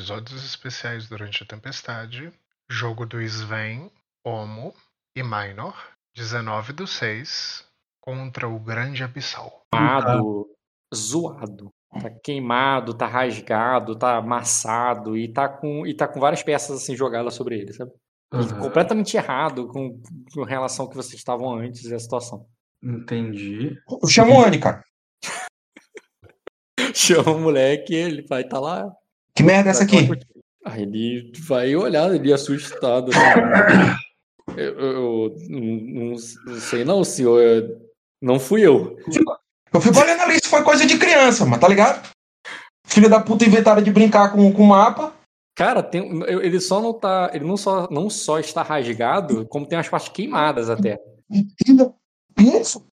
Episódios especiais durante a tempestade. Jogo do Sven, Homo e Minor. 19 do 6 contra o Grande Abissal. Queimado, zoado. Tá queimado, tá rasgado, tá amassado e tá com, e tá com várias peças assim jogadas sobre ele, sabe? Aham. completamente errado com, com relação ao que vocês estavam antes e a situação. Entendi. Eu chamo o Anne, cara. Chama o moleque, ele vai estar tá lá. Que merda é essa aqui? Aí ele vai olhar, ele é assustado. assim. eu, eu- não, não sei não, senhor. eu- Não fui eu. Eu fico olhando ali, isso foi coisa de criança, mas tá ligado? Filha da puta inventaram de brincar com o mapa. Cara, tem, ele só não tá. Ele não só, não só está rasgado, como tem as partes queimadas até. Filha- Isso.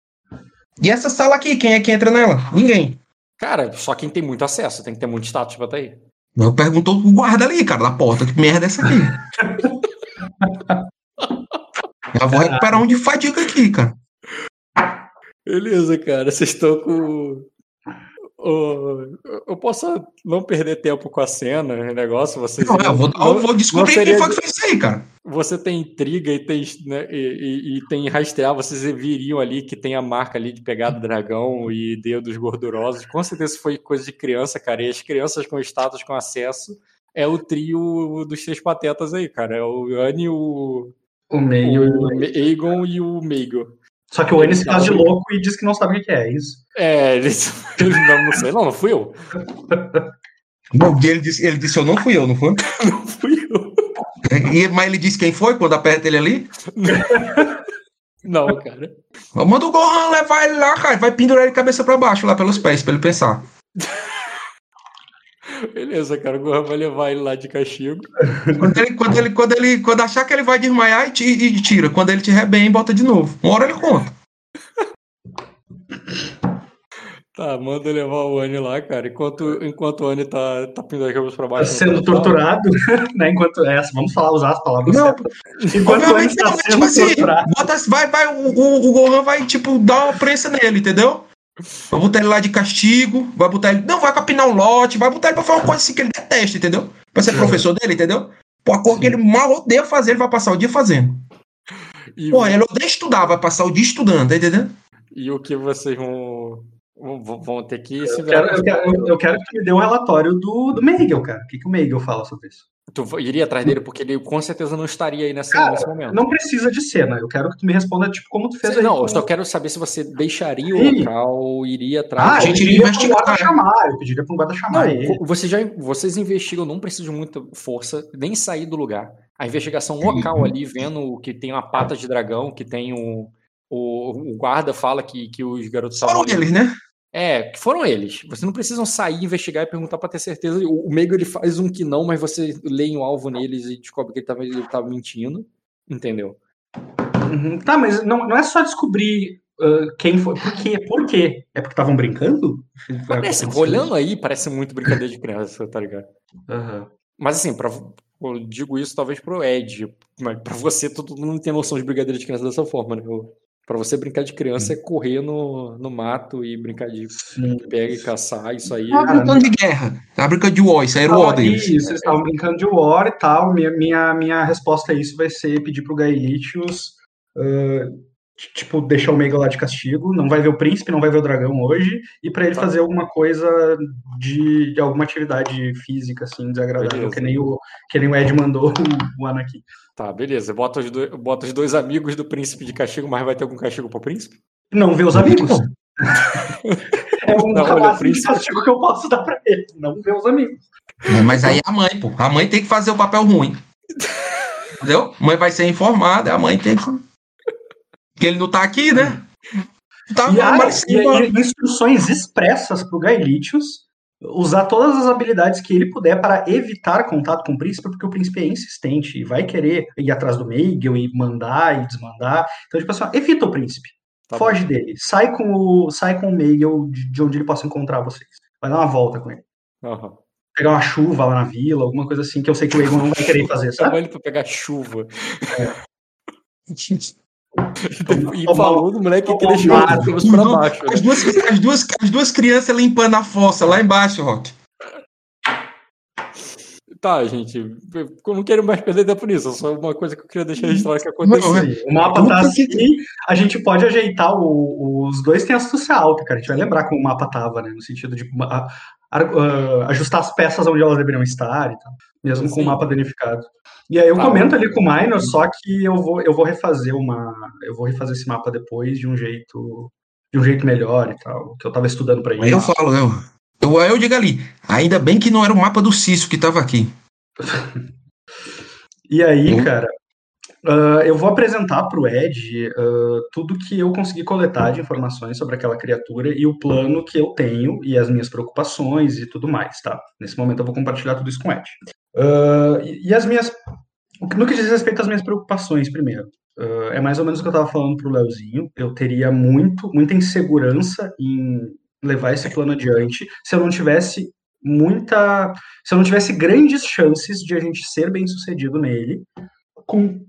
E essa sala aqui, quem é que entra nela? Ninguém. Cara, só quem tem muito acesso, tem que ter muito status pra estar aí. Eu perguntou o guarda ali, cara, da porta. Que merda é essa aqui? Eu vou recuperar um de fadiga aqui, cara. Beleza, cara. Vocês estão com. Eu posso não perder tempo com a cena, o negócio. Vocês Não, eu vou, eu vou descobrir não quem seria- foi que fez isso aí, cara. Você tem intriga e tem, né, e, e- e tem rastrear, vocês viriam ali que tem a marca ali de pegada dragão e dedos gordurosos. Com certeza foi coisa de criança, cara. E as crianças com status, com acesso, é o trio dos três patetas aí, cara. É o Annie, o, O meio. o Aegon e o Meigo. Só que o Ennis se faz de louco e diz que não sabe o que é, é isso. É, eles, eles não, não sei, não, não fui eu. Bom, ele disse, ele disse, eu não fui eu, não foi? Não fui eu. E- mas ele disse quem foi quando aperta ele ali? Não, cara. Manda o Gohan levar ele lá, cara. Vai pendurar ele cabeça pra baixo, lá pelos pés, pra ele pensar. Beleza, cara. O Gohan vai levar ele lá de castigo. Quando ele, quando ele, quando ele, quando achar que ele vai desmaiar, e e tira. Quando ele tiver bem, bota de novo. Uma hora ele conta. Tá, manda levar o Annie lá, cara. Enquanto, enquanto o Annie tá, tá pendurado a cabeça pra Tá baixo. sendo no sofá. torturado, né? Enquanto essa, vamos falar, usar as palavras Não, certas. Enquanto o obviamente está não, sendo tipo assim, torturado. bota, vai, vai, o, o, o Gohan vai, tipo, dar uma prensa nele, entendeu? Vai botar ele lá de castigo, vai botar ele. Não, vai capinar um lote, vai botar ele pra fazer uma coisa assim que ele detesta, entendeu? Vai ser professor dele, entendeu? Pô, a coisa que ele mal odeia fazer, ele vai passar o dia fazendo. E, Pô, ele odeia estudar, vai passar o dia estudando, tá entendendo? e o que vocês vão, vão, ter que se Eu quero, eu, quero, eu- quero que me dê um relatório do, do Meigel, cara. O que, que o Meigel fala sobre isso? Tu iria atrás dele porque ele com certeza não estaria aí nessa, Cara, nesse momento. Não precisa de cena. Eu quero que tu me responda, tipo, como tu fez Sei- aí. não, eu só quero saber se você deixaria o local, iria Ah, atrás. a eu gente iria pra investigar, guarda é. chamar. Eu pediria pra um guarda chamar Não, ele. você já, vocês investigam, não precisa de muita força, nem sair do lugar. A investigação local ali, vendo que tem uma pata de dragão, que tem um. O, o guarda fala que, que os garotos Foram eles, né? É, que foram eles. Vocês não precisam sair, investigar e perguntar pra ter certeza. O, o Meigo ele faz um que não, mas você lê o alvo neles e descobre que ele tava, ele tava mentindo. Entendeu? Uhum. Tá, mas não, não é só descobrir ah, quem foi. Por quê? Por quê? É porque estavam brincando? Parece, olhando aí, parece muito brincadeira de criança, tá ligado? Aham. Mas assim, pra, eu digo isso talvez pro Ed, mas pra você todo mundo tem noção de brincadeira de criança dessa forma, né? Eu- Pra você brincar de criança é correr no, no mato e brincar de Sim. pega e caçar, isso aí. Tava brincando de guerra. Tava brincando de war, isso aí era o Ah, war deles. isso, vocês estavam brincando de War e tal. Minha, minha, minha resposta a isso vai ser pedir pro Gaelitius, ah, t- tipo, deixar o Mega lá de castigo. Não vai ver o príncipe, não vai ver o dragão hoje. E pra ele Tá. fazer alguma coisa de, de alguma atividade física, assim, desagradável. Beleza. Que nem, o, que nem o Ed mandou o, o Anakin. Tá, beleza. Bota os, dois, bota os dois amigos do príncipe de castigo, mas vai ter algum castigo pro príncipe? Não ver os amigos. É um Não, olha, de príncipe- castigo que eu posso dar pra ele. Não ver os amigos. É, Mas aí a mãe, pô. A mãe tem que fazer o papel ruim. Entendeu? A mãe vai ser informada, a mãe tem que. Porque ele não tá aqui, né? Tá E, mas, e- e instruções expressas pro Gaelitius usar todas as habilidades que ele puder para evitar contato com o príncipe, porque o príncipe é insistente e vai querer ir atrás do Meigel e mandar e desmandar. Então, tipo assim, evita o príncipe. Tá Foge dele. Sai com o, sai com o Meigel de, de onde ele possa encontrar vocês. Vai dar uma volta com ele. bom. Aham. Pegar uma chuva lá na vila, alguma coisa assim, que eu sei que o Egon não vai querer fazer, sabe? ele pra pegar chuva. Tomar- E falou do moleque que deixou? As duas, as, duas, as duas crianças limpando a fossa lá embaixo, Rock. Tá, gente, eu não quero mais perder tempo nisso, é só uma coisa que eu queria deixar registrado que aconteceu. O mapa tá assim, a gente pode ajeitar o- os dois têm astúcia alta, cara. A gente vai lembrar como o mapa tava, né? No sentido de a- a- a- ajustar as peças onde elas deveriam estar e tal, mesmo com Sim. o mapa danificado. E aí eu Tá. comento ali com o Minor, só que eu vou, eu vou refazer uma. Eu vou refazer esse mapa depois de um jeito. De um jeito melhor e tal. Que eu tava estudando pra Aí eu isso. falo, eu, eu, eu digo ali, ainda bem que não era o mapa do Cício que tava aqui. E aí, cara, ah, eu vou apresentar pro Ed ah, tudo que eu consegui coletar de informações sobre aquela criatura e o plano que eu tenho e as minhas preocupações e tudo mais, tá? Nesse momento eu vou compartilhar tudo isso com o Ed. Ah, e, e as minhas. o No que diz respeito às minhas preocupações, primeiro. ah, é mais ou menos o que eu tava falando pro Leozinho. Eu teria muito, muita insegurança em levar esse plano adiante se eu não tivesse muita se eu não tivesse grandes chances de a gente ser bem sucedido nele com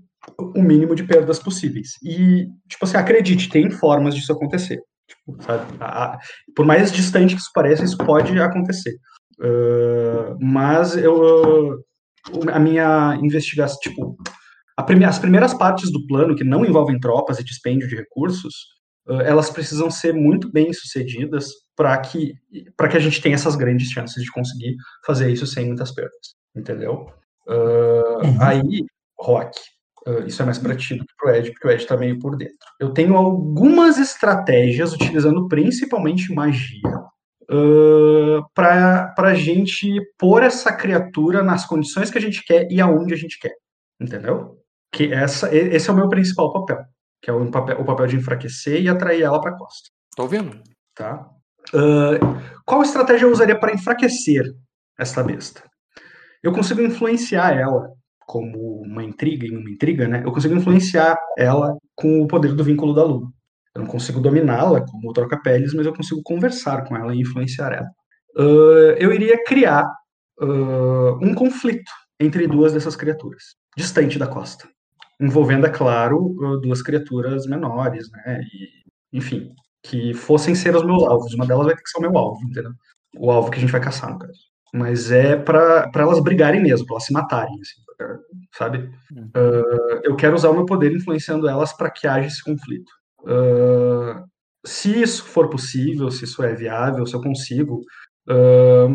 o mínimo de perdas possíveis. E, tipo assim, acredite, tem formas disso acontecer. Tipo, sabe? A- a- por mais distante que isso pareça, isso pode acontecer. Ah, mas eu, a minha investigação, tipo, a prime- as primeiras partes do plano, que não envolvem tropas e dispêndio de recursos, elas precisam ser muito bem sucedidas para que, pra que a gente tenha essas grandes chances de conseguir fazer isso sem muitas perdas. Entendeu? Ah, Uhum. Aí, Rock, ah, isso é mais para ti do que pro Ed, porque o Ed tá meio por dentro. Eu tenho algumas estratégias, utilizando principalmente magia, para a gente pôr essa criatura nas condições que a gente quer e aonde a gente quer. Entendeu? Que essa, esse é o meu principal papel, que é o papel, o papel de enfraquecer e atrair ela para costa. Tô ouvindo? Tá? Ah, qual estratégia eu usaria para enfraquecer essa besta? Eu consigo influenciar ela como uma intriga em uma intriga, né? Eu consigo influenciar ela com o poder do vínculo da lua. Eu não consigo dominá-la como o troca-peles, mas eu consigo conversar com ela e influenciar ela. Ah, eu iria criar ah, um conflito entre duas dessas criaturas, distante da costa, envolvendo, é claro, duas criaturas menores, né? E, enfim, que fossem ser os meus alvos. Uma delas vai ter que ser o meu alvo, entendeu? O alvo que a gente vai caçar, no caso. Mas é pra elas brigarem mesmo, pra elas se matarem, assim, sabe? Ah, eu quero usar o meu poder influenciando elas para que haja esse conflito. Ah, se isso for possível, se isso é viável, se eu consigo, ah,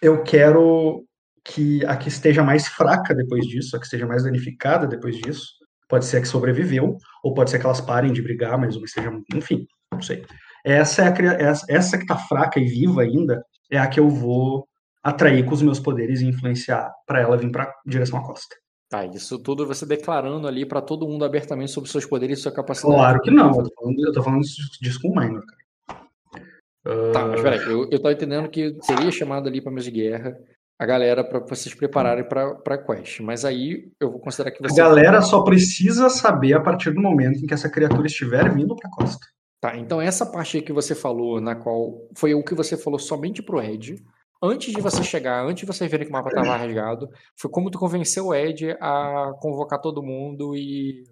eu quero que a que esteja mais fraca depois disso, a que esteja mais danificada depois disso, pode ser que sobreviveu, ou pode ser que elas parem de brigar, mas uma esteja, enfim, não sei. Essa é a essa, essa que tá fraca e viva ainda é a que eu vou atrair com os meus poderes e influenciar para ela vir para direção à costa. Tá, isso tudo você declarando ali pra todo mundo abertamente sobre seus poderes e sua capacidade. Claro que não, eu tô falando, eu tô falando disso com o Minor, cara. Tá, mas peraí, eu, eu tô entendendo que seria chamado ali pra mesa de guerra a galera pra vocês prepararem pra, pra quest. Mas aí eu vou considerar que A você. galera só precisa saber a partir do momento em que essa criatura estiver vindo pra costa. Tá, então essa parte aí que você falou, na qual foi o que você falou somente pro Ed, antes de você chegar, antes de você ver que o mapa tava rasgado, foi como tu convenceu o Ed a convocar todo mundo e.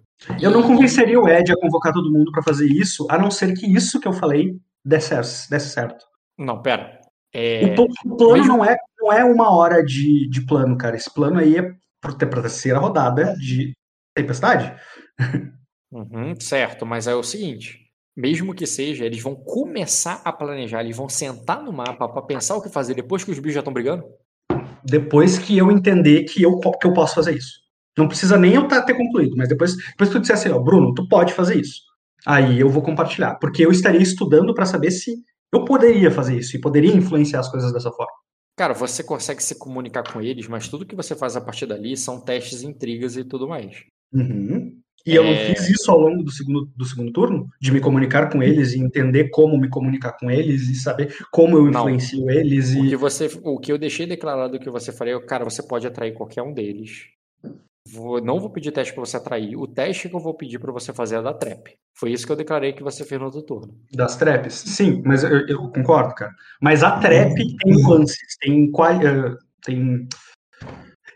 Eu não convenceria o Ed a convocar todo mundo pra fazer isso, a não ser que isso que eu falei desse certo. Desse certo. Não, pera. O, É, o plano mesmo- não, é, não é uma hora de, de plano, cara. Esse plano aí é ter- pra terceira rodada de tempestade. Uhum, certo, mas é o seguinte: mesmo que seja, eles vão começar a planejar, eles vão sentar no mapa pra pensar o que fazer depois que os bichos já estão brigando? Depois que eu entender que eu, que eu posso fazer isso. Não precisa nem eu tá- ter concluído, mas depois, depois que tu disser assim, ó, Bruno, tu pode fazer isso. Aí eu vou compartilhar. Porque eu estaria estudando pra saber se eu poderia fazer isso e poderia influenciar as coisas dessa forma. Cara, você consegue se comunicar com eles, mas tudo que você faz a partir dali são testes, intrigas e tudo mais. Uhum. E eu não É. fiz isso ao longo do segundo, do segundo turno? De me comunicar com eles e entender como me comunicar com eles e saber como eu Não. influencio eles O e. que você, o que eu deixei declarado que você faria, cara, você pode atrair qualquer um deles. Vou- não vou pedir teste pra você atrair. O teste que eu vou pedir pra você fazer é da trap. Foi isso que eu declarei que você fez no outro turno. Das traps? Sim, mas eu, eu concordo, cara. Mas a trap tem nuances, tem, quali- eh, tem.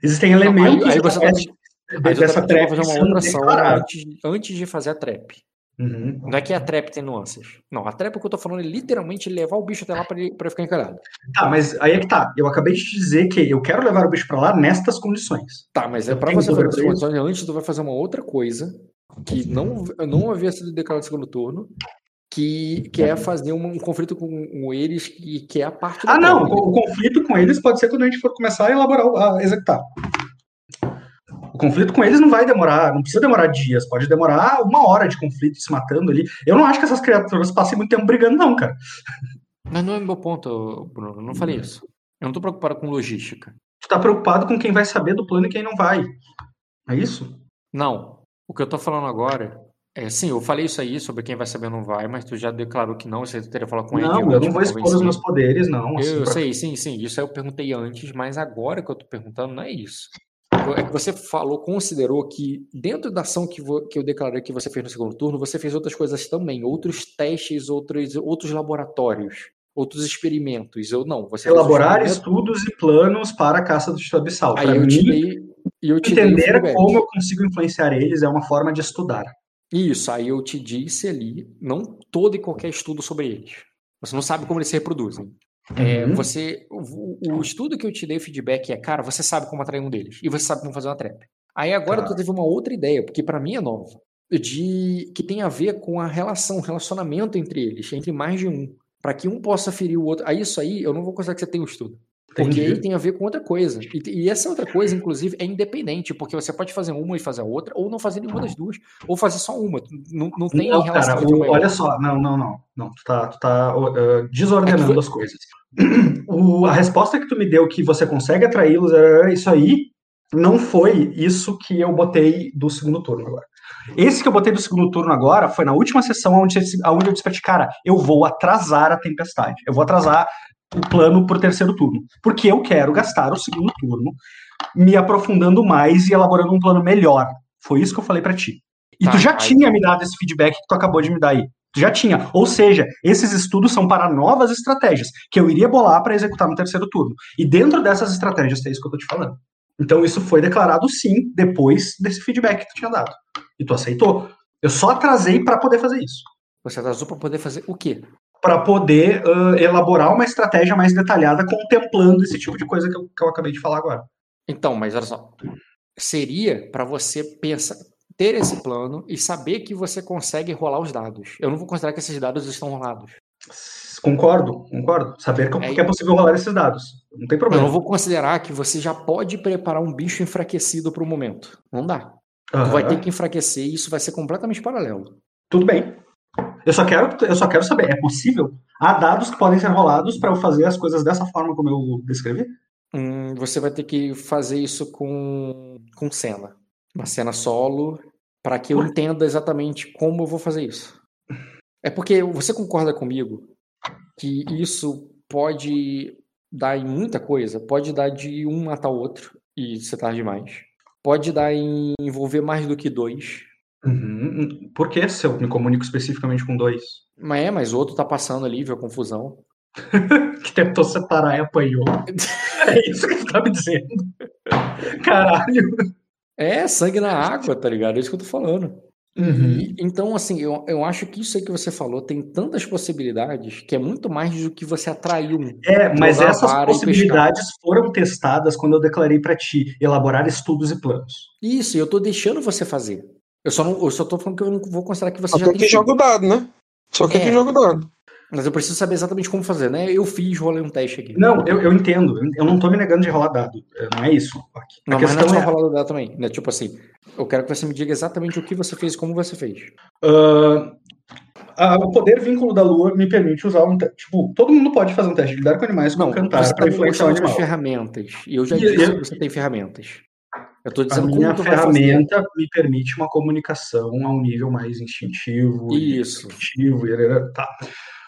Existem Não, elementos aí, aí você dessa- dessa tá pra trap fazer uma outra ação antes, antes de fazer a trap. Uhum. Não é que a trap tem nuances. Não, a trap que eu tô falando é literalmente levar o bicho até lá pra ele, pra ele ficar encalhado. Tá, mas aí é que tá. Eu acabei de te dizer que eu quero levar o bicho pra lá nestas condições. Tá, mas é tenho você fazer essas condições, antes tu vai fazer uma outra coisa que não, não havia sido declarado no segundo turno, que, que é fazer um, um conflito com, com eles, que, que é a parte Ah, não. trap. O, conflito com eles pode ser quando a gente for começar a elaborar, a executar. Conflito com eles não vai demorar, não precisa demorar dias, pode demorar uma hora de conflito se matando ali. Eu não acho que essas criaturas passem muito tempo brigando, não, cara. Mas não é meu ponto, Bruno. Eu não falei isso. Eu não tô preocupado com logística. Tu tá preocupado com quem vai saber do plano e quem não vai. É isso? Não. O que eu tô falando agora é sim, eu falei isso aí sobre quem vai saber ou não vai, mas tu já declarou que não, você teria falado com ele. não, eu não vou expor os meus poderes, não. assim, Eu pra- sei, sim, sim. Isso aí eu perguntei antes, mas agora que eu tô perguntando não é isso. É que você falou, considerou que dentro da ação que, que eu declarei que você fez no segundo turno, você fez outras coisas também, outros testes, outros, outros laboratórios, outros experimentos. Eu não. Você Elaborar estudos e planos para a caça do Tito Abissal. Aí Pra eu mim, te dei, eu te dei entender feedback. como eu consigo influenciar eles é uma forma de estudar. Isso, aí eu te disse ali, não todo e qualquer estudo sobre eles. Você não sabe como eles se reproduzem. É, Uhum. você, o, o estudo que eu te dei feedback é, cara, você sabe como atrair um deles e você sabe como fazer uma trap. Aí agora Tá. tu teve uma outra ideia, porque pra mim é nova, de que tem a ver com a relação, o relacionamento entre eles, entre mais de um, Pra que um possa ferir o outro. Aí isso aí eu não vou considerar que você tenha um estudo. Porque Entendi. aí tem a ver com outra coisa. E, e essa outra coisa, inclusive, é independente, porque você pode fazer uma e fazer a outra, ou não fazer nenhuma das duas, ou fazer só uma. Não, não tem Não, relação. cara, o- olha só, não, não, não, não, tu tá, tu tá uh, desordenando É as coisas. O- a resposta que tu me deu que você consegue atraí-los, é isso aí, não foi isso que eu botei do segundo turno agora. Esse que eu botei do segundo turno agora foi na última sessão onde, onde eu disse pra ti, cara, eu vou atrasar a tempestade, eu vou atrasar o plano pro terceiro turno, porque eu quero gastar o segundo turno me aprofundando mais e elaborando um plano melhor. Foi isso que eu falei pra ti. E Tá, tu já aí- tinha me dado esse feedback que tu acabou de me dar aí. Tu já tinha. Ou seja, esses estudos são para novas estratégias que eu iria bolar para executar no terceiro turno. E dentro dessas estratégias, é isso que eu tô te falando. Então isso foi declarado sim depois desse feedback que tu tinha dado. E tu aceitou. Eu só atrasei para poder fazer isso. Você atrasou pra poder fazer o quê? Para poder ãh, elaborar uma estratégia mais detalhada contemplando esse tipo de coisa que eu, que eu acabei de falar agora. Então, mas olha só. Seria pra você pensar, ter esse plano e saber que você consegue rolar os dados. Eu não vou considerar que esses dados estão rolados. Concordo, concordo. Saber que, É que é possível rolar esses dados. Não tem Eu problema. não vou considerar que você já pode preparar um bicho enfraquecido para o momento. Não dá. Tu vai ter que enfraquecer e isso vai ser completamente paralelo. Tudo bem. Eu só quero, eu só quero saber, é possível? Há dados que podem ser rolados para eu fazer as coisas dessa forma como eu descrevi? Hum, você vai ter que fazer isso com, com cena. Uma cena solo, para que eu entenda exatamente como eu vou fazer isso. É porque você concorda comigo que isso pode dar em muita coisa. Pode dar de um matar o outro e ser tarde demais. Pode dar em envolver mais do que dois. Uhum. Por que se eu me comunico especificamente com dois? Mas é, mas o outro tá passando ali, viu a confusão. Que tentou separar e apanhou. É isso que tu tá me dizendo. Caralho. É, sangue na água, tá ligado? É isso que eu tô falando. Uhum. E, então, assim, eu, eu acho que isso aí que você falou tem tantas possibilidades que é muito mais do que você atrair um. É, mas essas possibilidades foram testadas quando eu declarei pra ti elaborar estudos e planos. Isso, e eu tô deixando você fazer. Eu só, não, eu só tô falando que eu não vou considerar que você Só já tem que tudo. joga o dado, né? Só quer É. que joga o dado. Mas eu preciso saber exatamente como fazer, né? Eu fiz, rolei um teste aqui. Não, eu, eu entendo. Eu- não tô me negando de rolar dado. É, Não é isso. A Não, mas não questão é é. do dado também. Né? Tipo assim, eu quero que você me diga exatamente o que você fez e como você fez. Ah, ah, o poder vínculo da lua me permite usar um. te- Tipo, todo mundo pode fazer um teste de lidar com animais com Não, cantar você para tá influenciar o animal. ferramentas. E eu já E disse eu- que você tem ferramentas. Eu A dizendo minha vai fazer. ferramenta me permite uma comunicação a um nível mais instintivo. Isso. e arará, tá.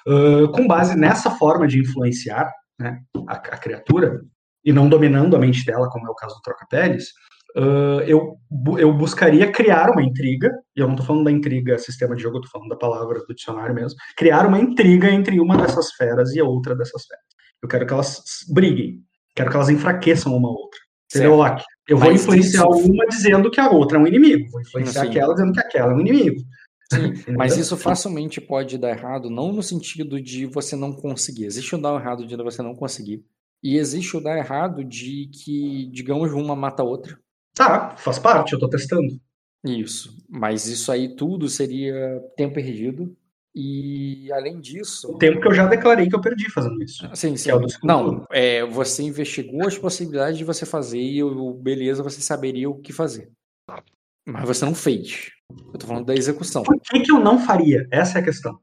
Ah, com base nessa forma de influenciar né, a, a criatura, e não dominando a mente dela, como é o caso do Troca-Peles, ah, eu, bu- eu buscaria criar uma intriga, e eu não estou falando da intriga sistema de jogo, eu estou falando da palavra do dicionário mesmo, criar uma intriga entre uma dessas feras e a outra dessas feras. Eu quero que elas briguem, quero que elas enfraqueçam uma a outra. Entendeu, Certo. Eu vou influenciar isso- uma dizendo que a outra é um inimigo, vou influenciar Sim. aquela dizendo que aquela é um inimigo. Sim, mas isso facilmente pode dar errado, não no sentido de você não conseguir. Existe o dar errado de você não conseguir. E existe o dar errado de que, digamos, uma mata a outra. Tá, faz parte, eu tô testando. Isso. Mas isso aí tudo seria tempo perdido. E além disso. O tempo que eu já declarei que eu perdi fazendo isso. Sim, sim. é segundo turno. não, é, você investigou as possibilidades de você fazer e o beleza, você saberia o que fazer. Mas você não fez. Eu tô falando da execução. Por que, que eu não faria? Essa é a questão.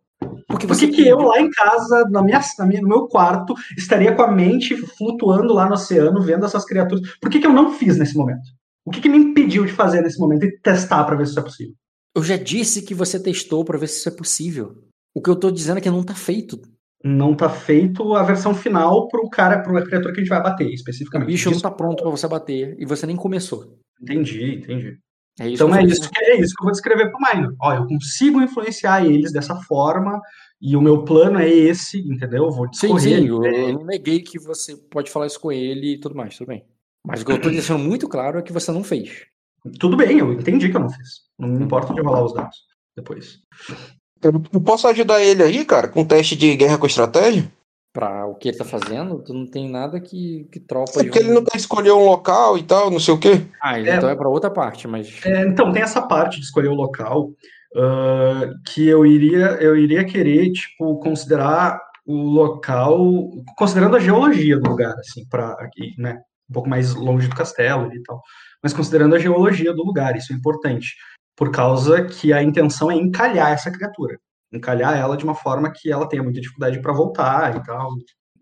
Porque Por você que, que eu lá em casa, na minha, na minha- no meu quarto, estaria com a mente flutuando lá no oceano, vendo essas criaturas? Por que, que eu não fiz nesse momento? O que, que me impediu de fazer nesse momento e testar pra ver se isso é possível? Eu já disse que você testou pra ver se isso é possível. O que eu tô dizendo é que não tá feito. Não tá feito a versão final pro cara, pro criatura que a gente vai bater, O especificamente. bicho não tá pronto pra você bater e você nem começou. Entendi, entendi. É Então é isso, que, é isso que eu vou descrever pro Minor. Ó, eu consigo influenciar eles dessa forma e o meu plano é esse, entendeu? Eu vou Sim, discorrer. sim, eu, eu não neguei que você pode falar isso com ele e tudo mais, tudo bem. Mas o que eu tô deixando muito claro é que você não fez. Tudo bem, eu entendi que eu não fiz. Não importa de rolar os dados depois. Eu posso ajudar ele aí, cara, com um teste de guerra com estratégia? Pra o que ele tá fazendo, tu não tem nada que, que tropa É porque ele um- não quer escolher um local e tal, não sei o quê. Ah, É. então é pra outra parte, mas. É, então, tem essa parte de escolher o local ah, que eu iria, eu iria querer, tipo, considerar o local, considerando a geologia do lugar, assim, para aqui, né? Um pouco mais longe do castelo e tal. Mas considerando a geologia do lugar, isso é importante. Por causa que a intenção é encalhar essa criatura. Encalhar ela de uma forma que ela tenha muita dificuldade para voltar e tal.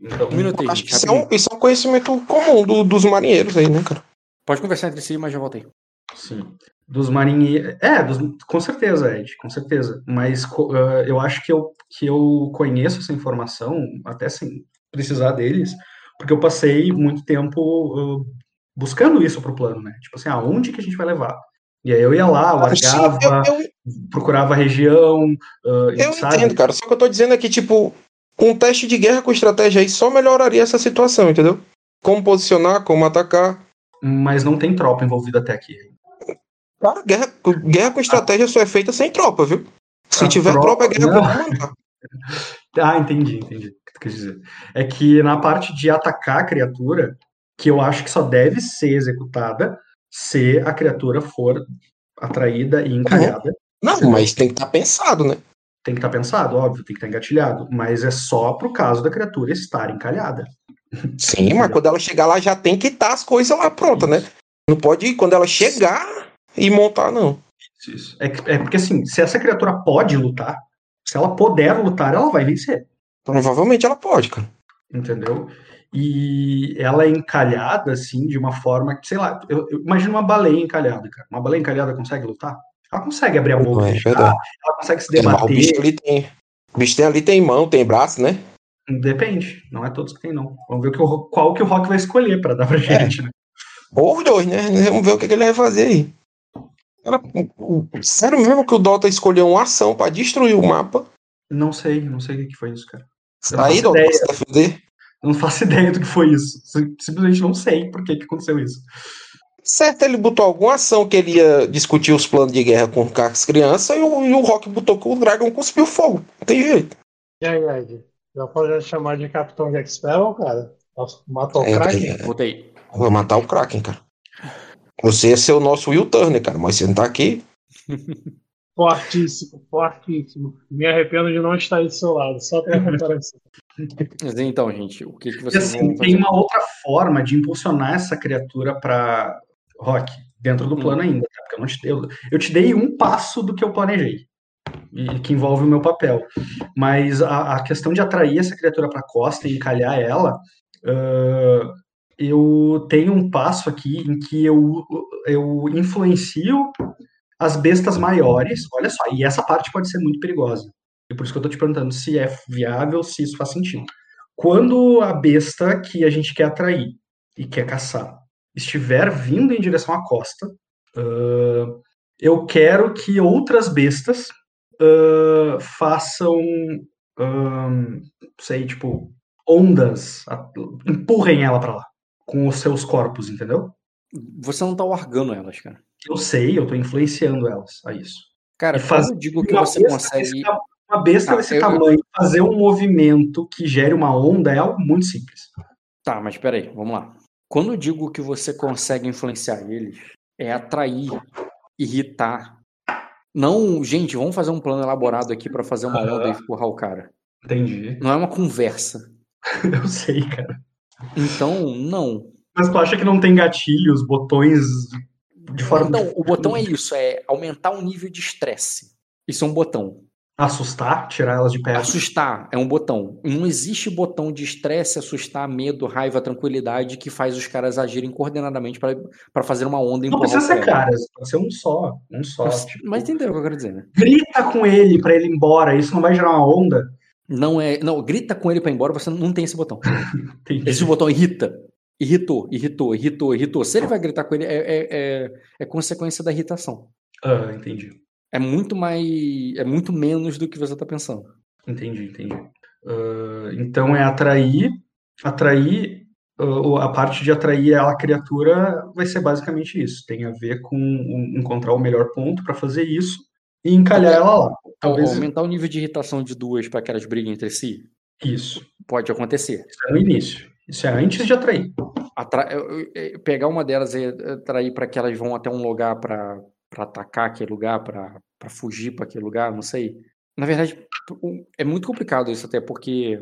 Então, Um minutinho, Acho que isso é, um, isso é um conhecimento comum do- dos marinheiros aí, né, cara? Pode conversar entre si, mas já voltei. Sim. Dos marinheiros. É, dos- com certeza, Ed, com certeza. Mas ah, eu acho que eu, que eu conheço essa informação, até sem precisar deles, porque eu passei muito tempo ah, buscando isso pro plano, né? Tipo assim, aonde que a gente vai levar? E aí eu ia lá, Sim, largava, eu, eu, procurava a região, ah, eu sabe? entendo, cara. Só que eu tô dizendo é que, tipo, um teste de guerra com estratégia aí só melhoraria essa situação, entendeu? Como posicionar, como atacar. Mas não tem tropa envolvida até aqui. Cara, guerra, guerra com estratégia só é feita sem tropa, viu? Se A tiver tropa- tropa, é guerra não. com. Ah, entendi, entendi o que tu quis dizer. É que na parte de atacar a criatura, que eu acho que só deve ser executada se a criatura for atraída e encalhada. Não, mas tem que estar pensado, né? Tem que estar pensado, óbvio, tem que estar engatilhado, mas é só pro caso da criatura estar encalhada. Sim, mas quando ela chegar lá já tem que estar as coisas lá prontas, né? Não pode ir quando ela chegar e montar, não. Isso, isso. É, que- é porque assim, se essa criatura pode lutar, se ela puder lutar, ela vai vencer. Provavelmente ela pode, cara. entendeu? E ela é encalhada, assim, de uma forma que, sei lá, eu, eu imagino uma baleia encalhada, cara. Uma baleia encalhada consegue lutar? Ela consegue abrir a boca, É fechar, ela consegue se É, mas o bicho debater. ali tem. O bicho ali tem mão, tem braço, né? Depende, não é todos que tem, não. Vamos ver o que o qual que o Rock vai escolher pra dar pra gente, né? Ou os dois, né? Vamos ver o que, ele vai fazer aí. O- sério mesmo que o Dota escolheu uma ação pra destruir o mapa? Não sei, não sei o que foi isso, cara. Eu Aí, Dota, pra se defender. Eu não faço ideia do que foi isso. Sim- Simplesmente não sei por que, que aconteceu isso. Certo, ele botou alguma ação que ele ia discutir os planos de guerra com as crianças e o, e o Rock botou que o Dragon cuspiu fogo. Não tem jeito. E aí, Ed? Já pode chamar de Capitão Jack Sparrow, cara? Matou o É, craque? é, Voltei. Vai matar o Kraken, cara. Você ia ser o nosso Will Turner, cara, mas você não tá aqui. Fortíssimo, fortíssimo. Me arrependo de não estar aí do seu lado, só pela comparação. Mas então, gente, o que, que E vocês assim, tem uma outra forma de impulsionar essa criatura pra Rock, dentro do Hum. plano ainda, tá? Porque eu, não te, eu, eu te dei um passo do que eu planejei, e que envolve o meu papel. Mas a, a questão de atrair essa criatura pra costa e encalhar ela, ah, eu tenho um passo aqui em que eu, eu influencio as bestas maiores, olha só, e essa parte pode ser muito perigosa. E por isso que eu tô te perguntando se é viável, se isso faz sentido. Quando a besta que a gente quer atrair e quer caçar estiver vindo em direção à costa, ah, eu quero que outras bestas ah, façam, sei, tipo, ondas, empurrem ela pra lá com os seus corpos, entendeu? Você não tá largando elas, cara. Eu sei, eu tô influenciando elas a isso. Cara, E faz- eu digo que você consegue. Uma besta Tá, desse eu- tamanho fazer um movimento que gere uma onda é algo muito simples. Tá, mas peraí, vamos lá. Quando eu digo que você consegue influenciar eles, é atrair, irritar. Não, gente, vamos fazer um plano elaborado aqui pra fazer uma onda e empurrar o cara. Entendi. Não é uma conversa. Eu sei, cara. Então, não. Mas tu acha que não tem gatilhos, botões de forma. Então, o botão é isso, é aumentar o nível de estresse. Isso é um botão. Assustar, tirar elas de perto. Assustar é um botão. Não existe botão de estresse, assustar, medo, raiva, tranquilidade que faz os caras agirem coordenadamente para fazer uma onda e Não precisa ser cara. caras, pode ser um só. Um só. Mas, tipo, mas entenderam o que eu quero dizer, né? Grita com ele pra ele ir embora, isso não vai gerar uma onda? Não é. Não, grita com ele pra ir embora, você não tem esse botão. Esse botão irrita. Irritou, irritou, irritou, irritou. Se ele vai gritar com ele, é, é, é, é consequência da irritação. Ah, entendi. É muito mais. É muito menos do que você tá pensando. Entendi, entendi. Ah, então é atrair. Atrair. ah, a parte de atrair a criatura vai ser basicamente isso. Tem a ver com encontrar o melhor ponto pra fazer isso e encalhar ela lá. Talvez Aumentar o nível de irritação de duas para que elas briguem entre si isso. pode acontecer. Isso é no início. Isso é antes de atrair. Atra- pegar uma delas e atrair para que elas vão até um lugar para atacar aquele lugar, para fugir para aquele lugar, não sei. Na verdade, é muito complicado isso até, porque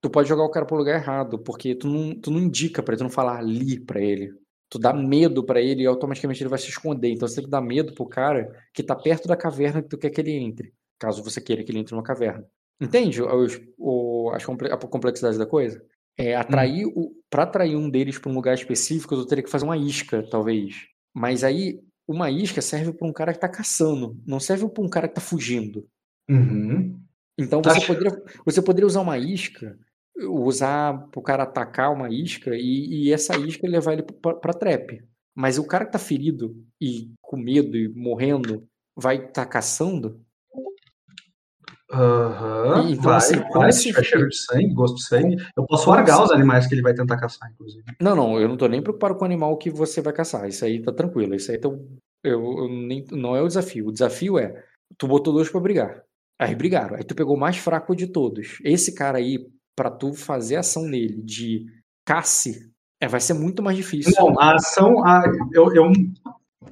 tu pode jogar o cara pro lugar errado, porque tu não, tu não indica pra ele, tu não fala ali pra ele. Tu dá medo pra ele e automaticamente ele vai se esconder. Então você tem que dar medo pro cara que tá perto da caverna que tu quer que ele entre, caso você queira que ele entre numa caverna. Entende os- o- as comple- a complexidade da coisa? É atrair o, para atrair um deles para um lugar específico, eu teria que fazer uma isca, talvez. Mas aí uma isca serve para um cara que tá caçando, não serve para um cara que tá fugindo. Uhum. Então você Acho- poderia, você poderia usar uma isca, usar para o cara atacar uma isca e, e essa isca levar ele para trap. Mas o cara que tá ferido e com medo e morrendo vai estar caçando, Aham. Então, vai, assim, vai, se tiver cheiro de sangue, gosto de sangue. Eu posso largar os animais que ele vai tentar caçar, inclusive. Não, não, eu não tô nem preocupado com o animal que você vai caçar. Isso aí tá tranquilo. Isso aí tá, eu, eu nem, não é o desafio. O desafio é, tu botou dois pra brigar. Aí brigaram. Aí tu pegou o mais fraco de todos. Esse cara aí, pra tu fazer ação nele de casse, é, vai ser muito mais difícil. Não, a ação. A, eu, eu-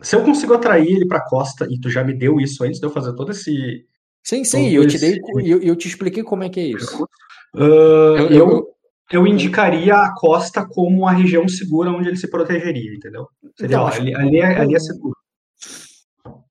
se eu consigo atrair ele pra costa, e tu já me deu isso antes de eu fazer todo esse. Sim, sim, eu te dei, eu, eu te expliquei como é que é isso. Ah, Eu- eu, eu- indicaria a costa como a região segura onde ele se protegeria, entendeu? Seria, Então, ó, ali, ali, é, ali é seguro.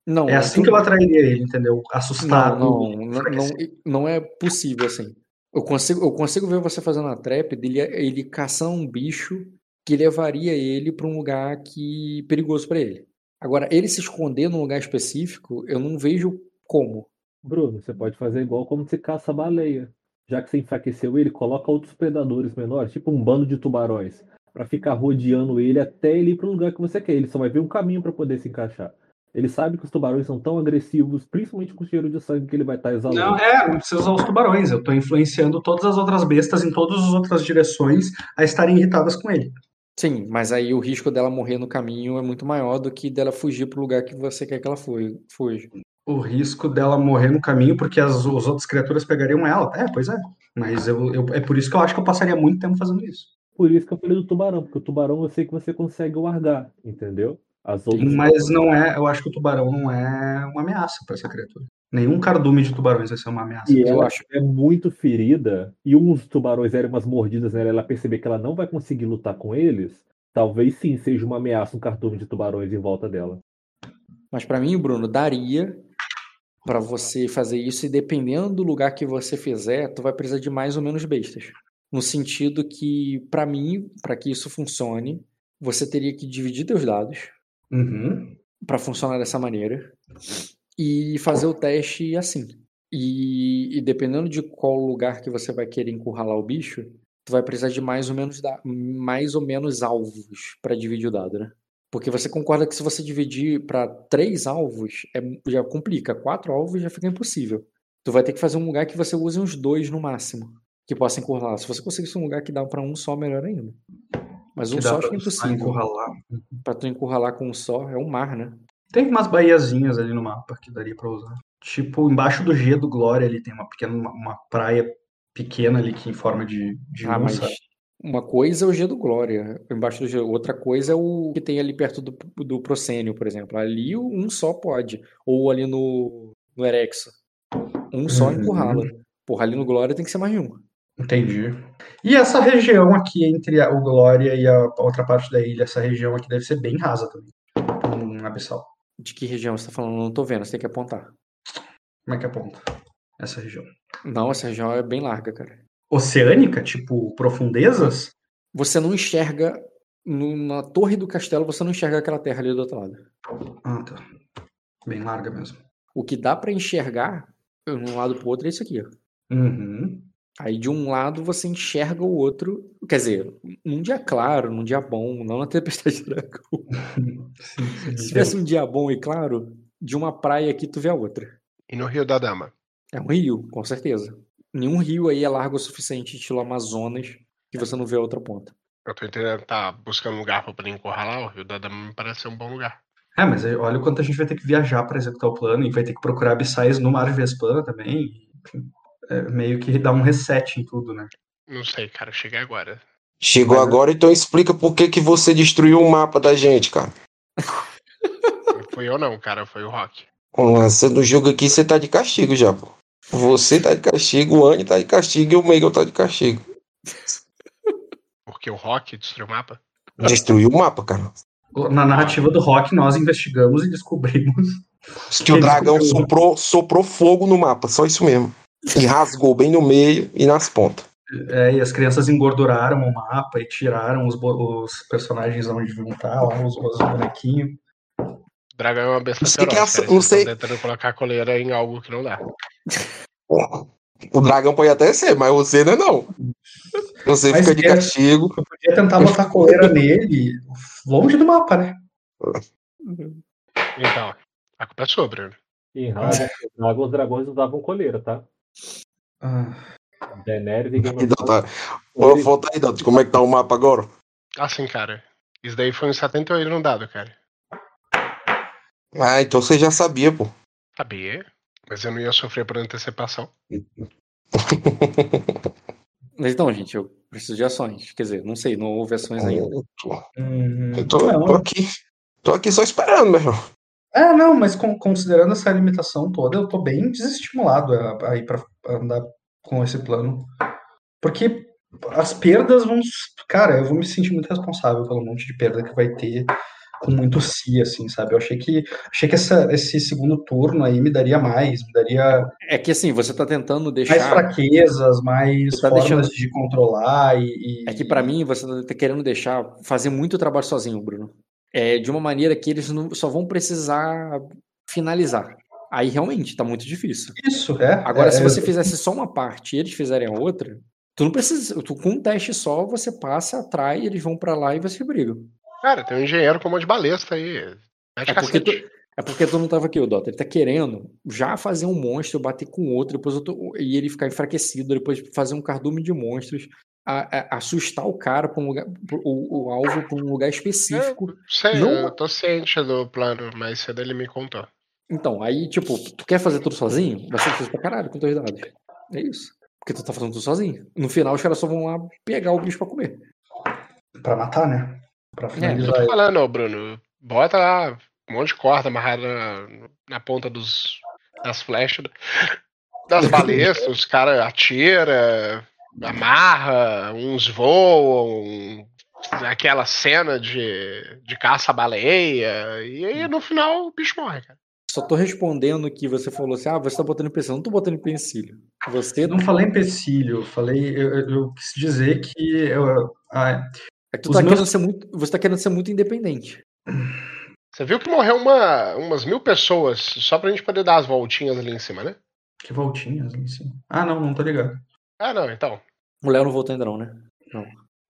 Não, É assim que eu atrairia ele, entendeu? Assustado. Não, não, não, não, não é possível assim. Eu consigo, eu consigo ver você fazendo a trap dele, ele caçando um bicho que levaria ele para um lugar que perigoso para ele. Agora, ele se esconder num lugar específico, eu não vejo como. Bruno, você pode fazer igual como você caça baleia. Já que você enfraqueceu ele, coloca outros predadores menores, tipo um bando de tubarões, Pra ficar rodeando ele até ele ir pro lugar que você quer. Ele só vai ver um caminho pra poder se encaixar. Ele sabe que os tubarões são tão agressivos, principalmente com o cheiro de sangue que ele vai estar exalando. Não, é, não precisa usar os tubarões. Eu tô influenciando todas as outras bestas em todas as outras direções a estarem irritadas com ele. Sim, mas aí o risco dela morrer no caminho é muito maior do que dela fugir pro lugar que você quer que ela fu- fuja. O risco dela morrer no caminho porque as, as outras criaturas pegariam ela. É, pois é. Mas eu, eu- é por isso que eu acho que eu passaria muito tempo fazendo isso. Por isso que eu falei do tubarão, porque o tubarão eu sei que você consegue largar, entendeu? As outras. Mas não é, eu acho que o tubarão não é uma ameaça para essa criatura. Nenhum cardume de tubarões vai ser uma ameaça. E Eu ela acho. é muito ferida, e uns tubarões deram umas mordidas nela, ela perceber que ela não vai conseguir lutar com eles, talvez sim seja uma ameaça um cardume de tubarões em volta dela. Mas pra mim, Bruno, daria pra você fazer isso e dependendo do lugar que você fizer, tu vai precisar de mais ou menos bestas. No sentido que, pra mim, pra que isso funcione, você teria que dividir teus dados Uhum. pra funcionar dessa maneira e fazer o teste assim. E, e dependendo de qual lugar que você vai querer encurralar o bicho, tu vai precisar de mais ou menos da- mais ou menos alvos pra dividir o dado, né? Porque você concorda que se você dividir pra três alvos, é, já complica. Quatro alvos já fica impossível. Tu vai ter que fazer um lugar que você use uns dois no máximo, que possa encurralar. Se você conseguisse um lugar que dá pra um só, melhor ainda. Mas um só acho que é impossível. encurralar. Pra tu encurralar com um só, é um mar, né? Tem umas baiazinhas ali no mapa que daria pra usar. Tipo, embaixo do G do Glória ali tem uma pequena uma, uma praia pequena ali que em forma de, de Ah, mas. Uma coisa é o G do Glória, embaixo do G. Outra coisa é o que tem ali perto do, do Procênio, por exemplo. Ali um só pode. Ou ali no, no Erexo. Um só Uhum. encurrala. Porra, ali no Glória tem que ser mais de um. Entendi. E essa região aqui entre a- o Glória e a outra parte da ilha, essa região aqui deve ser bem rasa também. Um abissal. De que região você tá falando? Não tô vendo, você tem que apontar. Como é que aponta? Essa região. Não, essa região é bem larga, cara. Oceânica, tipo profundezas? Você não enxerga. no- na torre do castelo, você não enxerga aquela terra ali do outro lado. Ah, tá. Bem larga mesmo. O que dá pra enxergar de um lado pro outro é isso aqui. Uhum. Aí de um lado você enxerga o outro. Quer dizer, num dia claro, num dia bom, não na tempestade de dragão. Sim, sim, Se tivesse um dia bom e claro, de uma praia aqui tu vê a outra. E no Rio da Dama? É um rio, com certeza. Nenhum rio aí é largo o suficiente, estilo Amazonas, que você não vê a outra ponta. Eu tô entendendo, tá buscando lugar pra poder encurralar, o Rio da Dama me parece ser um bom lugar. É, mas olha o quanto a gente vai ter que viajar para executar o plano e vai ter que procurar abissais no mar Vespana também. É meio que dá um reset em tudo, né? Não sei, cara, cheguei agora. Chegou Mas- agora, então explica por que, que você destruiu o mapa da gente, cara. Não fui eu não, cara, foi o Rock. Lançando o jogo aqui, você tá de castigo já, pô. Você tá de castigo, o Anny tá de castigo e o Meigel tá de castigo. Porque o Rock destruiu o mapa? Destruiu o mapa, cara. Na narrativa do rock, nós investigamos e descobrimos. Que o dragão soprou, soprou fogo no mapa, só isso mesmo. E rasgou bem no meio e nas pontas. É, e as crianças engorduraram o mapa e tiraram os, os personagens onde deviam estar, lá, os, os bonequinhos. O dragão é uma besta Não sei feroz, quem é vocês não sei- tentando colocar a coleira em algo que não dá. O dragão pode até ser, mas você não é não. Você Mas fica de castigo. Eu podia tentar botar coleira nele, longe do mapa, né? Então, a culpa é sua, Bruno. Em Dragon, os dragões usavam coleira, tá? Ah, Daenerys e Game Então tá. Ô, volta aí, Dante, como é que tá o mapa agora? Assim, cara, isso daí foi um 78 no dado, cara. Ah, então você já sabia, pô. Sabia, mas eu não ia sofrer por antecipação. Mas então, gente, eu preciso de ações. Quer dizer, não sei, não houve ações ainda. hum, Eu tô, não, tô aqui. Tô aqui só esperando, meu irmão. É, não, mas con- considerando essa limitação toda, eu tô bem desestimulado a, a ir pra a andar com esse plano. Porque as perdas vão. Cara, eu vou me sentir muito responsável pelo monte de perda que vai ter com muito si, assim, sabe? Eu achei que achei que essa, esse segundo turno aí me daria mais, me daria É que assim, você tá tentando mais deixar. fraquezas, mais Você tá formas deixando- de controlar e. e- É que pra mim você tá querendo deixar fazer muito trabalho sozinho, Bruno. É de uma maneira que eles não, só vão precisar finalizar. Aí realmente tá muito difícil. Isso, é. Agora, é, se é, você fizesse só uma parte e eles fizerem a outra, tu não precisa. Tu, com um teste só, você passa, atrai, eles vão pra lá e vocês brigam. Cara, tem um engenheiro com um monte de balesta aí. É porque, tu, é porque tu não tava aqui, o Dota. Ele tá querendo já fazer um monstro, bater com outro, depois outro, e ele ficar enfraquecido, depois fazer um cardume de monstros, a- a- assustar o cara pra um lugar, pro- o, o alvo pra um lugar específico. Sei, Não- eu tô ciente do plano, mas cedo ele me contou. Então, aí, tipo, tu quer fazer tudo sozinho? Vai ser difícil pra caralho com dois dados. É isso. Porque tu tá fazendo tudo sozinho. No final, os caras só vão lá pegar o bicho pra comer. Pra matar, né? Pra Eu finalizar. tô ele. falando, Bruno, bota lá um monte de corda amarrada na, na ponta dos, das flechas, das balestas, os caras atiram, amarra, uns voam, aquela cena de, de caça-baleia, e aí no final o bicho morre, cara. Só tô respondendo que você falou assim: ah, você tá botando empecilho. Não tô botando empecilho. Você não falei empecilho, eu falei, eu, eu- eu quis dizer que eu, É que tu Os tá meus- querendo ser muito, você tá querendo ser muito independente. Você viu que morreu uma, umas mil pessoas só pra gente poder dar as voltinhas ali em cima, né? que voltinhas ali em cima. Ah, não, não tô ligado. Ah, não, então. O Léo não voltou ainda, não, né?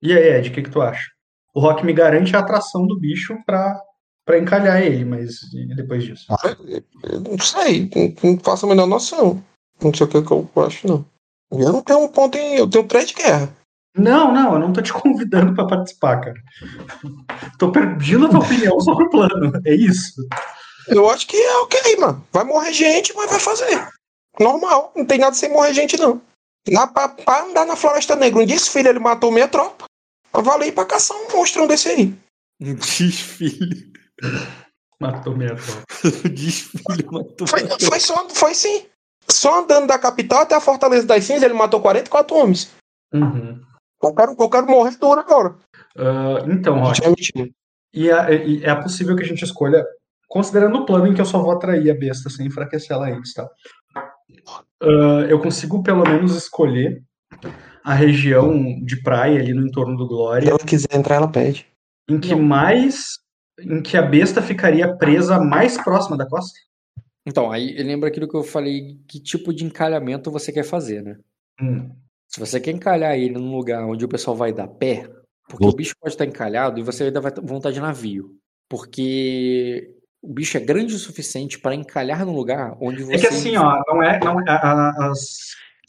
E aí, Ed, o que que tu acha? O Rock me garante a atração do bicho pra, pra encalhar ele, mas depois disso? Eu não sei, não, não faço a menor noção. Não sei o que, que eu acho, não. Eu não tenho um ponto em. Eu tenho três de guerra. Não, não, eu não tô te convidando pra participar, cara. Tô pedindo a tua opinião sobre o plano, é isso. Eu acho que é ok, mano. Vai morrer gente, mas vai fazer. Normal. Não tem nada sem morrer gente, não. Lá pra, pra andar na Floresta Negra, um desfile, ele matou meia tropa. Pra valer pra caçar um monstrão desse aí. Um desfile. Matou minha tropa. Um desfile matou. Foi, foi, só, foi sim. Só andando da capital até a Fortaleza das Cinzas, ele matou 44 homens. Uhum. Eu quero, eu quero morrer duro agora. Ah, então, Rock, mentira. e é, e é possível que a gente escolha, considerando o plano em que eu só vou atrair a besta sem enfraquecer ela antes, tá? Ah, eu consigo pelo menos escolher a região de praia ali no entorno do Se Glória, ela quiser entrar, ela pede. em que mais, em que a besta ficaria presa mais próxima da costa. Então, aí lembra aquilo que eu falei, que tipo de encalhamento você quer fazer, né? Hum. Se você quer encalhar ele num lugar onde o pessoal vai dar pé, porque Vou- o bicho pode estar encalhado e você ainda vai ter vontade de navio. Porque o bicho é grande o suficiente para encalhar num lugar onde você. É que assim, ó, não é, não é- a, a-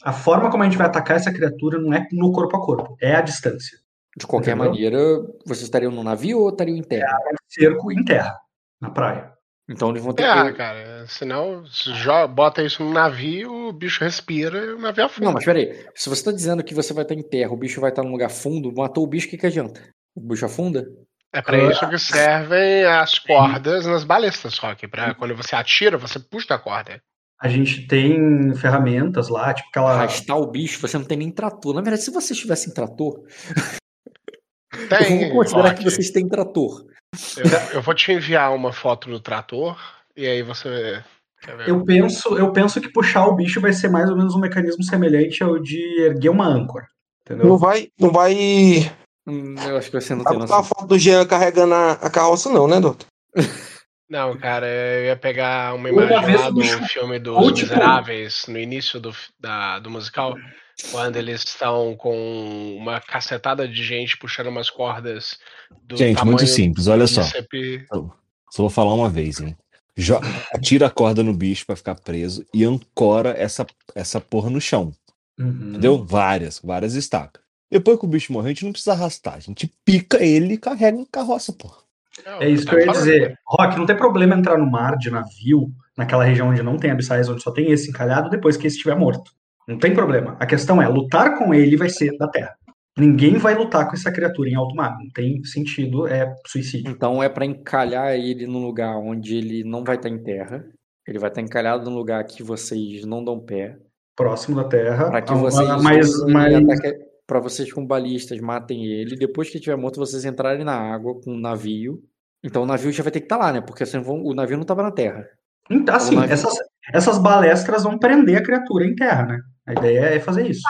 a forma como a gente vai atacar essa criatura não é no corpo a corpo, é a distância. De qualquer Entendeu? maneira, vocês estariam no navio ou estariam em terra? Cerco em terra, na praia. Então eles vão ter É, que. cara, senão se jo- bota isso no navio, o bicho respira e o navio afunda. Não, mas peraí. Se você tá dizendo que você vai estar em terra, o bicho vai estar num lugar fundo, matou o bicho, o que, que adianta? O bicho afunda? É pra isso que servem as cordas nas balestas, Rock. Pra quando você atira, você puxa a corda. A gente tem ferramentas lá, tipo aquela. Arrastar o bicho, você não tem nem trator. Na verdade, se vocês tivessem trator, Tem, eu vou considerar Rock. que vocês têm trator. Eu, eu vou te enviar uma foto do trator e aí você. Quer ver? Eu penso, eu penso que puxar o bicho vai ser mais ou menos um mecanismo semelhante ao de erguer uma âncora. Não Entendeu? vai, não vai Hum, Eu acho que você não vai tem botar a noção. foto do Jean carregando a, a carroça, não, né, doutor? Não, cara, eu ia pegar uma imagem lá do filme dos ou, tipo- Miseráveis, no início do, da, do musical, quando eles estão com uma cacetada de gente puxando umas cordas do Gente, muito simples, olha só. Só vou falar uma vez, hein? Jo- Atira a corda no bicho pra ficar preso e ancora essa, essa porra no chão. Uhum. Entendeu? Várias, várias estacas. Depois que o bicho morrer, a gente não precisa arrastar. A gente pica ele e carrega na carroça, porra. Não, É isso tá que eu ia falando. dizer. Rock, não tem problema entrar no mar de navio, naquela região onde não tem abissais, onde só tem esse encalhado, depois que esse estiver morto. Não tem problema. A questão é, lutar com ele vai ser da terra. Ninguém vai lutar com essa criatura em alto mar. Não tem sentido, é suicídio. Então é pra encalhar ele num lugar onde ele não vai estar em terra. Ele vai estar encalhado num lugar que vocês não dão pé. Próximo da terra. Para que Ah, vocês mas, usem mas ataque- pra vocês com balistas matem ele. Depois que ele estiver morto, vocês entrarem na água com um navio. Então o navio já vai ter que estar lá, né? Porque vão- o navio não tava na terra. Então, assim, O navio- essas, essas balestras vão prender a criatura em terra, né? A ideia é fazer isso.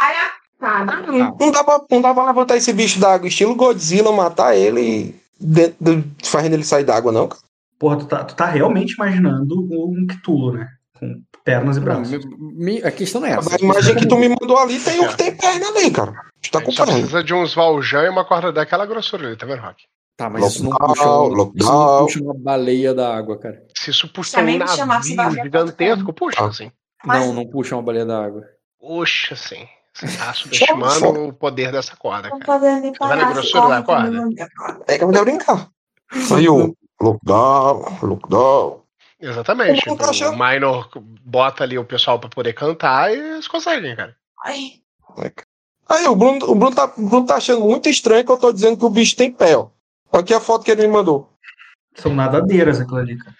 Não, não dá pra, não dá pra levantar esse bicho d'água, estilo Godzilla, matar ele e dentro do- fazendo ele sair d'água, não, cara. Porra, tu tá, tu tá realmente imaginando um Cthulhu, né? Com pernas e Não, braços. me- a questão não é essa. A imagem que tu me mandou ali tem um que tem perna ali, cara. Tu tá A gente só comparando. precisa de uns Valjean e uma corda daquela grossura ali, tá vendo, Rock? Tá, mas isso não puxa, um- isso não puxa uma baleia da água, cara. Se isso puxa um navio gigantesco, puxa, Ah. assim. Mas- Não, não puxa uma baleia da água. Puxa, sim. Você tá subestimando o poder dessa corda, Tô cara. fazendo Tá vendo a grossura da corda? É que eu me deu brincar. Aí o lockdown, lockdown. Exatamente. Então, o Minor bota ali o pessoal pra poder cantar e eles conseguem, cara. Ai, Aí o Bruno, o Bruno, tá, o Bruno tá achando muito estranho que eu tô dizendo que o bicho tem pé, ó. Aqui a foto que ele me mandou. São nadadeiras aquilo ali, cara.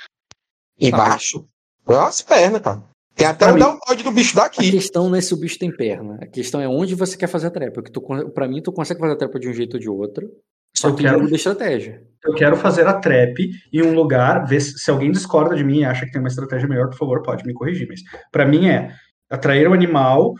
Embaixo. Olha as pernas, cara. Tem até Pra o deltoide do bicho A daqui. questão não é se o bicho tem perna. A questão é onde você quer fazer a trepa. Porque tu, pra mim, tu consegue fazer a trepa de um jeito ou de outro. Só Eu que quero- muda a estratégia. Eu quero fazer a trap em um lugar, ver se, se alguém discorda de mim e acha que tem uma estratégia melhor, por favor, pode me corrigir. Mas pra mim é atrair o animal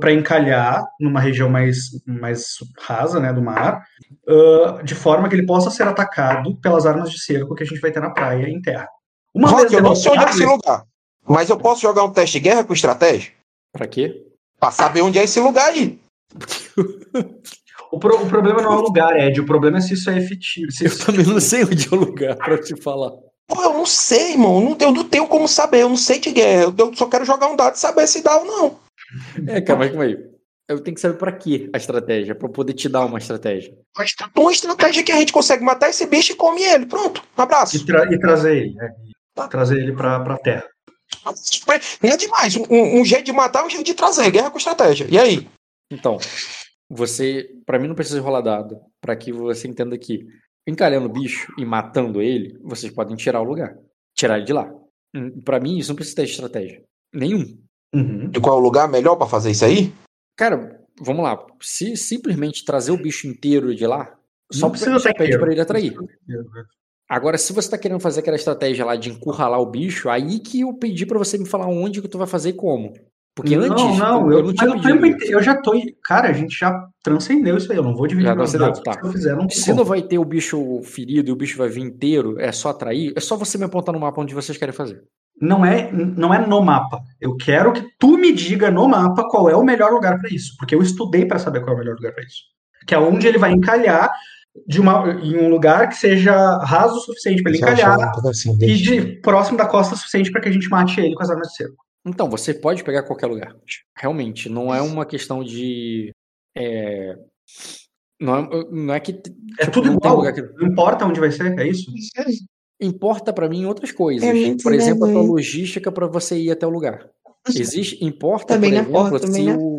para encalhar numa região mais, mais rasa né, do mar, ah, de forma que ele possa ser atacado pelas armas de cerco que a gente vai ter na praia em terra. Uma Rock, eu não sei onde é esse lugar. Mas eu posso jogar um teste de guerra com estratégia? Pra quê? Pra saber onde é esse lugar aí. o, pro- o problema não é o lugar, Ed. O problema é se isso é efetivo. Se Eu isso- também não sei onde é o lugar pra te falar. Pô, eu não sei, irmão. Eu não, eu não tenho como saber. Eu não sei de guerra. Eu, só quero jogar um dado e saber se dá ou não. É, calma aí, calma aí. Eu tenho que saber pra quê a estratégia, pra eu poder te dar uma estratégia. Mas tá uma estratégia que a gente consegue matar esse bicho e come ele. Pronto. Um abraço. e, tra- e trazer ele. né? Trazer ele pra, pra terra. Não é demais. Um, um jeito de matar é um jeito de trazer. Guerra com estratégia. E aí? Então, você, Pra mim não precisa rolar dado, Pra que você entenda que encalhando o bicho e matando ele, vocês podem tirar o lugar, tirar ele de lá. Hum, Pra mim isso não precisa ter estratégia, nenhum. Uhum. E qual é o lugar melhor pra fazer isso aí? Cara, vamos lá, se simplesmente trazer o bicho inteiro de lá, só Não precisa pede pra ele atrair. Agora, se você tá querendo fazer aquela estratégia lá de encurralar o bicho, aí que eu pedi pra você me falar onde que tu vai fazer e como. Porque não, antes não, eu, eu, não tinha o pedido. eu já tô. Cara, a gente já transcendeu isso aí. Eu não vou dividir Já meus dados. tá. Se eu fizer, não Se não vai ter o bicho ferido e o bicho vai vir inteiro, é só atrair, é só você me apontar no mapa onde vocês querem fazer. Não é, não é no mapa. Eu quero que tu me diga no mapa qual é o melhor lugar pra isso, porque eu estudei pra saber qual é o melhor lugar pra isso. Que é onde ele vai encalhar de uma, em um lugar que seja raso o suficiente pra ele encalhar Assim, e de próximo da costa o suficiente pra que a gente mate ele com as armas de cerco. Então, você pode pegar qualquer lugar. Realmente, não é uma questão de. é, não, é, não é que. É tipo, tudo não tem igual. lugar que- Não importa onde vai ser, é isso? Importa pra mim outras coisas. É Por exemplo, a tua logística pra você ir até o lugar. Existe, importa, Também por exemplo, porta, também se o,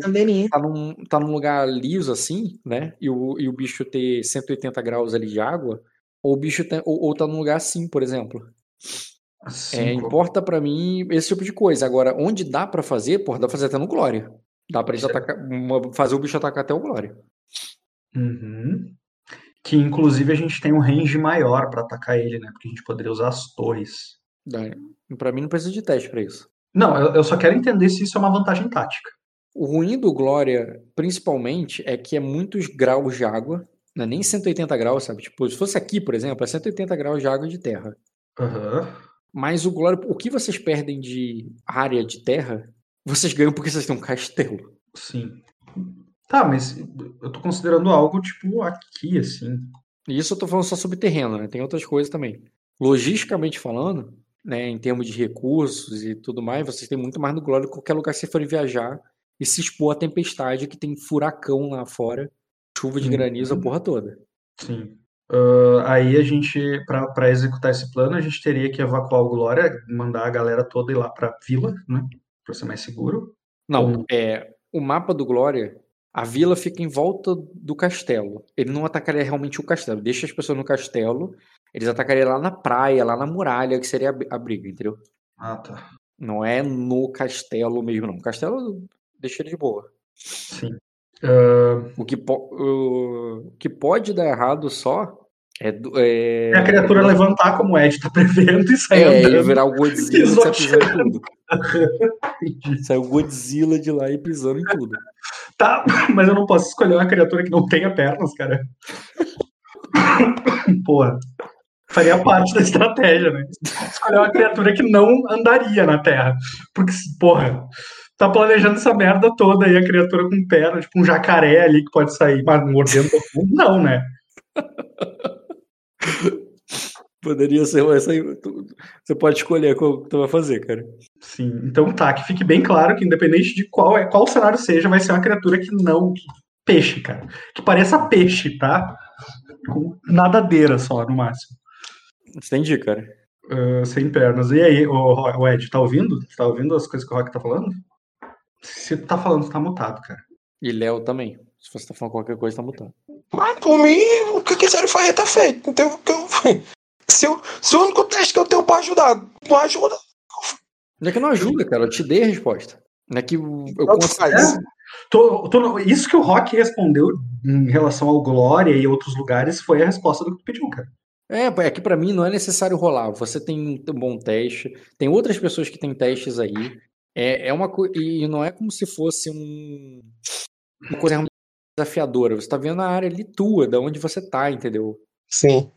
tá num, tá num lugar liso assim, né? E o, e o bicho ter 180 graus ali de água, ou o bicho tem, ou, ou tá num lugar assim, por exemplo. Assim, É, importa pra mim esse tipo de coisa. Agora, onde dá pra fazer, porra, dá pra fazer até no Glória. Dá pra atacar, uma- fazer o bicho atacar até o Glória. Uhum. Que inclusive a gente tem um range maior pra atacar ele, né? Porque a gente poderia usar as torres. Dá- Pra mim não precisa de teste pra isso. Não, eu, eu só quero entender se isso é uma vantagem tática. O ruim do Glória, principalmente, é que é muitos graus de água. Não é nem 180 graus, sabe? Tipo, se fosse aqui, por exemplo, é 180 graus de água de terra. Aham. Mas o Glória, o que vocês perdem de área de terra, vocês ganham porque vocês têm um castelo. Sim. Tá, mas eu tô considerando algo tipo aqui, assim. E isso eu tô falando só sobre terreno, né? Tem outras coisas também. Logisticamente falando, né, em termos de recursos e tudo mais, vocês têm muito mais no Glória que qualquer lugar que vocês forem viajar e se expor à tempestade que tem furacão lá fora, chuva de Uhum. granizo, a porra toda. Sim. Ah, aí a gente, pra executar esse plano, a gente teria que evacuar o Glória, mandar a galera toda ir lá pra vila, né? Pra ser mais seguro. Não, é, o mapa do Glória, a vila fica em volta do castelo. Ele não atacaria realmente o castelo. Deixa as pessoas no castelo, eles atacariam lá na praia, lá na muralha, que seria a bri- a briga, entendeu? Ah, tá. Não é no castelo mesmo, não. O castelo deixa ele de boa. Sim. Ah, O que, o que pode dar errado só é. do- é... é a criatura levantar como o Ed tá prevendo e sair É, andando. virar o Godzilla e pisando em tudo. Sai o Godzilla de lá e pisando em tudo. Tá, mas eu não posso escolher uma criatura que não tenha pernas, cara. Porra. Faria parte da estratégia, né? Escolher uma criatura que não andaria na Terra. Porque, porra, tá planejando essa merda toda aí, a criatura com perna, tipo um jacaré ali que pode sair mas mordendo todo mundo. Não, né? Poderia ser essa aí. Você pode escolher qual que tu vai fazer, cara. Sim. Então tá, que fique bem claro que independente de qual é qual cenário seja, vai ser uma criatura que não. que- peixe, cara. Que pareça peixe, tá? Com nadadeira só, no máximo. Entendi, cara. Ah, sem pernas. E aí, o, o Ed, tá ouvindo? Tá ouvindo as coisas que o Rock tá falando? Se tu tá falando, tu tá mutado, cara. E Léo também. Se você tá falando qualquer coisa, tá mutando. Mas por mim, o que quiserem fazer tá feito. Então, o que eu... se, eu, se o único teste que eu tenho pra ajudar não ajuda, Não é que não ajuda, cara. Eu te dei a resposta. Não é que eu eu consigo. faz. Tô- tô- isso que o Rock respondeu em relação ao Glória e outros lugares foi a resposta do que tu pediu, cara. É, é que pra mim não é necessário rolar. Você tem um bom teste, tem outras pessoas que têm testes aí. É, é uma. E não é como se fosse um. Uma coisa desafiadora. Você tá vendo a área ali tua, da onde você tá, entendeu? Sim.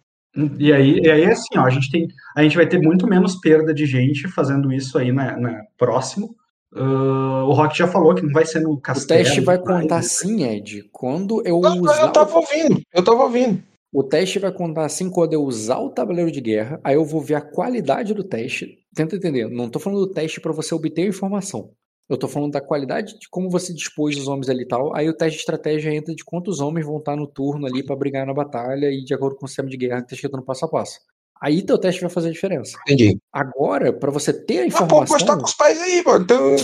E aí, e aí assim, ó, a gente tem, a gente vai ter muito menos perda de gente fazendo isso aí na, na- próximo. Ah, o Rock já falou que não vai ser no O castelo. teste vai vai- contar sim, Ed, quando eu Não, usar. eu tava ouvindo, eu tava ouvindo. O teste vai contar assim quando eu usar o tabuleiro de guerra, aí eu vou ver a qualidade do teste. Tenta entender, não tô falando do teste para você obter a informação. Eu tô falando da qualidade de como você dispôs os homens ali e tal. Aí o teste de estratégia entra de quantos homens vão estar no turno ali para brigar na batalha e de acordo com o sistema de guerra que tá escrito no passo a passo. Aí teu teste vai fazer a diferença. Entendi. Agora, pra você ter a Mas pô, informação. postar com os pais aí, mano. Então,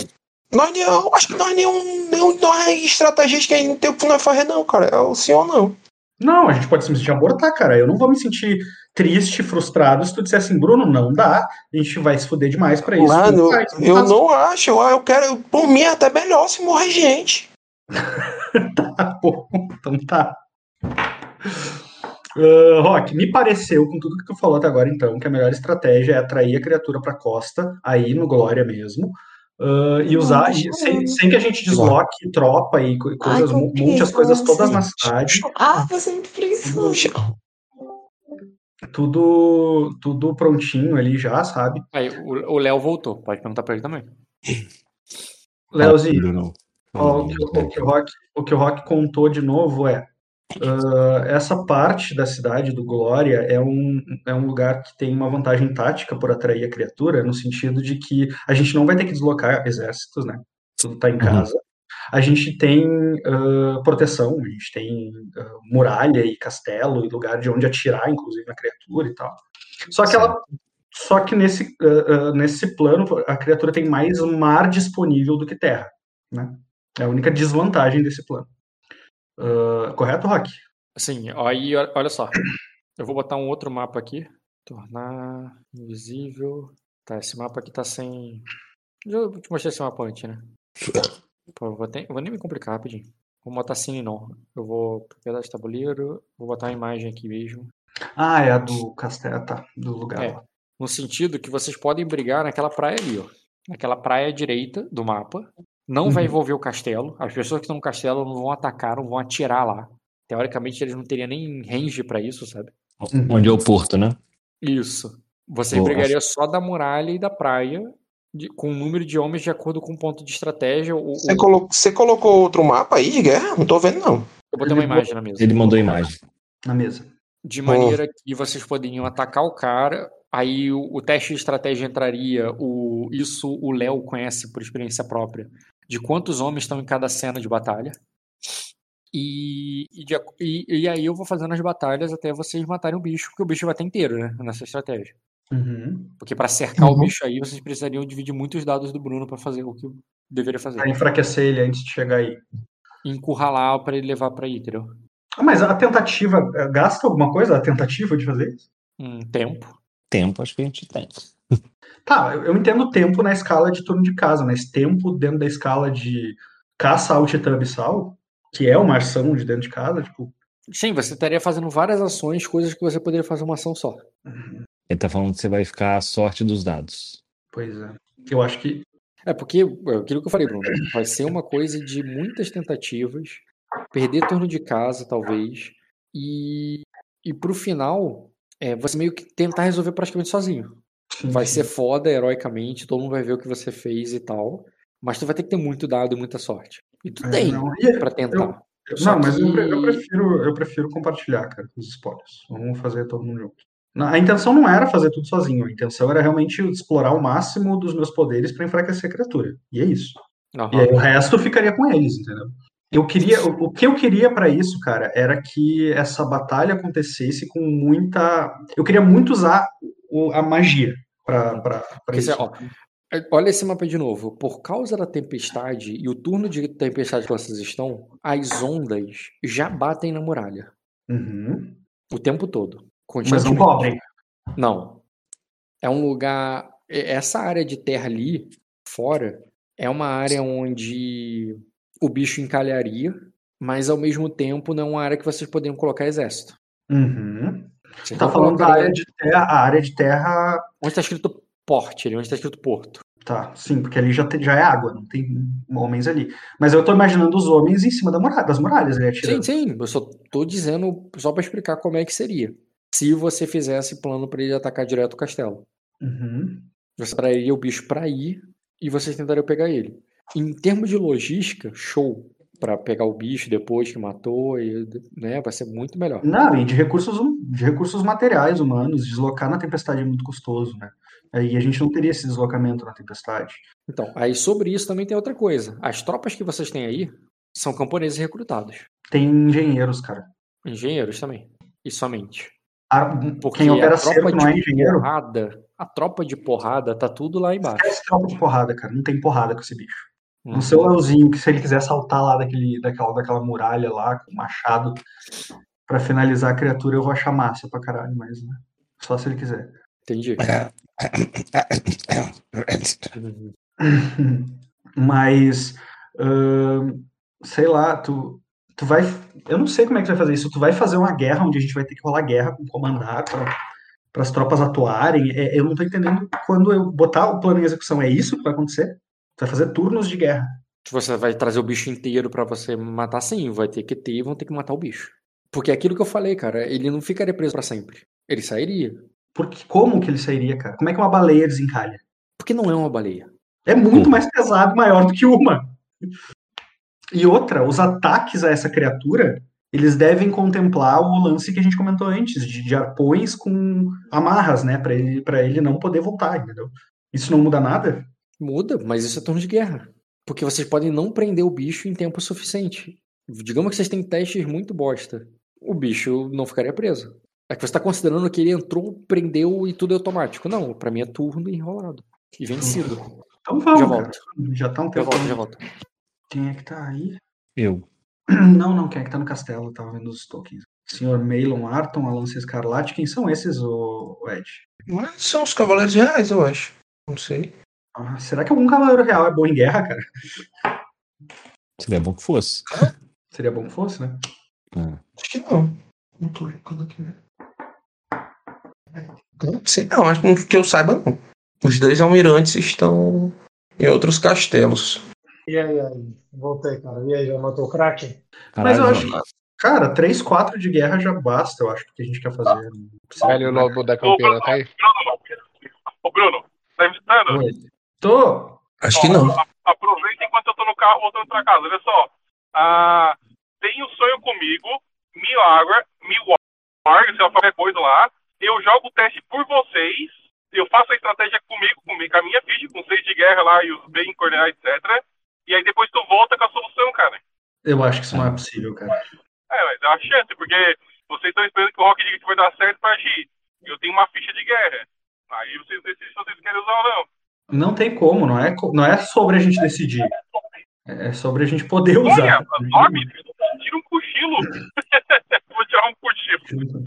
nós não, acho que nós nenhum, nenhum nós é estrategista que aí não tem o que nós fazer, não, cara. É o senhor não. Não, a gente pode simplesmente abortar, cara. Eu não vou me sentir triste, frustrado se tu disser assim, Bruno, não dá. A gente vai se fuder demais pra isso. Mano, Não faz, não eu faz. não acho. Eu, quero. Por mim, é até melhor se morrer gente. Tá bom, então tá. Ah, Rock, me pareceu, com tudo que tu falou até agora, então, que a melhor estratégia é atrair a criatura pra costa, aí no Glória mesmo, ah, e usar, e sem, sem que a gente desloque tropa e co- coisas, Ai, monte as coisas todas na cidade, Ah, você preguiçoso. tudo, tudo prontinho ali já, sabe? Aí, o Léo voltou. Pode perguntar pra ele também. Ó, o, o o o que o Rock contou de novo é ah, essa parte da cidade do Glória é um, é um lugar que tem uma vantagem tática por atrair a criatura, no sentido de que a gente não vai ter que deslocar exércitos, né? Tudo tá em casa. A gente tem ah, proteção, a gente tem ah, muralha e castelo e lugar de onde atirar, inclusive, na criatura e tal. Só que ela. Só que nesse, nesse plano, a criatura tem mais mar disponível do que terra. Né? É a única desvantagem desse plano. Ah, correto, Rock? Assim, aí, olha só. Eu vou botar um outro mapa aqui. Tornar invisível. Tá, esse mapa aqui tá sem. Eu te mostrei esse mapa antes, né? Pô, vou, ter- vou nem me complicar rapidinho. Vou botar cine não. Eu vou propriedade de tabuleiro. Vou botar uma imagem aqui mesmo. Ah, é a do castelo, tá, do lugar. É. No sentido que vocês podem brigar naquela praia ali, ó. Naquela praia direita do mapa. Não vai Uhum. envolver o castelo. As pessoas que estão no castelo não vão atacar, não vão atirar lá. Teoricamente, eles não teriam nem range pra isso, sabe? Uhum. Onde é o porto, né? Isso. Você Boa. brigaria só da muralha e da praia, de- com o número de homens de acordo com o ponto de estratégia. O, o- Você, colo- você colocou outro mapa aí de guerra? Não tô vendo, não. eu botei uma imagem na mesa. Ele mandou imagem. Na mesa. De maneira que vocês poderiam atacar o cara, aí o, o teste de estratégia entraria, o, isso o Léo conhece por experiência própria, de quantos homens estão em cada cena de batalha. E, e, de e- e aí eu vou fazendo as batalhas até vocês matarem o bicho, porque o bicho vai estar inteiro, né? Nessa estratégia. Uhum. Porque para cercar o Uhum. bicho aí, vocês precisariam dividir muitos dados do Bruno para fazer o que deveria fazer. Pra enfraquecer ele antes de chegar aí. Encurralar para ele levar para aí, entendeu? Ah, mas a tentativa, eh, gasta alguma coisa a tentativa de fazer isso? Um tempo. Tempo, acho que a gente tem. Tá, eu eu entendo tempo na escala de turno de casa, mas tempo dentro da escala de caça ao titã abissal, que é uma ação de dentro de casa, tipo, Sim, você estaria fazendo várias ações, coisas que você poderia fazer uma ação só. Ele tá falando que você vai ficar a sorte dos dados. pois é. Eu acho que É porque, é aquilo que eu falei, Bruno, vai ser uma coisa de muitas tentativas, perder turno de casa, talvez, e, e pro final, é, você meio que tentar resolver praticamente sozinho. Vai ser foda, heroicamente, todo mundo vai ver o que você fez e tal, mas tu vai ter que ter muito dado e muita sorte. E tu É, tem e- pra tentar. eu- Só não, mas eu, eu prefiro, eu prefiro compartilhar, cara, os spoilers. Vamos fazer todo mundo junto. A intenção não era fazer tudo sozinho, a intenção era realmente explorar o máximo dos meus poderes pra enfraquecer a criatura. E é isso. Aham. E aí o resto ficaria com eles, entendeu? Eu queria, o, o que eu queria pra isso, cara, era que essa batalha acontecesse com muita. Eu queria muito usar o- a magia Porque, isso. ó, é, Olha esse mapa de novo. Por causa da tempestade e o turno de tempestade que vocês estão, as ondas já batem na muralha Uhum. o tempo todo. Mas não cobrem. Não. É um lugar. é- Essa área de terra ali, fora, é uma área onde o bicho encalharia, mas ao mesmo tempo não é uma área que vocês poderiam colocar exército. Uhum. Você Tá não falando da área de terra, a área de terra. Onde está escrito porte ali, onde está escrito porto. Tá, sim, porque ali já, tem- já é água, não tem homens ali. Mas eu tô imaginando os homens em cima da muralha, das muralhas, ali Sim, atirando. sim, eu só tô dizendo só para explicar como é que seria. Se você fizesse plano para ele atacar direto o castelo. Uhum. Você trairia o bicho pra ir e vocês tentariam pegar ele. Em termos de logística, show. Pra pegar o bicho depois que matou, e, né, vai ser muito melhor. Não, e de recursos, hum- de recursos materiais humanos, deslocar na tempestade é muito custoso, né? Aí a gente não teria esse deslocamento na tempestade. Então, aí sobre isso também tem outra coisa. As tropas que vocês têm aí são camponeses recrutados. Tem engenheiros, cara. Engenheiros também. E somente. A- Porque quem opera a tropa não é de engenheiro. porrada, a tropa de porrada tá tudo lá embaixo. Esquece tropa de porrada, cara. Não tem porrada com esse bicho. Uhum. No seu Leozinho, que se ele quiser saltar lá daquele, daquela, daquela muralha lá, com o machado, pra finalizar a criatura, eu vou achar massa pra caralho, mas né? só se ele quiser. Entendi. Mas, ahn, sei lá, tu, tu vai. Eu não sei como é que tu vai fazer isso. Tu vai fazer uma guerra onde a gente vai ter que rolar guerra com comandar para as tropas atuarem. É, eu não tô entendendo quando eu botar o plano em execução. É isso que vai acontecer? Tu vai fazer turnos de guerra. Você vai trazer o bicho inteiro pra você matar sim, vai ter que ter e vão ter que matar o bicho. Porque é aquilo que eu falei, cara, ele não ficaria preso pra sempre. Ele sairia. Porque como que ele sairia, cara? Como é que uma baleia desencalha? Porque não é uma baleia. É muito mais pesado, maior do que uma. E outra, os ataques a essa criatura, eles devem contemplar o lance que a gente comentou antes, de, de arpões com amarras, né? Pra ele, pra ele não poder voltar, entendeu? Isso não muda nada? Muda, mas isso é turno de guerra. Porque vocês podem não prender o bicho em tempo suficiente. Digamos que vocês têm testes muito bosta. O bicho não ficaria preso. É que você está considerando que ele entrou, prendeu e tudo é automático. Não, pra mim é turno e enrolado. E vencido. Então vamos, Já cara. volto. Já tá um Já tempo. volto, já volto. Quem é que tá aí? Eu. Não, não, quem é que tá no castelo? Eu tava vendo os tokens. Senhor Maylon Arton, a Lança Escarlate, quem são esses, o Ed? Mas são os Cavaleiros Reais, eu acho. Não sei. Ah, será que algum cavaleiro real é bom em guerra, cara? Seria bom que fosse. Seria bom que fosse, né? Acho que não. Não tô ficando aqui, né? Não sei, não. Acho que que eu saiba, não. Os dois almirantes estão em outros castelos. E aí, aí? Voltei, cara. E aí, já matou o Kraken? Mas eu acho que, cara, 3, 4 de guerra já basta, eu acho, que a gente quer fazer. Velho o lobo da campeira, tá aí? Ô, Bruno, tá me escutando? Tô. Acho que não. Aproveita enquanto eu tô no carro voltando pra casa. Olha só. Ah, tem um sonho comigo, milagre, milagre, sei lá, qualquer coisa lá. Eu jogo o teste por vocês. Eu faço a estratégia comigo, comigo, com a minha ficha, com seis de guerra lá e os bem coordenados, etc. E aí depois tu volta com a solução, cara. Eu acho que isso não é possível, cara. É, mas dá uma chance, porque vocês estão esperando que o Rock diga que vai dar certo pra agir. Eu tenho uma ficha de guerra. Aí vocês decidem se vocês querem usar ou não. Não tem como, não é, não é sobre a gente decidir. É sobre a gente poder usar. Olha, dorme, tira um cochilo. Vou tirar um cochilo.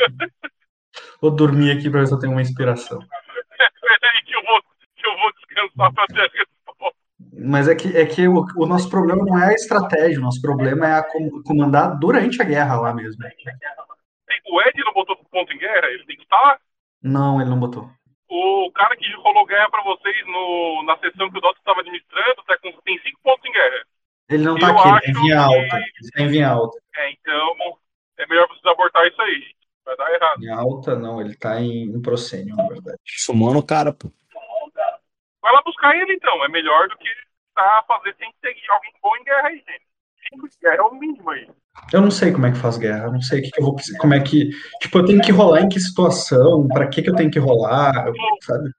Vou dormir aqui pra ver se eu tenho uma inspiração. Peraí que eu vou, que eu vou descansar pra ter a resposta. Mas é que, é que o, o nosso problema não é a estratégia, o nosso problema é a com- comandar durante a guerra lá mesmo. O Ed não botou ponto em guerra, ele tem que estar. Não, ele não botou. O cara que rolou guerra pra vocês no, na sessão que o Dota estava administrando tá com, tem cinco pontos em guerra. Ele não tá Eu aqui, ele acho tá em vinha alta. Ele tá em vinha alta. É, então é melhor vocês abortar isso aí. Vai dar errado. Vinha alta, não, ele tá em, em proscênio, na verdade. Sumando o cara, pô. Vai lá buscar ele então. É melhor do que tá fazer sem ter alguém bom em guerra aí, gente. Cinco de guerra é o mínimo aí. Eu não sei como é que faz guerra, eu não sei que, que eu vou como é que. Tipo, eu tenho que rolar em que situação, pra que, que eu tenho que rolar, sabe?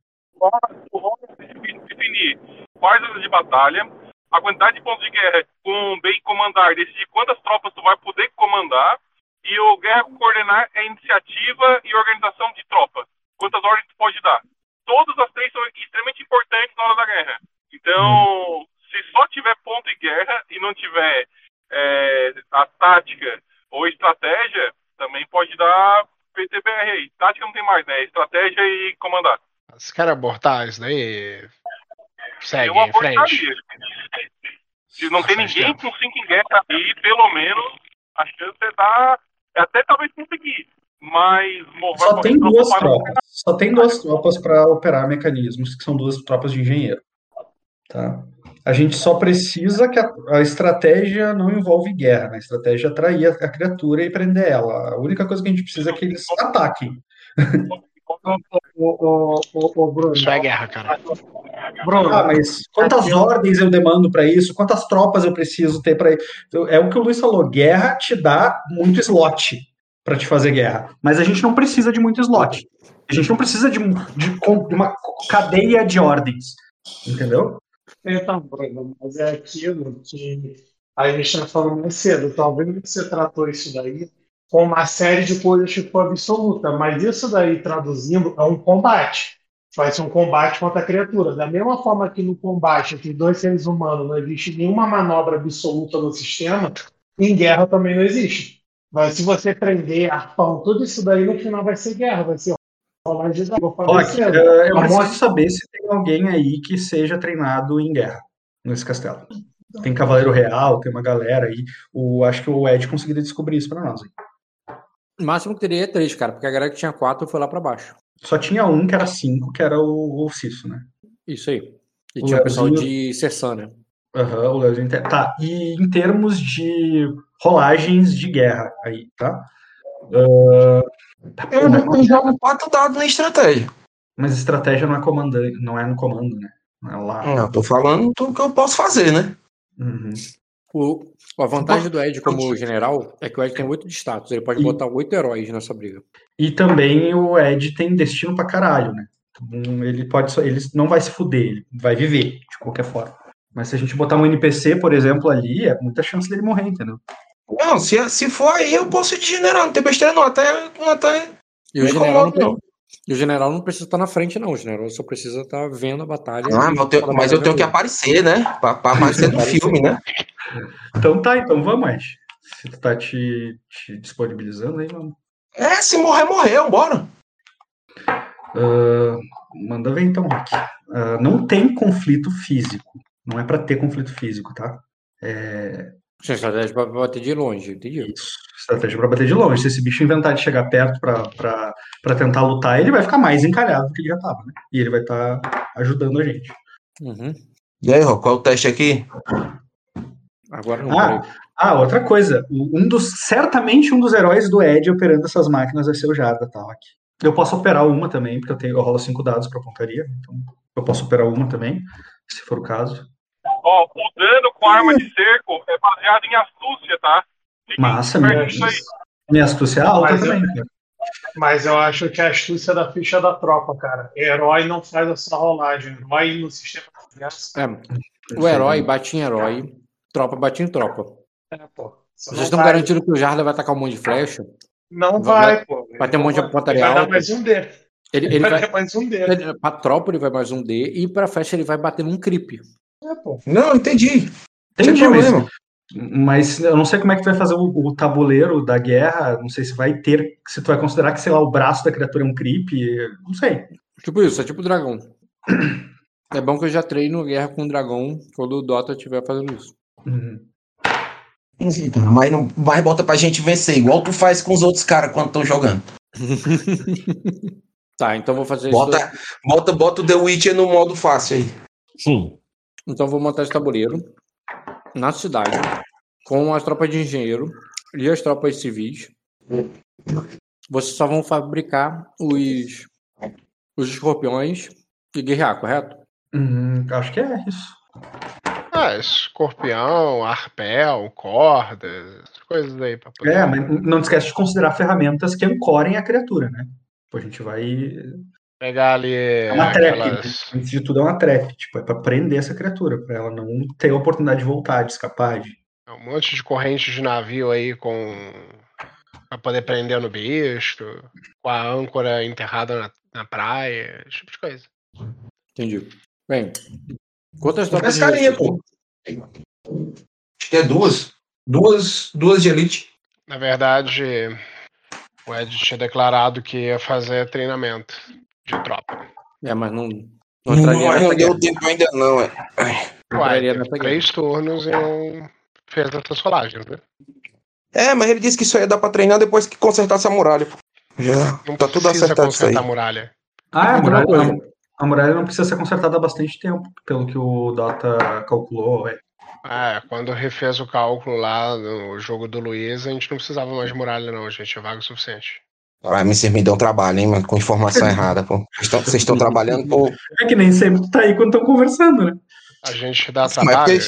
É definir quais áreas de batalha, a quantidade de pontos de guerra com bem comandar, decidir quantas tropas tu vai poder comandar, e o guerra coordenar é iniciativa e organização de tropa. Quantas ordens tu pode dar. Todas as três são extremamente importantes na hora da guerra. Então, se só tiver ponto de guerra e não tiver é, a tática ou estratégia, também pode dar PTBR aí. Tática não tem mais, né? Estratégia e comandar. Se quer abortar isso daí, segue eu em frente. Se não tem ninguém tempo. com 5 em guerra aí, pelo menos a chance é dar. É até talvez conseguir. Mas Só tem duas tropas. Só tem duas tropas para operar mecanismos, que são duas tropas de engenheiro. Tá? A gente só precisa que a, a estratégia não envolve guerra, né? A estratégia é atrair a, a criatura e prender ela. A única coisa que a gente precisa é que eles ataquem. O, o, o, o Bruno. Isso é guerra, cara. Bruno, Ah, mas quantas ordens eu demando para isso? Quantas tropas eu preciso ter para É o que o Luiz falou, guerra te dá muito slot para te fazer guerra, mas a gente não precisa de muito slot. A gente não precisa de, de de uma cadeia de ordens, entendeu? Então, Bruno, mas é aquilo que a gente estava falando mais cedo. Talvez você tratou isso daí com uma série de coisas tipo absoluta. Mas isso daí, traduzindo, é um combate. Vai ser um combate contra a criatura. Da mesma forma que no combate entre dois seres humanos não existe nenhuma manobra absoluta no sistema, em guerra também não existe. Mas se você prender arpão, tudo isso daí no final vai ser guerra, vai ser Rock, eh, eu A preciso saber se tem alguém aí que seja treinado em guerra nesse castelo. Tem Cavaleiro Real, tem uma galera aí. O, acho que o Ed conseguiria descobrir isso pra nós. hein? O máximo que teria é três, cara, porque a galera que tinha quatro foi lá pra baixo. Só tinha um que era cinco, que era o, o Cisso, né? Isso aí. E O tinha o pessoal de Cessânia. Aham, o Leozinho. Tá, e em termos de rolagens de guerra aí, tá? Ah, tá, Eu pô, mas- não jogo quatro dados na estratégia. Mas estratégia não é comandante, não é no comando, né? Não é lá. Não, tô falando tudo que eu posso fazer, né? Uhum. O, a vantagem do Ed como general é que o Ed tem oito de status. Ele pode E- botar oito heróis nessa briga. E também o Ed tem destino pra caralho, né? Então, ele pode só, ele não vai se fuder, ele vai viver de qualquer forma. Mas se a gente botar um NPC, por exemplo, ali, é muita chance dele morrer, entendeu? Não, se, se for aí, eu posso ir de general, não tem besteira não. Até, até E o, general não, incomoda, não. e o general não precisa estar na frente, não. O general só precisa estar vendo a batalha. Ah, mas eu tenho, mas eu tenho que aparecer, né? Pra, pra aparecer no filme, né? Então tá, então vamos, Ed. Se tu tá te, te disponibilizando aí, vamos. É, se morrer, morreu, bora. Ah, manda ver então, Rock. Ah, não tem conflito físico. Não é pra ter conflito físico, tá? É estratégia pra bater de longe, entendi. isso. Estratégia pra bater de longe. Se esse bicho inventar de chegar perto pra tentar lutar, ele vai ficar mais encalhado do que ele já tava, né? E ele vai estar ajudando a gente. Uhum. E aí, Rô, qual é o teste aqui? Agora não, Ah, ah, outra coisa. Um dos, certamente um dos heróis do Ed operando essas máquinas vai ser o Jarda, tá, Rock? Eu posso operar uma também, porque eu, tenho, eu rolo cinco dados pra pontaria. Então eu posso operar uma também, se for o caso. Ó, o dano com arma de cerco é baseado em astúcia, tá? Fiquem Massa, minha, minha astúcia é alta Mas eu- também, cara. Mas eu acho que a astúcia da ficha da tropa, cara. Herói não faz essa rolagem. Herói no sistema. É, o herói bate em herói, tropa bate em tropa. É, pô. Você Vocês não estão vai- garantindo que o Jarda vai tacar um monte de flecha? Não Vai- vai, pô. vai ter um monte de Ele pontaria Vai dar alta. mais um D. Ele, ele vai vai. ter mais um D. Ele, pra tropa ele vai mais um D e pra flecha ele vai bater num creep. É, pô. Não, entendi. Entendi, Sem mas, problema. mas eu não sei como é que tu vai fazer o, o tabuleiro da guerra. Não sei se vai ter. Se tu vai considerar que, sei lá, o braço da criatura é um creep. Não sei. Tipo isso, é tipo dragão. É bom que eu já treino guerra com dragão quando o Dota estiver fazendo isso. Uhum. Mas, não, mas bota pra gente vencer, igual tu faz com os outros caras quando estão jogando. Tá, então vou fazer isso. Bota, bota, bota o The Witcher no modo fácil aí. Hum. Então vou montar esse tabuleiro na cidade com as tropas de engenheiro e as tropas civis. Vocês só vão fabricar os, os escorpiões e guerrear, correto? Uhum, acho que é isso. Ah, escorpião, arpel, cordas, coisas aí pra poder. É, mas não esquece de considerar ferramentas que ancorem a criatura, né? Tipo, a gente vai. Pegar ali É uma trap. né? aquelas. Antes de tudo, é uma trap. Tipo, é pra prender essa criatura, pra ela não ter a oportunidade de voltar, de escapar. De... Um monte de correntes de navio aí com. pra poder prender no bicho, com a âncora enterrada na, na praia, esse tipo de coisa. Entendi. Bem, quantas tropas engenheiro? pô. Acho que é duas. Duas, duas de elite. Na verdade, o Ed tinha declarado que ia fazer treinamento de tropa. É, mas não, não Não, não deu tempo ainda não, é. Uai, três turnos e não fez essas rolagens, né? É, mas ele disse que isso ia dar pra treinar depois que consertasse a muralha. pô. Já Não tá tudo precisa acertado isso aí. consertar a muralha. Ah, a Outra muralha, a, a muralha não precisa ser consertada há bastante tempo, pelo que o Dota calculou. É. É, quando refez o cálculo lá no jogo do Luiz, a gente não precisava mais de muralha, não, a gente tinha vaga o suficiente. Ah, mas vocês me dão trabalho, hein, mano, com informação errada, pô. Vocês estão- trabalhando, pô. É que nem sempre tu tá aí quando estão conversando, né? A gente dá trabalho.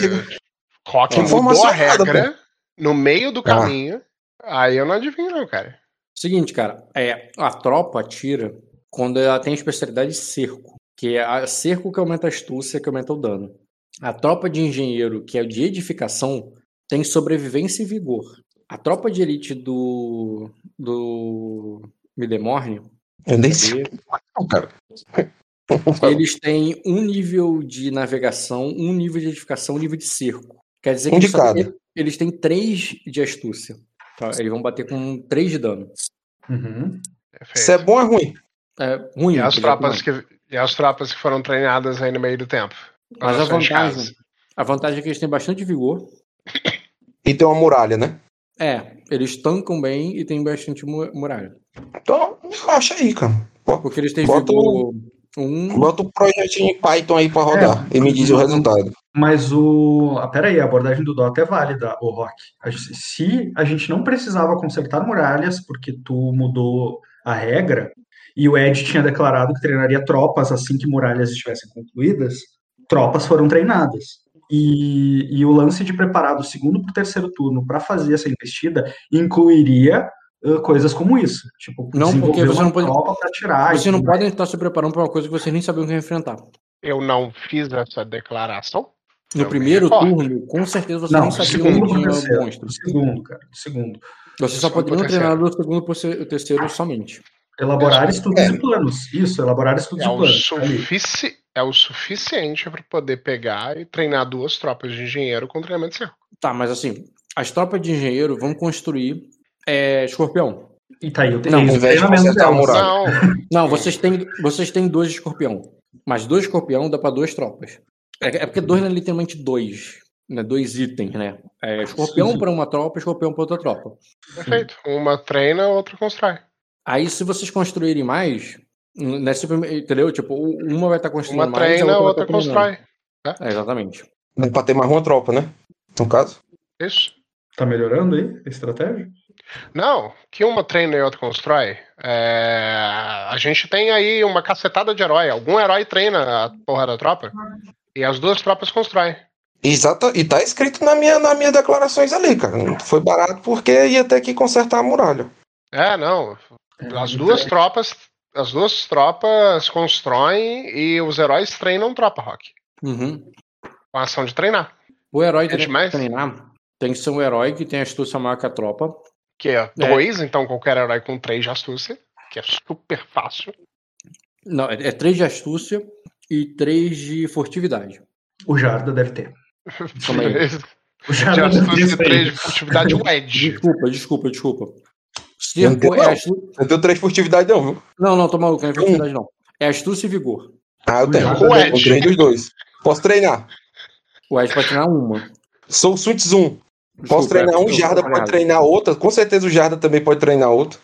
Rock Com mudou informação a errada, regra no meio do Ah. caminho. Aí eu não adivinho, não, cara. Seguinte, cara, é, a tropa atira quando ela tem a especialidade cerco, que é a cerco que aumenta a astúcia, que aumenta o dano. A tropa de engenheiro, que é o de edificação, tem sobrevivência e vigor. A tropa de elite do. do. Midemorne, Eu nem sei. Não, cara. eles têm um nível de navegação, um nível de edificação, um nível de cerco. Quer dizer que de eles, cada. eles têm três de astúcia. tá? Eles vão bater com três de dano. Uhum. Isso é bom ou é ruim? É ruim. E as, porque tropas é que, e as tropas que foram treinadas aí no meio do tempo. Mas a vantagem, a vantagem é que eles têm bastante vigor. E tem uma muralha, né? É, eles tancam bem e têm bastante mu- muralha. Então, acha aí, cara. Porque eles têm Bota vigor um. Bota um projetinho em Python aí pra rodar e me diz o resultado. Mas o. Ah, peraí, a abordagem do Dota é válida, o Rock. A gente- Se a gente não precisava consertar muralhas, porque tu mudou a regra, e o Ed tinha declarado que treinaria tropas assim que muralhas estivessem concluídas, tropas foram treinadas. E, e o lance de preparar do segundo para o terceiro turno para fazer essa investida incluiria ah, coisas como isso. Tipo, Não, porque você não pode- para tirar. Vocês não podem estar se preparando para uma coisa que vocês nem sabiam que ia enfrentar. Eu não fiz essa declaração. No Eu primeiro turno, com certeza vocês Não, não do sabiam segundo que pro tinha terceiro. monstro. Do segundo, cara. Do segundo. Vocês só pro treinar do segundo pro terceiro somente. Elaborar estudos É. e planos. Isso, elaborar estudos É e o, planos. Sufici... é o suficiente para poder pegar e treinar duas tropas de engenheiro com treinamento de cerco. Tá, mas assim, as tropas de engenheiro vão construir é, escorpião. E tá aí, eu Não, tenho ao invés de consertar a muralha. Não, Não, vocês têm, vocês têm dois escorpião. Mas dois escorpião dá pra duas tropas. É, é porque dois não é literalmente dois. Né, dois itens, né? É escorpião para uma tropa, escorpião para outra tropa. perfeito. Uma treina, a outra constrói. Aí, se vocês construírem mais, nesse primeiro, entendeu? Tipo, uma vai estar construindo Uma mais, a treina, a vai outra tá constrói. É, exatamente. Dá pra ter mais uma tropa, né? No caso. Isso. Tá melhorando aí a estratégia? Não, que uma treina e outra constrói. É, A gente tem aí uma cacetada de herói. Algum herói treina a porra da tropa. E as duas tropas constroem. Exato, e tá escrito na minha, nas minhas declarações ali, cara. Não Foi barato porque ia ter que consertar a muralha. É, não. As duas tropas. As duas tropas constroem e os heróis treinam tropa, Rock. Uhum. Com a ação de treinar. O herói É tem que treinar tem que ser um herói que tem astúcia maior que a tropa. Que é dois, então qualquer herói com três de astúcia. Que é super fácil. Não, é, é três de astúcia e três de furtividade. O Jarda deve ter. Calma aí. O De Jarda deve ter astúcia e três de furtividade, o Edge. Desculpa, desculpa, desculpa. Não tem, é não. astúcia. Eu tenho três furtividade, não, viu? Não, não, tô maluco, não é furtividade não. É astúcia e vigor. Ah, eu tenho. O Eu Ed. três dos dois. Posso treinar. O Ed pode treinar uma. Sou o Switch Zoom. Posso Desculpa, treinar um, eu- Jarda eu- pode treinar outra. Com certeza o Jarda também pode treinar outro.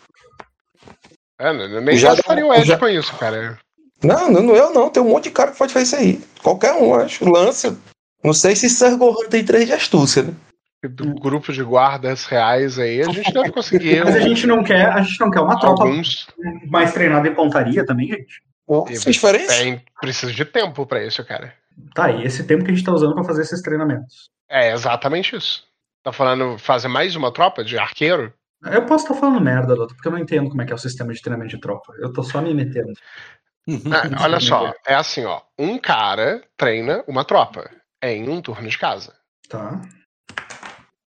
É, eu nem Já dá- o Edge já- com isso, cara. Não, não, não eu não. Tem um monte de cara que pode fazer isso aí. Qualquer um, acho. Lança. Não sei se Sir Gohan tem três de astúcia, né? Do grupo de guardas reais aí, a gente deve conseguir Mas a gente não quer, a gente não quer uma tropa alguns. mais treinada em pontaria também, gente. Nossa, diferença. Tem, precisa de tempo pra isso, cara. Tá, e esse tempo que a gente tá usando pra fazer esses treinamentos. É exatamente isso. Tá falando fazer mais uma tropa de arqueiro? Eu posso estar falando merda, Doutor, porque eu não entendo como é que é o sistema de treinamento de tropa. Eu tô só me metendo. Ah, olha só, é assim, ó. Um cara treina uma tropa em um turno de casa. Tá.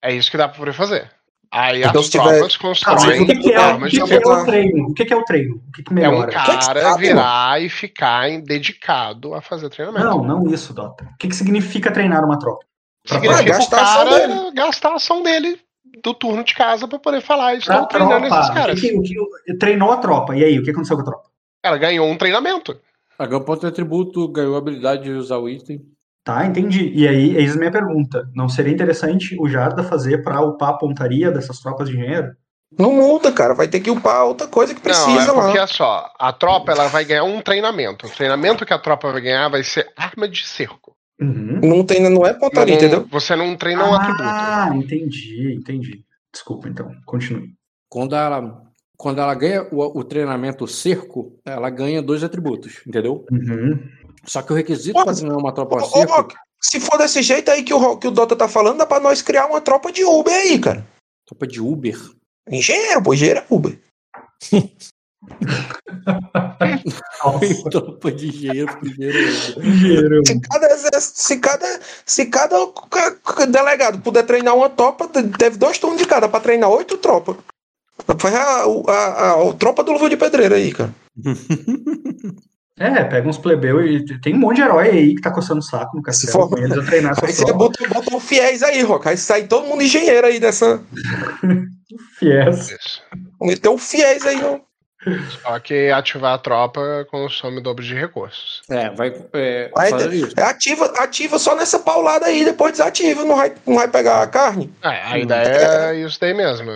É isso que dá pra poder fazer. Aí Então, as se tiver- tropas Ah, mas constroem o que, que é, o armas que de que é o treino? O que, que é o treino? O que, que É um melhora? cara Kickstarter, virar e ficar dedicado a fazer treinamento. Não, não isso, Dota. O que, que significa treinar uma tropa? Significa Ah, gastar o a ação cara gastar a ação dele do turno de casa pra poder falar, estou treinando tropa. esses caras. que, que- o que- treinou a tropa. E aí, o que aconteceu com a tropa? Ela ganhou um treinamento. A ganhou ponto de atributo, ganhou a habilidade de usar o item. Tá, entendi. E aí, eis a minha pergunta. Não seria interessante o Jarda fazer pra upar a pontaria dessas tropas de engenheiro? Não muda, cara. Vai ter que upar outra coisa que Não, é precisa porque lá. é só, a tropa ela vai ganhar um treinamento. O treinamento que a tropa vai ganhar vai ser arma de cerco. Uhum. Não, tem, não é pontaria, Não- entendeu? Você não treina um atributo. Ah, entendi, entendi. Desculpa, então. Continue. Quando ela, quando ela ganha o, o treinamento cerco, ela ganha dois atributos, entendeu? Uhum. Só que o requisito para treinar uma tropa Ô, ô, cerco. Rock, se for desse jeito aí que o, que o Dota tá falando, dá pra nós criar uma tropa de Uber aí, cara. Tropa de Uber. Engenheiro, pô, engenheiro é Uber. Tropa de engenheiro, engenheiro. Engenheiro. Se cada, se cada, se cada ca- ca- delegado puder treinar uma tropa, teve dois turnos de cada pra treinar oito tropas. Faz a, a, a, a tropa do Luva de Pedreira aí, cara. É, pega uns plebeus e tem um monte de herói aí que tá coçando o saco no castelo. for- põe eles a treinar Aí você bota, bota um fiéis aí, Roca. Aí sai todo mundo engenheiro aí dessa. fiéis. Isso. Meteu um fiéis aí, não. Só que ativar a tropa consome o dobro de recursos. É, vai é, isso. é ativa, ativa só nessa paulada aí, depois desativa, não vai, não vai pegar a carne. É, a ideia é isso daí mesmo.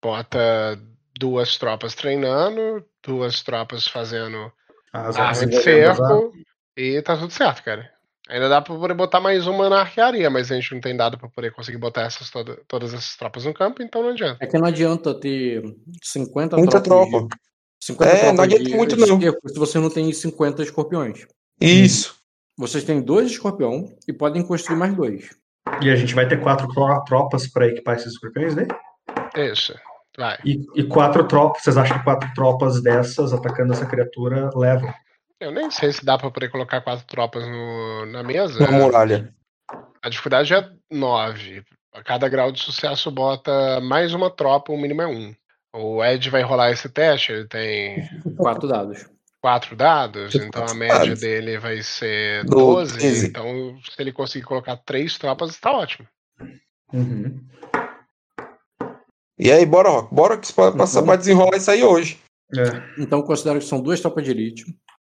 Bota duas tropas treinando, duas tropas fazendo As arma de desenvolvendo as cerco e tá tudo certo, cara. Ainda dá pra poder botar mais uma na arquearia, mas a gente não tem dado pra poder conseguir botar essas toda- todas essas tropas no campo, então não adianta. É que não adianta ter 50 Muita tropas. tropa. de- 50 É, não tropas adianta de- muito, de não. cerco se você não tem 50 escorpiões. Isso. Vocês têm dois escorpião e podem construir mais dois. E a gente vai ter quatro tro- tropas pra equipar esses escorpiões, né? Isso. Vai. E, e quatro tropas, vocês acham que quatro tropas dessas atacando essa criatura levam? Eu nem sei se dá pra poder colocar quatro tropas no- na mesa. Na muralha. A dificuldade é 9. A cada grau de sucesso bota mais uma tropa, o mínimo é um. O Ed vai rolar esse teste, ele tem Quatro dados. quatro dados, então a média dados. dele vai ser Doze, 12. quinze. Então, se ele conseguir colocar três tropas, tá ótimo. Uhum. E aí, bora, Roca. Bora que passar Uhum. pra desenrolar isso aí hoje. É. Então considero que são duas tropas de elite.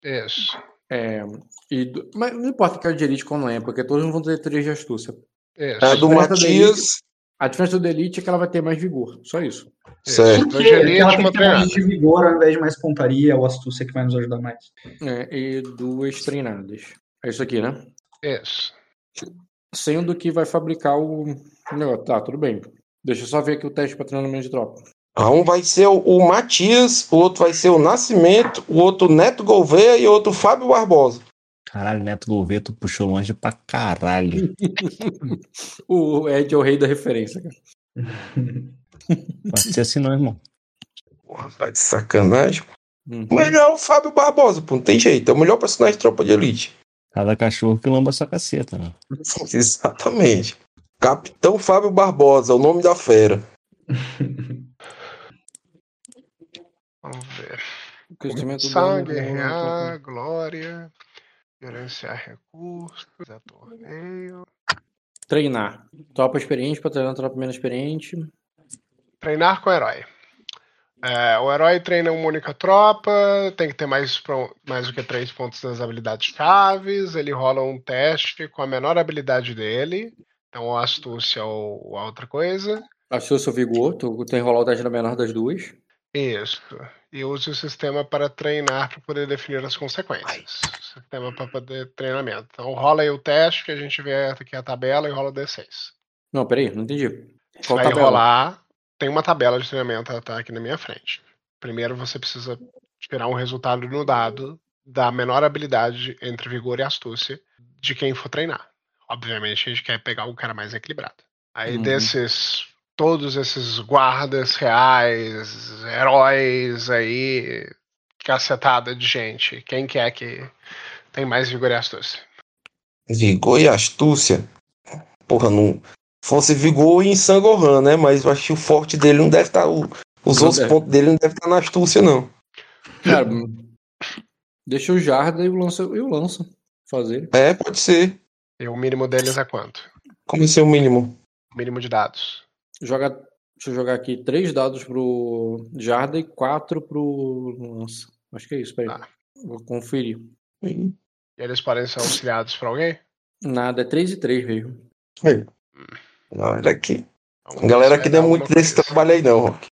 Isso. É, e mas não importa que é de elite qual não é, porque todos vão ter três de astúcia. Isso. A do Matias. A diferença do elite é que ela vai ter mais vigor. Só isso. Certo. Porque elite, ela tem uma que ter mais de vigor ao invés de mais pontaria ou astúcia que vai nos ajudar mais. É, e duas treinadas. É isso aqui, né? Isso. Sendo que vai fabricar o negócio. Tá, tudo bem. Deixa eu só ver aqui o teste para treinamento de tropa. Ah, Um vai ser o, Matias, o outro vai ser o Nascimento, o outro Neto Gouveia e o outro Fábio Barbosa. Caralho, Neto Gouveia, tu puxou longe pra caralho. O Ed é o rei da referência, cara. Pode ser assim não, irmão. Porra, tá de sacanagem. Uhum. O melhor é o Fábio Barbosa, pô. Não tem jeito. É o melhor personagem de tropa de elite. Cada cachorro que lamba sua caceta, né? Exatamente. Capitão Fábio Barbosa, o nome da fera. Vamos ver. Sangue, guerrear, glória, gerenciar recursos, é torneio. Treinar. Tropa experiente para treinar tropa menos experiente. Treinar com o herói. É, o herói treina uma única tropa, tem que ter mais, mais do que três pontos das habilidades chaves. Ele rola um teste com a menor habilidade dele. Então, ou astúcia ou, ou outra coisa. Achou seu vigor. Tu tem que rolar o teste da menor das duas. Isso. E use o sistema para treinar para poder definir as consequências. Sistema para poder treinamento. Então rola aí o teste que a gente vê aqui a tabela e rola o D6. Não, peraí, não entendi. Qual Vai tabela? rolar. Tem uma tabela de treinamento, tá aqui na minha frente. Primeiro você precisa tirar um resultado no dado da menor habilidade entre vigor e astúcia de quem for treinar. Obviamente a gente quer pegar o cara mais equilibrado. Aí Uhum. desses todos esses guardas reais, heróis aí, cacetada de gente, quem quer que tem mais vigor e astúcia? Vigor e astúcia. Porra, não. Fosse vigor em Sangohan, né? Mas eu acho que o forte dele não deve estar. os Não outros deve. pontos dele não devem estar na astúcia, não. Cara, deixa o Jarda e o Lança, e o Lança fazer. É, pode ser. E o mínimo deles é quanto? Como ser o mínimo? O mínimo de dados. Joga, deixa eu jogar aqui três dados pro Jarda e quatro pro Lança. Acho que é isso, peraí. Tá. Vou conferir. E eles podem ser auxiliados por alguém? Nada, é 3 e 3 mesmo. Aí. Não, era aqui. Então, A galera aqui não é muito desse coisa. trabalho aí, não, Rock.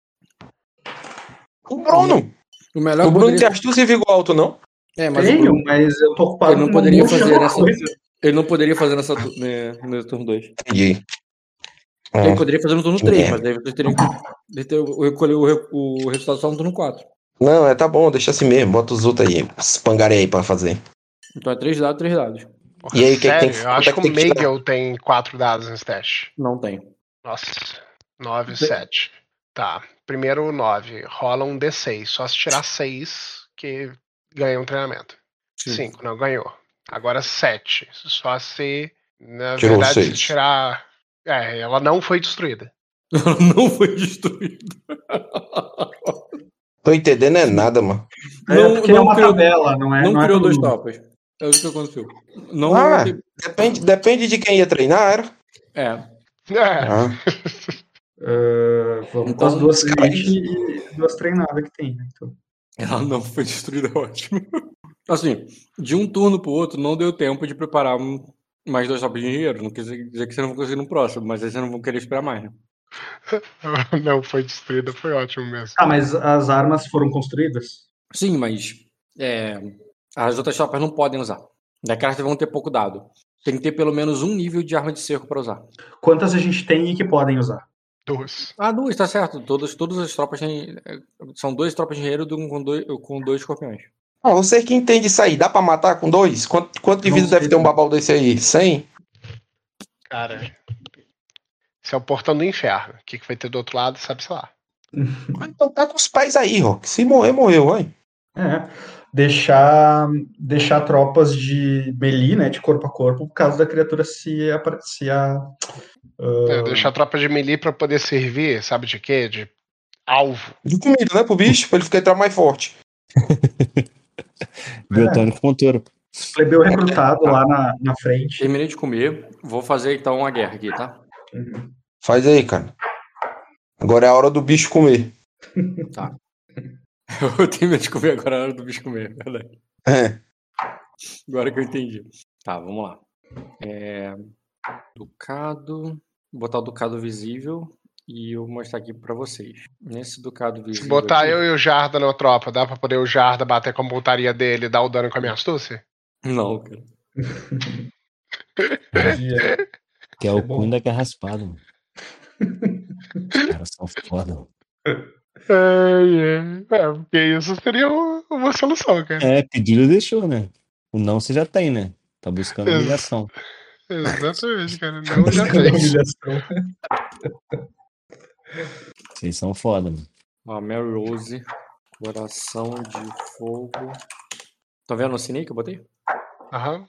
O Bruno! O melhor O Bruno poderia- tem astúcia e vigor alto, não? É, mas o Tenho, Bruno- mas eu tô ocupado Ele não poderia fazer nessa- coisa. Ele não poderia fazer nessa, né, no turno 2. Entendi. Ele Ah, poderia fazer no turno que 3, merda. mas daí você teria que ter- recolher o, o resultado só no turno 4. Não, é tá bom, deixa assim mesmo. Bota os outros aí. Os pangarei aí pra fazer. Então é 3 dados, 3 dados. Porra, E aí, quem sério? tem- Eu acho que é o que tem que tirar? Meigel tem quatro dados nesse teste. Não tem. Nossa, 9, Tem. 7. Tá. Primeiro o 9. Rola um D6. Só se tirar 6 que ganha um treinamento. Sim. 5, não ganhou. Agora 7. Só se. Na Tirou verdade, se seis. tirar. É, ela não foi destruída. não foi destruído. Tô entendendo é nada, mano. É Não- porque não é uma criou- tabela, não é? não não é criou todo dois tropas. É isso que aconteceu. Não. Ah, depende, depende de quem ia treinar, era. É. É. Ah, Ah, vamos com Então, as duas e duas treinadas que tem, né? Então, Ela não foi destruída, ótimo. Assim, de um turno pro outro, não deu tempo de preparar um- mais dois tropas de engenheiro. Não quer dizer que você não vai conseguir no próximo, mas aí vocês não vão querer esperar mais, né? Não foi destruída, foi ótimo mesmo. Ah, mas as armas foram construídas? Sim, mas é, as outras tropas não podem usar. Daquelas vão ter pouco dado. Tem que ter pelo menos um nível de arma de cerco para usar. Quantas a gente tem e que podem usar? Duas. Ah, duas, tá certo. Todas, todas as tropas têm. é, São duas tropas de engenheiro do- com dois, com dois escorpiões. Ah, você que entende isso aí, dá pra matar com dois? Quanto, quanto de vida deve ter um babau desse aí? 100? Cara. Esse é o portão do inferno. O que, que vai ter do outro lado, sabe-se lá. Então tá com os pés aí, Rock. Se morrer, morreu, hein? É. Deixar, deixar tropas de melee, né? De corpo a corpo, por causa da criatura se aparecer a. É, deixar a tropa de melee pra poder servir, sabe de quê? De alvo. De comida, né, pro bicho, pra ele ficar entrar mais forte. Biotônico Montoro. plebeu recrutado lá na, na frente. Terminei de comer. Vou fazer então uma guerra aqui, tá? Uhum. Faz aí, cara. Agora é a hora do bicho comer. Eu terminei de comer agora, é a hora do bicho comer, é verdade. É. Agora que eu entendi. Tá, vamos lá. É, Ducado. Vou botar o Ducado visível e eu vou mostrar aqui pra vocês. Nesse Ducado visível. Se botar aqui- eu e o Jarda na tropa, dá pra poder o Jarda bater com a pontaria dele e dar o dano com a minha astúcia? Não, cara. Que é o cunho da guerra raspada, mano. Os caras são foda. mano. É, é, porque isso seria uma solução, cara. É, pediu e deixou, né? O não você já tem, né? Tá buscando humilhação. Exatamente, cara. Não já fez. Vocês são foda, mano. Ó, Mary Rose. Coração de fogo. Tá vendo o sininho que eu botei? Aham.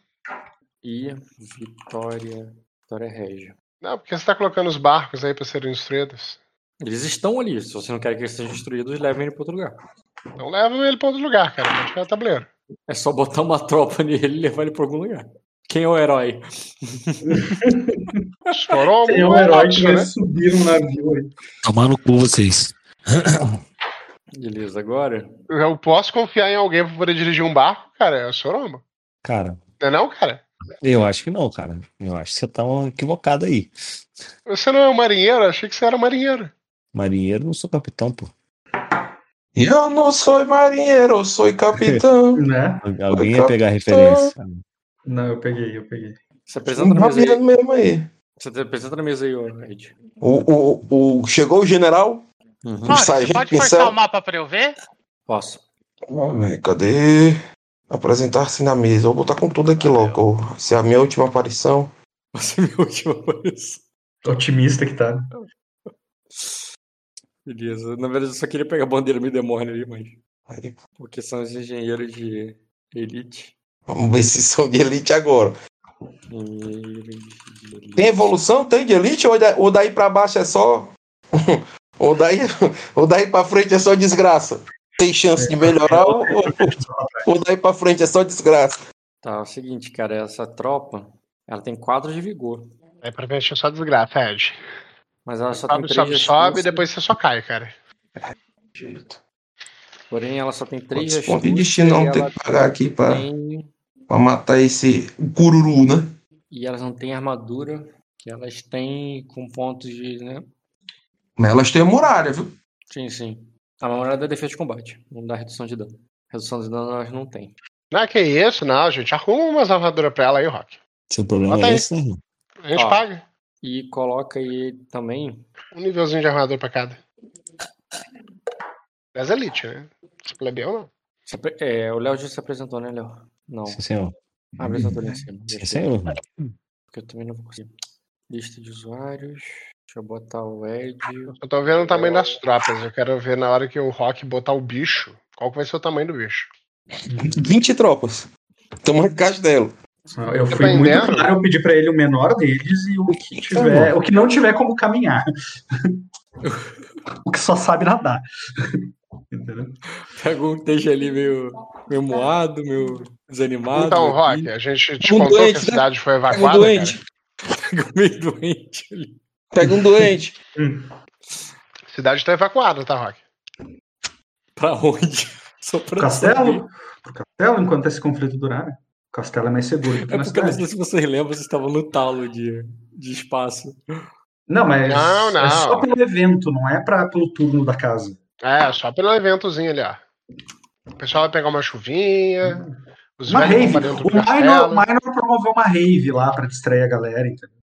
E Vitória. Vitória Régia. Não, porque você tá colocando os barcos aí pra serem destruídos. Eles estão ali. Se você não quer que eles sejam destruídos, levem ele para outro lugar. Não levam ele pra outro lugar, cara. Pode ficar no tabuleiro. É só botar uma tropa nele e levar ele para algum lugar. Quem é o herói? Os foram Tem um herói que vai subir um navio aí. Tomar no cu vocês. Beleza, agora. Eu posso confiar em alguém pra poder dirigir um barco, cara. É o Soromba. Cara, Não é não, cara? eu acho que não, cara. Eu acho que você tá equivocado aí. Você não é um marinheiro? Eu achei que você era um marinheiro. Marinheiro, não sou capitão, pô. Eu não sou marinheiro, eu sou capitão. Né? Alguém ia pegar a referência. Não, eu peguei, eu peguei. Se apresenta na mesa aí. Mesmo aí. Você se apresenta na mesa aí, ô Ed. O, o, o, chegou o general, Uhum. você sargento pode forçar pincel. o mapa pra eu ver? Posso. Ó, velho, Cadê? Apresentar-se na mesa. Vou botar com tudo aqui logo. Se é a minha última aparição. Você é minha última aparição. Otimista que tá. Beleza. Na verdade, eu só queria pegar a bandeira Midemorne ali, mas. Aí, Porque são os engenheiros de elite. Vamos ver se são de elite agora. Tem evolução? Tem de elite? Ou, da- ou daí pra baixo é só. ou, daí, ou daí pra frente é só desgraça? Tem chance de melhorar ou, ou, daí pra frente é só desgraça? Tá, é o seguinte, cara, essa tropa, ela tem 4 de vigor. É pra mexer só desgraça, Ed. Mas ela só Sobe, tem 3 sobe, de sobe e depois você só cai, cara. Porém, ela só tem 3 de Quantos pontos de destino não tem que pagar aqui pra, tem- pra matar esse cururu, né? E elas não têm armadura, que elas têm com pontos de. Né? Mas elas têm a muralha, viu? Sim, sim. A memória dá defesa de combate, não dá redução de dano. Redução de dano elas não têm. Não, que isso, não, gente. Arruma umas armaduras pra ela aí, Rock. Seu problema Bota é aí. esse, né? A gente Ó. paga. E coloca aí também. Um nívelzinho de armadura pra cada. Mas elite, né? Esse plebeu não. se É, o Léo já se apresentou, né, Léo? Não. Sim, senhor. Abre essa em cima. Sim, senhor. Porque eu também não vou conseguir. Lista de usuários. eu botar o Ed. Eu tô vendo o tamanho das tropas. Eu quero ver na hora que o Rock botar o bicho. Qual que vai ser o tamanho do bicho? 20 tropas. Tamanho de castelo. Eu fui muito Dependendo. claro, eu pedi pra ele o menor deles e o que tiver, o que não tiver como caminhar. o que só sabe nadar. Entendeu? Pega um esteja ali meio, meio moado, meio desanimado. Então, aqui. Rock, a gente te Um contou doente, que a né? cidade foi Pega um evacuada, doente. cara. Pega meio doente ali. Pega um doente. A cidade tá evacuada, tá, Rock? Pra onde? Só pra Castelo? Pro castelo, enquanto esse conflito durar. né? O castelo é mais seguro que É porque não sei se vocês lembram, vocês estavam no talo de, de espaço. Não, mas Não, não. é só pelo evento, não é pra, pelo turno da casa. É, só pelo eventozinho ali, ó. O pessoal vai pegar uma chuvinha. Os Uma rave. O Minor. Minor promoveu uma rave lá pra distrair a galera, entendeu?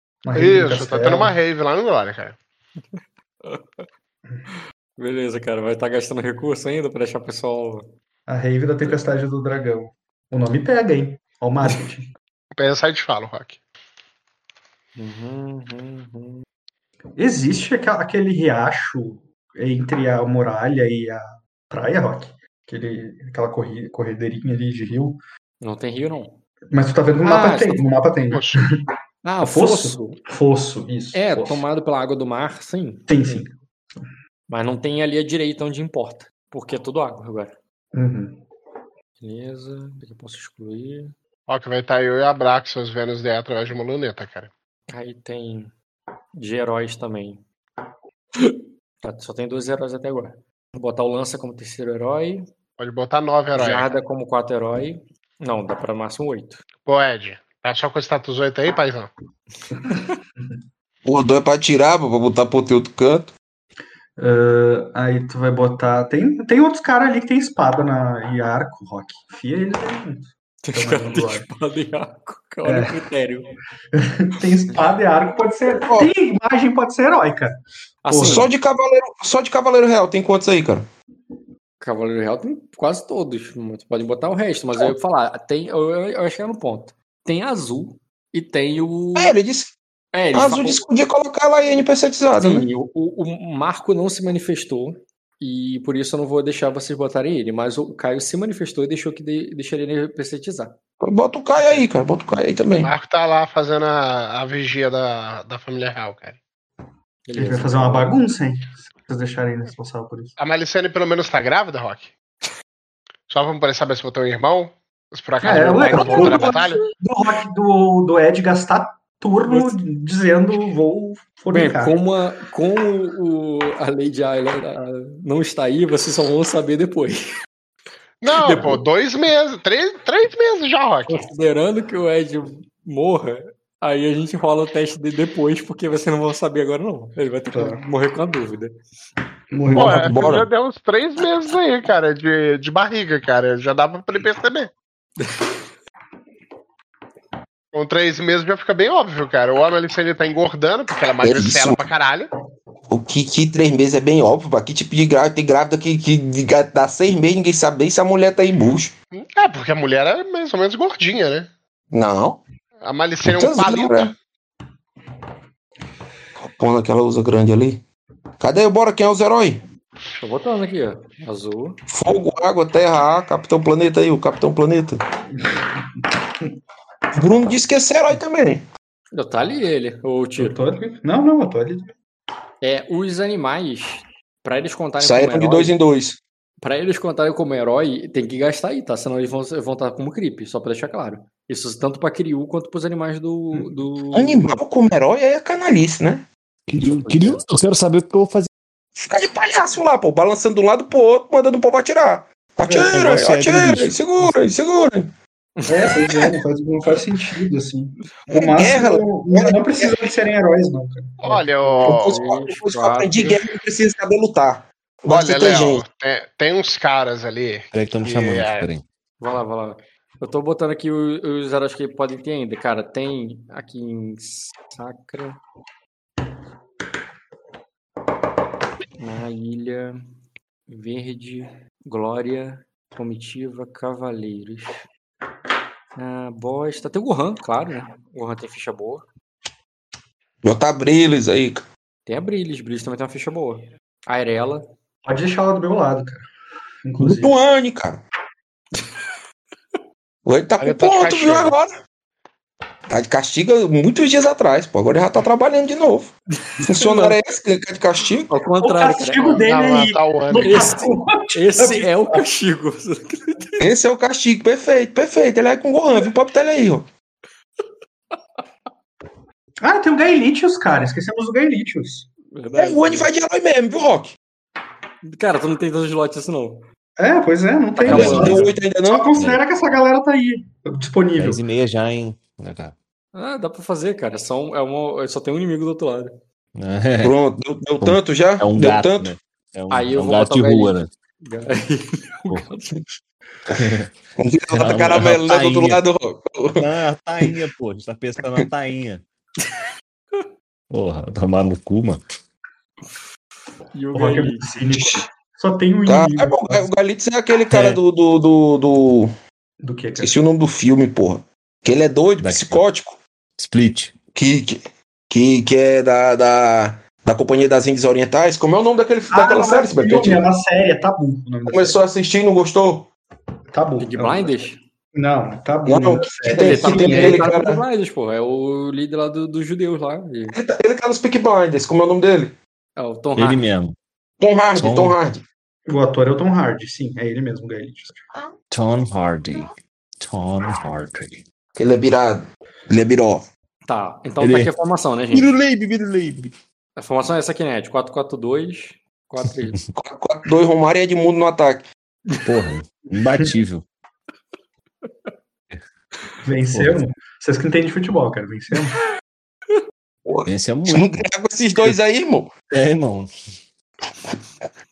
Isso, tá tendo uma rave lá no Glória, cara. Beleza, cara. Vai estar gastando recurso ainda pra deixar o pessoal. A rave da Tempestade do Dragão. O nome pega, hein? Ó o marketing. Pensa e te falo, Rock. Uhum, uhum, uhum. Existe aquele riacho entre a muralha e a praia, Rock? Aquele, aquela corri- corredeirinha ali de rio. Não tem rio, não. Mas tu tá vendo no Ah, mapa tem. No mapa tem. Poxa, Ah, Fosso? Fosso, isso. É, fosso. tomado pela água do mar, sim. Sim, sim. Mas não tem ali a direita onde importa. Porque é tudo água agora. Uhum. Beleza. Daqui eu posso excluir. Rock vai estar eu e a Braxos vendo os através de uma luneta, cara. Aí tem de heróis também. Tá, só tem dois heróis até agora. Vou botar o Lança como terceiro herói. Pode botar nove heróis. Jarda como quarto herói. Não, dá pra máximo oito. Pô, Ed, tá só com o status 8 aí, paizão? O dois é pra tirar, pra botar pro teu outro canto. Ah, aí tu vai botar. Tem, tem outros caras ali que tem espada na, e arco, Rock. Fia eles aí vamos têm lá. espada e arco. Olha É. o critério. Tem espada e arco, pode ser. Tem imagem, pode ser herói, cara. Assim, Só de cavaleiro, só de cavaleiro real, tem quantos aí, cara? Cavaleiro Real tem quase todos. Você pode botar o resto, mas eu ia falar. Tem, eu, eu, eu ia chegar no ponto. Tem azul e tem o. É, ele disse. É, ele Azul disse que podia colocar ela aí NPCizada, né? Sim, o, o, o Marco não se manifestou e por isso eu não vou deixar vocês botarem ele, mas o Caio se manifestou e deixou que de, deixaria ele presetizar. Bota o Caio aí, cara. Bota o Caio aí O também. Marco tá lá fazendo a, a vigia da, da família real, cara. Ele vai fazer uma bagunça, hein? Se vocês deixarem ele responsável por isso. A Malicene pelo menos tá grávida, Rock? Só pra poder saber se botou um irmão? Se por acaso É, é não legal. volta na batalha? Do Rock do, do Ed gastar turno dizendo vou Bem, fornicar. como, a, como o, a Lady ah, não está aí, vocês só vão saber depois. Não, Depois. pô, dois meses, três, três meses já, Rock. Considerando que o Ed morra, aí a gente rola o teste de depois, porque vocês não vão saber agora, não. Ele vai ter que Tá. morrer com a dúvida. Morreu. Pô, Bora, é, bora. já deu uns três meses aí, cara, de, de barriga, cara. Já dá pra ele perceber. Com três meses já fica bem óbvio, cara. O homem ali, se ele tá engordando, porque ela é magricela pra caralho. O que, que três meses é bem óbvio, pá. Que tipo de grávida? Tem grávida que, que dá seis meses, ninguém sabe nem se a mulher tá em bucho. É, porque a mulher é mais ou menos gordinha, né? Não. A Malicene é um palito. né? Copona que ela usa grande ali. Cadê? Bora, quem é os heróis? Tô botando aqui, ó. Azul. Fogo, água, terra, ar, Capitão Planeta aí, o Capitão Planeta. O Bruno disse que esse é herói também. Eu tá ali ele, o Eu tiro. tô ali. Não, não, eu tô ali. É, os animais, pra eles contarem Saíram como de herói, dois em dois. Pra eles contarem como herói, tem que gastar aí, tá? Senão eles vão, vão estar como creep, só pra deixar claro. Isso tanto pra Kiryu quanto pros animais do. do... Animal como herói aí é canalice, né? Queria, queria- eu quero saber o que eu vou fazer. Ficar de palhaço lá, pô, balançando de um lado pro outro, mandando o povo atirar. Atira, negócio é atira, bicho. segura, segura. É, pois é, não faz, não faz sentido, assim. É O máximo, guerra, não, não precisa de serem heróis, não, cara. Olha, ó, depois que eu aprendi guerra, não precisa saber lutar. Olha, Léo, tem, tem uns caras ali. Peraí que estão me chamando. é- Peraí. Vai lá, vai lá. Eu tô botando aqui os heróis que podem ter ainda. Cara, tem aqui em Sacra. Na Ilha Verde, Glória, Comitiva, Cavaleiros. Ah, bosta. Tem o Gohan, claro, né? O Gohan tem ficha boa. Botar brilhos aí. cara. Tem a Brillis, Brillis também tem uma ficha boa. A Arela. Pode deixar ela do meu lado, cara. Inclusive. Tuane, cara. Ele tá com tá ponto, viu, agora. Tá de castigo muitos dias atrás, pô. Agora ele já tá trabalhando de novo. Funcionário é esse que tá de castigo? Ao O contrário, castigo dele Não, aí. tá o ano. no Esse-. Esse é o castigo. Esse é o castigo, perfeito, perfeito. Ele é com Gohan, viu? Pode botar ele aí, ó. Ah, tem o Gaelitius, cara. Esquecemos o Gaelitius. É, o Oni vai de herói mesmo, viu, Rock? Cara, tu não tem tantos lotes assim, não. É, pois é, não tem. Tá Não oito ainda Só não? considera que essa galera tá aí, disponível. 10 e meia já, hein? né, cara? Ah, dá pra fazer, cara. Só, é uma, só tem um inimigo do outro lado. É, Pronto, deu, deu tanto já? é um deu gato, tanto? né? É um, Aí é eu um vou gato botar de rua, né? Bota Não, caramelo lá do outro lado, Rock. Ah, a tainha, pô. A gente tá pescando a tainha. Porra, tomar no cu, mano. E o O Rock é. Só tem um Tá, inimigo. é bom, o Galitz é aquele cara É. do, do, do, do- Do que, cara? Esqueci o nome do filme, porra. Que ele é doido, Daqui. psicótico. Split. Que, que, que, que é da, da, da Companhia das Índias Orientais. Como é o nome daquele, Ah, daquela não, série? é, Sibeli? filme, é uma série, é Tabu. o da Começou a assistir e não gostou? série. Tabu. Big É uma- Blinders? Não, Tabu. Não, o nome da que série. tem- que tá, tem ele tá no cara- Big Blinders, pô. É o líder lá do- dos judeus lá. E- Ele tá, ele tá nos Peak Blinders. Como é o nome dele? É o Tom Ele Hardy. mesmo. Tom Hardy, Tom- Tom Hardy. O ator é o Tom Hardy, sim, é ele mesmo, o Gaelitius. Tom Hardy. Tom Hardy. Ele é virado. Ele é biró. Tá, então Ele- tá aqui a formação, né, gente? Biruleibe, biruleibe. A formação é essa aqui, né? De 4-4-2, 4 Dois Romário e Edmundo no ataque. Porra, imbatível. Vencemos? Vocês que entendem de futebol, cara, vencemos. Porra, Esse é não muito. ganhar com esses dois aí, irmão. É, irmão.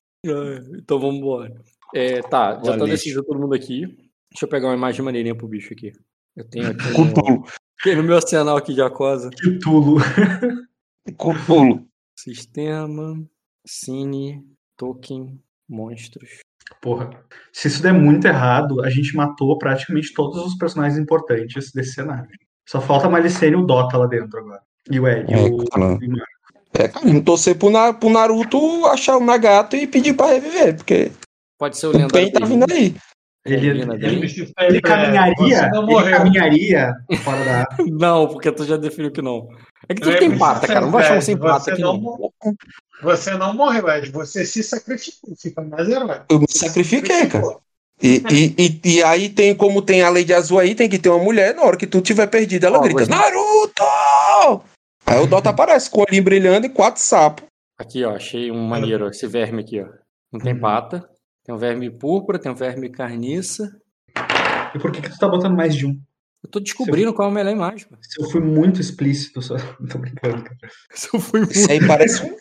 Então vamos embora. É, tá, já tá decidido todo mundo aqui. Deixa eu pegar uma imagem maneirinha pro bicho aqui. Eu tenho aqui pulo. tem no meu arsenal aqui de Acosa. Que tulo. Sistema, Cine, Token, Monstros. Porra, se isso der muito errado, a gente matou praticamente todos os personagens importantes desse cenário. Só falta a Malicene e o Dota lá dentro agora. E o Ed. É, o... Marco. É, cara, vamos torcer pro, Na- pro Naruto achar o Nagato e pedir pra reviver, porque Pode ser o o lendário. Pain tá vindo aí. Ele, ele, ele Você caminharia, não ele morreu. caminharia fora da Não, porque tu já definiu que não. É que tu Lembre-se, tem pata, cara. Não vai achar um sem pata aqui, não não. Você não morreu, Ed. Você se sacrificou. Fica mais herói. Eu me sacrifiquei, cara. E, e, e, e aí tem, como tem a lei de azul aí, tem que ter uma mulher, na hora que tu tiver perdido, ela Ó, grita, Naruto! Aí o Dota aparece com o olhinho brilhando e quatro sapos. Aqui, ó, achei um maneiro, ó, esse verme aqui, ó. Não tem pata. Tem um verme púrpura, tem um verme carniça. E por que, que tu tá botando mais de um? Eu tô descobrindo qual é a melhor imagem, mano. Se eu fui muito explícito, só. Tô brincando, cara. Isso eu fui Isso muito. aí parece um.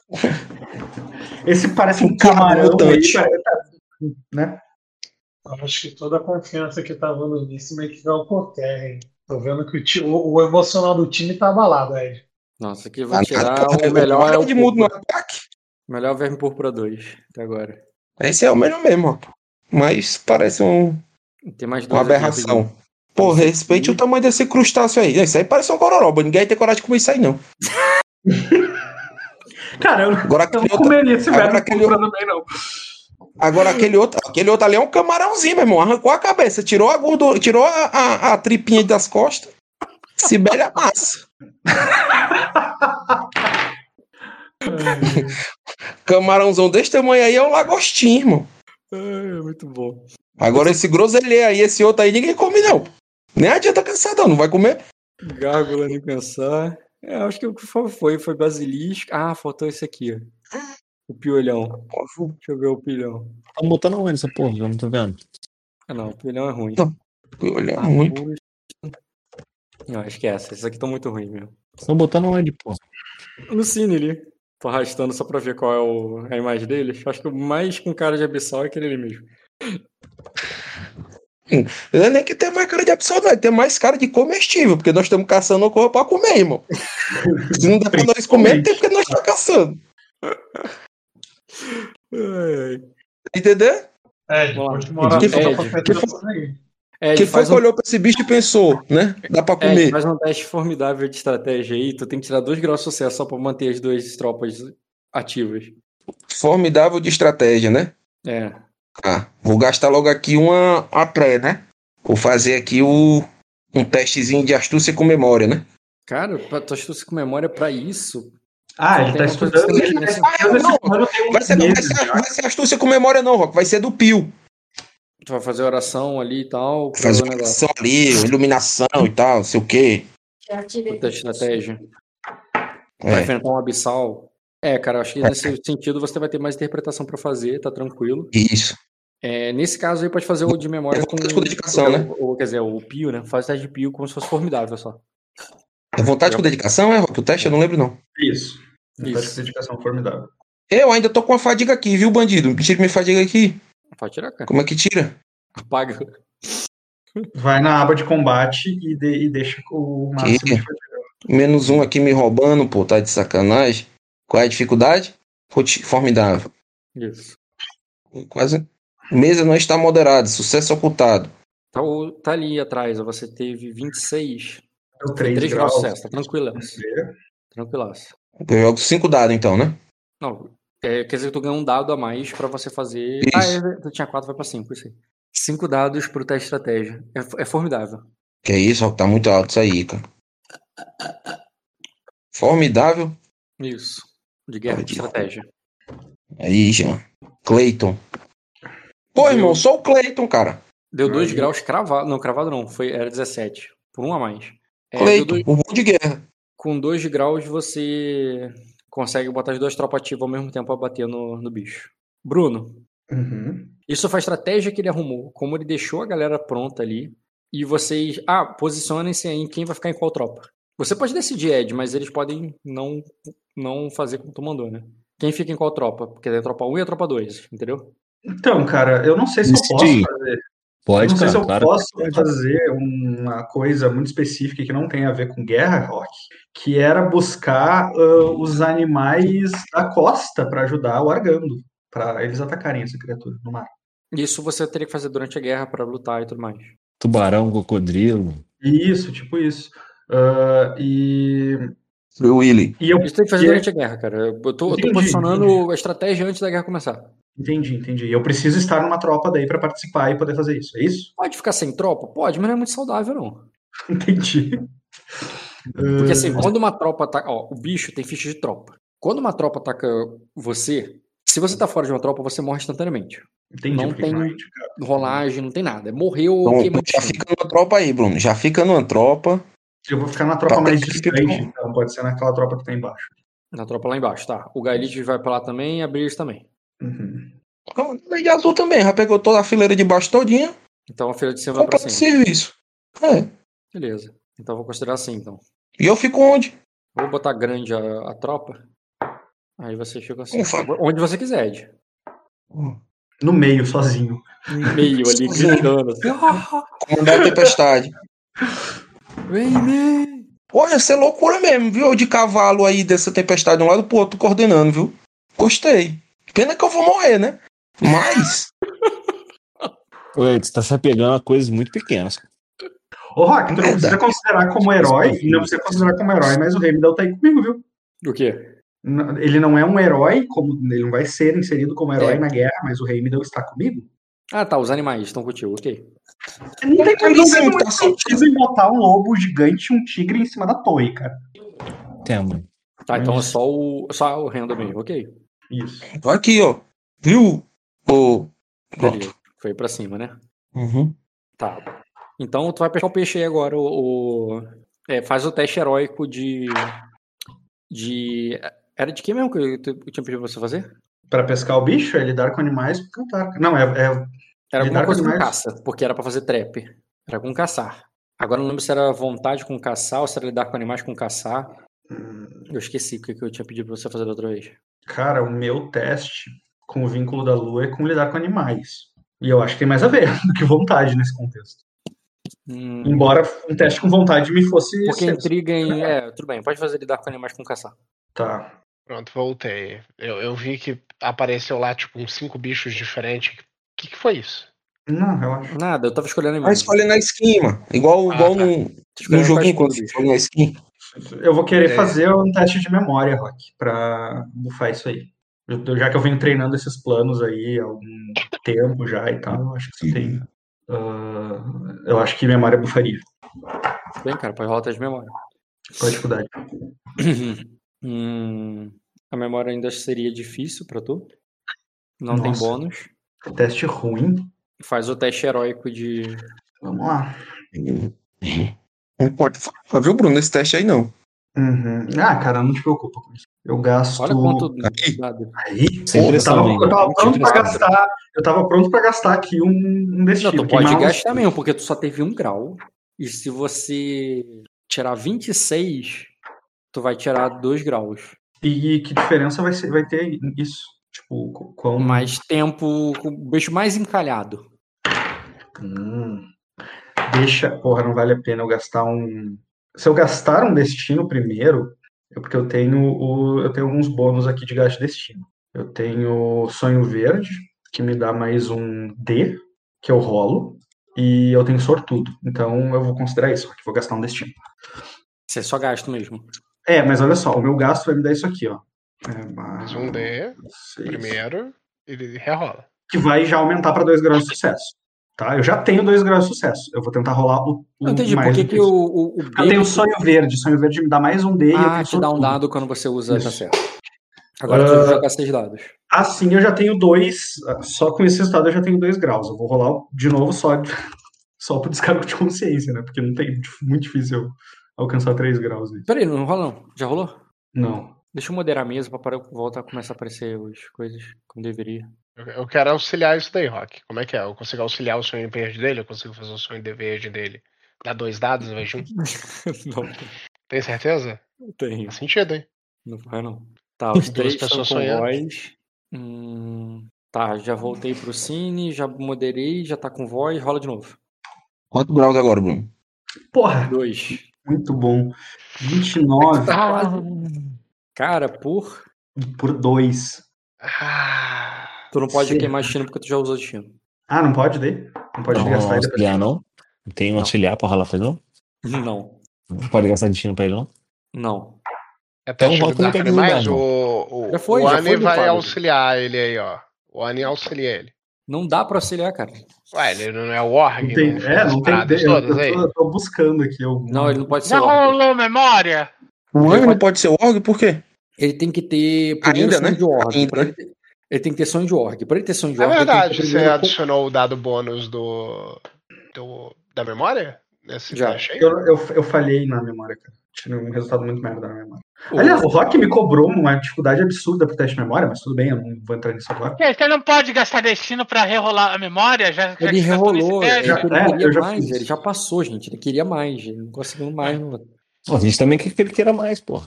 Esse parece um Um camarão aí, mutante. né? Eu acho que toda a confiança que tava no início meio que caiu por terra, hein? Tô vendo que o, o- o emocional do time tá abalado, Ed. Nossa, aqui eu vou tirar o melhor é o de mudo no ataque. Melhor verme púrpura 2, até agora. Esse é o melhor mesmo, ó. Mas parece um, Tem mais dois uma aberração. Pô, Esse respeite aqui. o tamanho desse crustáceo aí. Isso aí parece um gororoba. Ninguém tem coragem de comer isso aí, não. Cara, eu, Agora eu aquele não outro, comeria esse agora verme aquele púrpura também, não. agora aquele outro, aquele outro ali é um camarãozinho, meu irmão. Arrancou a cabeça, tirou a gordura, tirou a, a, a tripinha das costas. Sibélia é massa. Camarãozão desse tamanho aí é um lagostinho, irmão. É, muito bom. Agora esse groselê aí, esse outro aí, ninguém come, não. Nem adianta cansadão, não vai comer. Gárgula nem pensar. É, acho que o que foi, foi, basilisco. Ah, faltou esse aqui, ó. O piolhão. Deixa eu ver o pilhão. Tá botando onde essa porra? Eu não tô vendo. Ah, não, o pilhão é ruim. Não. Olha, muito. Arbusto. Não, esquece. Esses aqui estão muito ruins mesmo. Estão botando onde, pô? No Cine ali. Tô arrastando só pra ver qual é o- a imagem deles. Acho que o mais com cara de abissal é aquele ali mesmo. Não é nem que tem mais cara de absurdo, não. Tem mais cara de comestível, porque nós estamos caçando o corpo pra comer, irmão. Se não der pra nós comer, tem porque nós estamos caçando. Ai, ai. Entendeu? Ed, Vamos lá. pode morar Que pra que É, Quem foi que um, olhou pra esse bicho e pensou, né? Dá pra é, comer. faz um teste formidável de estratégia aí. Tu tem que tirar dois graus de sucesso só pra manter as duas tropas ativas. Formidável de estratégia, né? É. Ah, vou gastar logo aqui uma, uma pré, né? Vou fazer aqui o, um testezinho de astúcia com memória, né? Cara, pra tua astúcia com memória pra isso. Ah, ele tá estudando. que Ele tá vai ser astúcia com memória, não, Rock. Vai ser do Pio. Tu vai fazer oração ali e tal. Fazer o uma negócio. ação ali, iluminação e tal, não sei o quê. Puta estratégia. Vai É, enfrentar um abissal. É, cara, acho que nesse sentido você vai ter mais interpretação pra fazer, tá tranquilo. isso. É, nesse caso aí pode fazer o de memória É com. vontade com dedicação, né? Ou, quer dizer, o Pio, né? Faz o teste de Pio como se fosse formidável só. É vontade com dedicação, é, Rock? O teste eu não lembro, não. Isso. Isso. Isso. dedicação formidável. Eu ainda tô com a fadiga aqui, viu, bandido? Tira minha fadiga aqui. Pode tirar, cara. Como é que tira? Apaga. Vai na aba de combate e, de- e deixa o máximo Que? Menos um aqui me roubando, pô, tá de sacanagem. Qual é a dificuldade? Formidável. Isso. Quase. Mesa não está moderada, sucesso ocultado. Tá, tá ali atrás, ó, você teve 26. Deu Foi 3 3 graus de graus. sucesso, tá tranquilaço. Tranquilaço. Eu jogo cinco dados então, né? Não, é, quer dizer que tu ganha um dado a mais pra você fazer. Ah, Isso. é, tu tinha 4, vai pra 5, isso aí. 5 dados pro teste de estratégia. É, é formidável. Que é isso, ó, tá muito alto isso aí, cara. Formidável. Isso. De guerra de estratégia. Aí, Jean. Clayton. Pô, Deu- irmão, sou o Clayton, cara. Deu 2 Aí. graus cravado. Não, cravado não. Foi, era 17. Por um a mais. É, Clayton, dois- o bom de guerra. com 2 graus você consegue botar as duas tropas ativas ao mesmo tempo pra bater no, no bicho. Bruno, Uhum. isso foi a estratégia que ele arrumou. Como ele deixou a galera pronta ali. E vocês. Ah, posicionem-se aí em quem vai ficar em qual tropa. Você pode decidir, Ed, mas eles podem não, não fazer como tu mandou, né? Quem fica em qual tropa? Porque tem a tropa 1 e a tropa 2, entendeu? Então, cara, eu não sei se eu posso Decidi. fazer. Pode, não sei cara, se eu claro. posso fazer uma coisa muito específica que não tem a ver com guerra, Rock, que era buscar ah, os animais da costa para ajudar o Argando, para eles atacarem essa criatura no mar. Isso você teria que fazer durante a guerra pra lutar e tudo mais. Tubarão, cocodrilo. Isso, tipo isso. Ah, e, Willy. e eu Isso tem que fazer e- durante a guerra, cara. Eu tô, eu tô posicionando entendi. a estratégia antes da guerra começar. Entendi, entendi. Eu preciso estar numa tropa daí para participar e poder fazer isso. É isso? Pode ficar sem tropa? Pode, mas não é muito saudável, não. Entendi. Porque assim, Ah, quando uma tropa ataca. Ó, o bicho tem ficha de tropa. Quando uma tropa ataca você, se você tá fora de uma tropa, você morre instantaneamente. entendi não tem- é. Rolagem, não tem nada. Morreu Então, queimou já fica numa tropa aí, Bruno. Já fica numa tropa. Eu vou ficar na tropa Tá, mais que distante, então pode ser naquela tropa que tá embaixo. Na tropa lá embaixo, tá. O Gaelite vai pra lá também e a Brirs também. Uhum. De azul também. Já pegou toda a fileira de baixo todinha. Então a filha de cima vai pra Completo cima. serviço. É. Beleza. Então vou considerar assim, então. E eu fico onde? Vou botar grande a, a tropa. Aí você fica assim. Ufa. Onde você quiser, Ed. No meio, sozinho. No meio ali, gritando assim. "Ah, Comandar a tempestade. Vem, vem. Pô, ia ser loucura mesmo, viu? Eu de cavalo aí dessa tempestade de um lado pro outro coordenando, viu? Gostei. Pena que eu vou morrer, né? Mas. Ué, você tá se apegando a coisas muito pequenas. Ô, Rock, tu não precisa considerar como herói, não precisa considerar como herói, mas o Heimdall tá aí comigo, viu? O quê? Ele não é um herói, como ele não vai ser inserido como herói É. na guerra, mas o Heimdall está comigo. Ah, tá. Os animais estão contigo, ok. Não tem, Como não tá sentido em botar um lobo gigante e um tigre em cima da torre, cara. Temo. Tá, então é só o, só o mesmo, ok. Isso. Tô aqui, ó. Viu? Pronto. Beleza. Foi pra cima, né? Uhum. Tá. Então tu vai pescar o peixe aí agora. O, o- é, faz o teste heróico de. De. Era de quem mesmo que eu, eu tinha pedido pra você fazer? Pra pescar o bicho, é lidar com animais cantar. Não, é, é Era Lidar alguma com coisa com caça, porque era pra fazer trap. Era com caçar. Agora eu não lembro se era vontade com caçar ou se era lidar com animais com caçar. Eu esqueci o que que eu tinha pedido pra você fazer da outra vez. Cara, o meu teste com o vínculo da lua é com lidar com animais. E eu acho que tem mais a ver do que vontade nesse contexto. Hum, Embora um teste com vontade me fosse. porque ser- intriga em. É, tudo bem, pode fazer lidar com animais com caçar. Tá. Pronto, voltei. Eu, eu vi que apareceu lá, tipo, uns cinco bichos diferentes. O que, que foi isso? Não, relaxa. Nada, eu tava escolhendo Vai animais. escolher na skin, mano. Igual, Ah, igual tá. no, no joguinho quando você escolhe na skin. Eu vou querer É. fazer um teste de memória, Rock, pra bufar isso aí. Eu- já que eu venho treinando esses planos aí há algum tempo já e tal, eu acho que você tem. ah, eu acho que memória bufaria. Bem, cara, pode rolar teste de memória. Qual a dificuldade? Hum, a memória ainda seria difícil pra tu. Não tem Nossa. bônus. Teste ruim. Faz o teste heróico de. Vamos lá. Não pode falar, viu, Bruno? Esse teste aí não. Uhum. Ah, cara, não te preocupa com isso. Eu gasto. Olha quanto Aí. Aí, Sem pô, eu tava, eu tava pronto pra gastar. Eu tava pronto pra gastar aqui um, um Não, destino. tu pode queimar uns- gastar mesmo, porque tu só teve um grau. E se você tirar 26, tu vai tirar 2 graus. E que diferença vai, ser, vai ter isso? Tipo, qu- quão. Mais tempo, com o bicho mais encalhado. Hum. Deixa. Porra, não vale a pena eu gastar um. Se eu gastar um destino primeiro, é porque eu tenho o. Eu tenho alguns bônus aqui de gasto de destino. Eu tenho sonho verde, que me dá mais um D, que eu rolo. E eu tenho sortudo. Então eu vou considerar isso, que vou gastar um destino. Você só gasta mesmo. É, mas olha só, o meu gasto vai me dar isso aqui, ó. É, Mais um D seis. primeiro, ele rerola. Que vai já aumentar para 2 graus de sucesso. Tá? Eu já tenho 2 graus de sucesso. Eu vou tentar rolar o, o Não entendi por mais que, do que o, o, o Eu tenho sonho verde. Sonho verde me dá mais um D e eu Ah, te dá um dado quando você usa, tá certo. Agora tu Ah, vai jogar 6 dados. Assim eu já tenho dois. Só com esse resultado eu já tenho 2 graus. Eu vou rolar de novo só, só pro descargo de consciência, né? Porque não tem muito difícil eu alcançar 3 graus. nisso. Peraí, não rola não. Já rolou? Não. Deixa eu moderar a mesa pra parar, voltar a começar a aparecer as coisas como deveria. Eu, quero auxiliar isso daí, Rock. Como é que é? Eu consigo auxiliar o sonho verde dele? Eu consigo fazer o sonho de verde dele? Dar dois dados ao invés de um? não, Tem certeza? não tenho. Faz sentido, hein? Não vai não. Tá, os Duas três com pessoas sonhando. voz. Hum, tá, já voltei pro Cine, já moderei, já tá com voz, rola de novo. Quanto graus agora, Bruno? Porra, Dois. muito bom. 29 Tá quase. Cara, por. por 2. Ah, Tu não pode Sim. queimar destino porque tu já usou destino. Ah, não pode daí? Não pode Não, gastar e depois. auxiliar não? Não tem um auxiliar pra rolar ele não? Não, Não pode gastar destino pra ele não? não. é teste Então, de Rock não desligar, o, o, Já foi, o já Ani foi vai auxiliar ele aí, ó. O Ani auxilia ele. Não dá pra auxiliar, cara. Ué, ele não é o Org? Não tem, não é, faz não tem ideia. Eu, eu tô, eu tô buscando aqui algum. Não, ele não pode ser Já orc. rolou memória? O Anjo não pode ser org, por quê? Ele tem que ter primeiro Ainda, né? de org. Ainda, né? ele, ele tem que ter sonho de org. Pra ele ter sonho de É org, ele tem que verdade, ter você adicionou o dado bônus do, do da memória? Nesse Já. Eu, eu, eu falhei na memória, cara. Tive um resultado muito merda na memória. O- Aliás, o Rock me cobrou uma dificuldade absurda pro teste de memória, mas tudo bem, eu não vou entrar nisso agora. Porque Você não pode gastar destino pra rerolar a memória? Já, já Ele nesse rerolou, é ele É, queria eu já mais, ele já passou, gente. Ele queria mais, ele não conseguiu mais. Não. A gente também quer que ele queira mais, pô.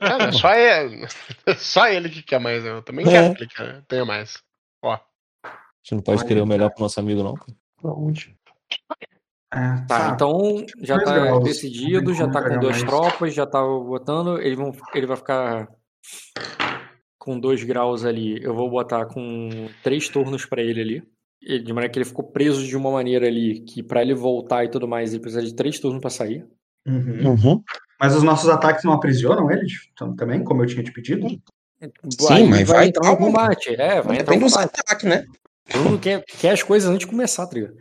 É, não é só ele. só que quer mais. Eu também É. quero que ele quer- tenha mais. Ó. A gente não pode querer o melhor pro nosso amigo, não. É, Tá, então já tá graus. Decidido, já como tá com duas mais. tropas, já tá botando. Ele, vão, ele vai ficar com dois graus ali. Eu vou botar com três turnos pra ele ali. Ele- De maneira que ele ficou preso de uma maneira ali que pra ele voltar e tudo mais, ele precisa de três turnos pra sair. Uhum. Uhum. Mas os nossos ataques não aprisionam ele tam- também, como eu tinha te pedido? Sim, Aí mas vai entrar no dar um- combate. É, vai entrar no dos combate. ataques, né? Todo mundo quer, quer as coisas antes de começar, tá ligado?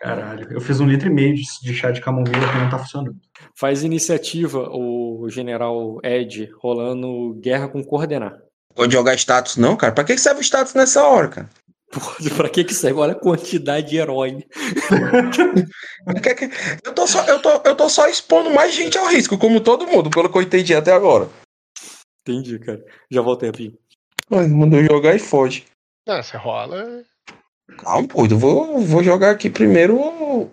Caralho, eu fiz um litro e meio de, de chá de camomila que não tá funcionando. Faz iniciativa o general Ed rolando guerra com coordenar. Pode jogar status, não, cara. Pra que que serve o status nessa hora, cara? Pode, pra que que serve? Olha a quantidade de herói. Que que- Eu tô, só, eu, tô, eu tô só expondo mais gente ao risco, como todo mundo, pelo que eu entendi até agora. Entendi, cara. Já voltei rapidinho. Mas mandou jogar e foge. Não, você rola. Calma, pô, eu vou, vou jogar aqui primeiro. o-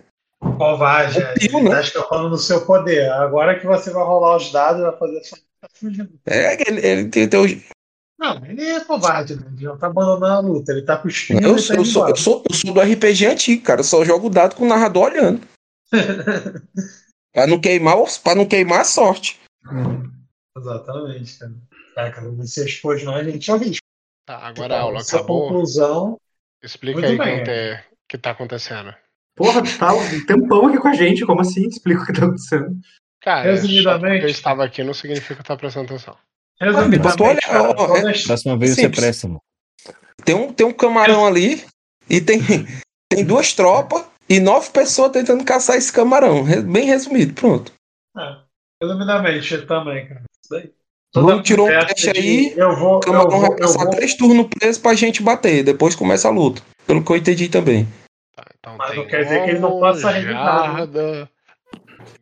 Covarde, tio, ele né? tá escapando do seu poder. Agora que você vai rolar os dados, vai fazer só. É, ele, ele tem, tem o- Não, ele é covarde, né? Ele não tá abandonando a luta. Ele tá cuspindo eu, e sou, tá eu, sou, eu, sou, eu sou do RPG antigo, cara. Eu só jogo dado com o narrador olhando. Pra não queimar, os- pra não queimar a sorte. Hum, Exatamente, cara. Tá, cara, você expôs nós, a gente é o risco. Tá, agora a aula Essa acabou. conclusão. Explica Muito aí o que, que tá acontecendo. Porra, tá um tempão aqui com a gente, como assim? Explica o que tá acontecendo. Cara, Resumidamente- eu estava aqui não significa que eu tô prestando atenção. Resumidamente, cara, ó, é- Próxima vez você Simples. presta, mano. Tem um, tem um camarão ali e tem, tem duas tropas e nove pessoas tentando caçar esse camarão. Bem resumido, pronto. É, resumidamente também, cara. Isso daí. Vamos tirou um teste de aí, Eu vou, O eu camarão vou, vai eu passar vou, três turnos preso pra gente bater. Depois começa a luta. Pelo que eu entendi também. Tá, então Mas não quer dizer que ele não possa revidar, né? Jarda,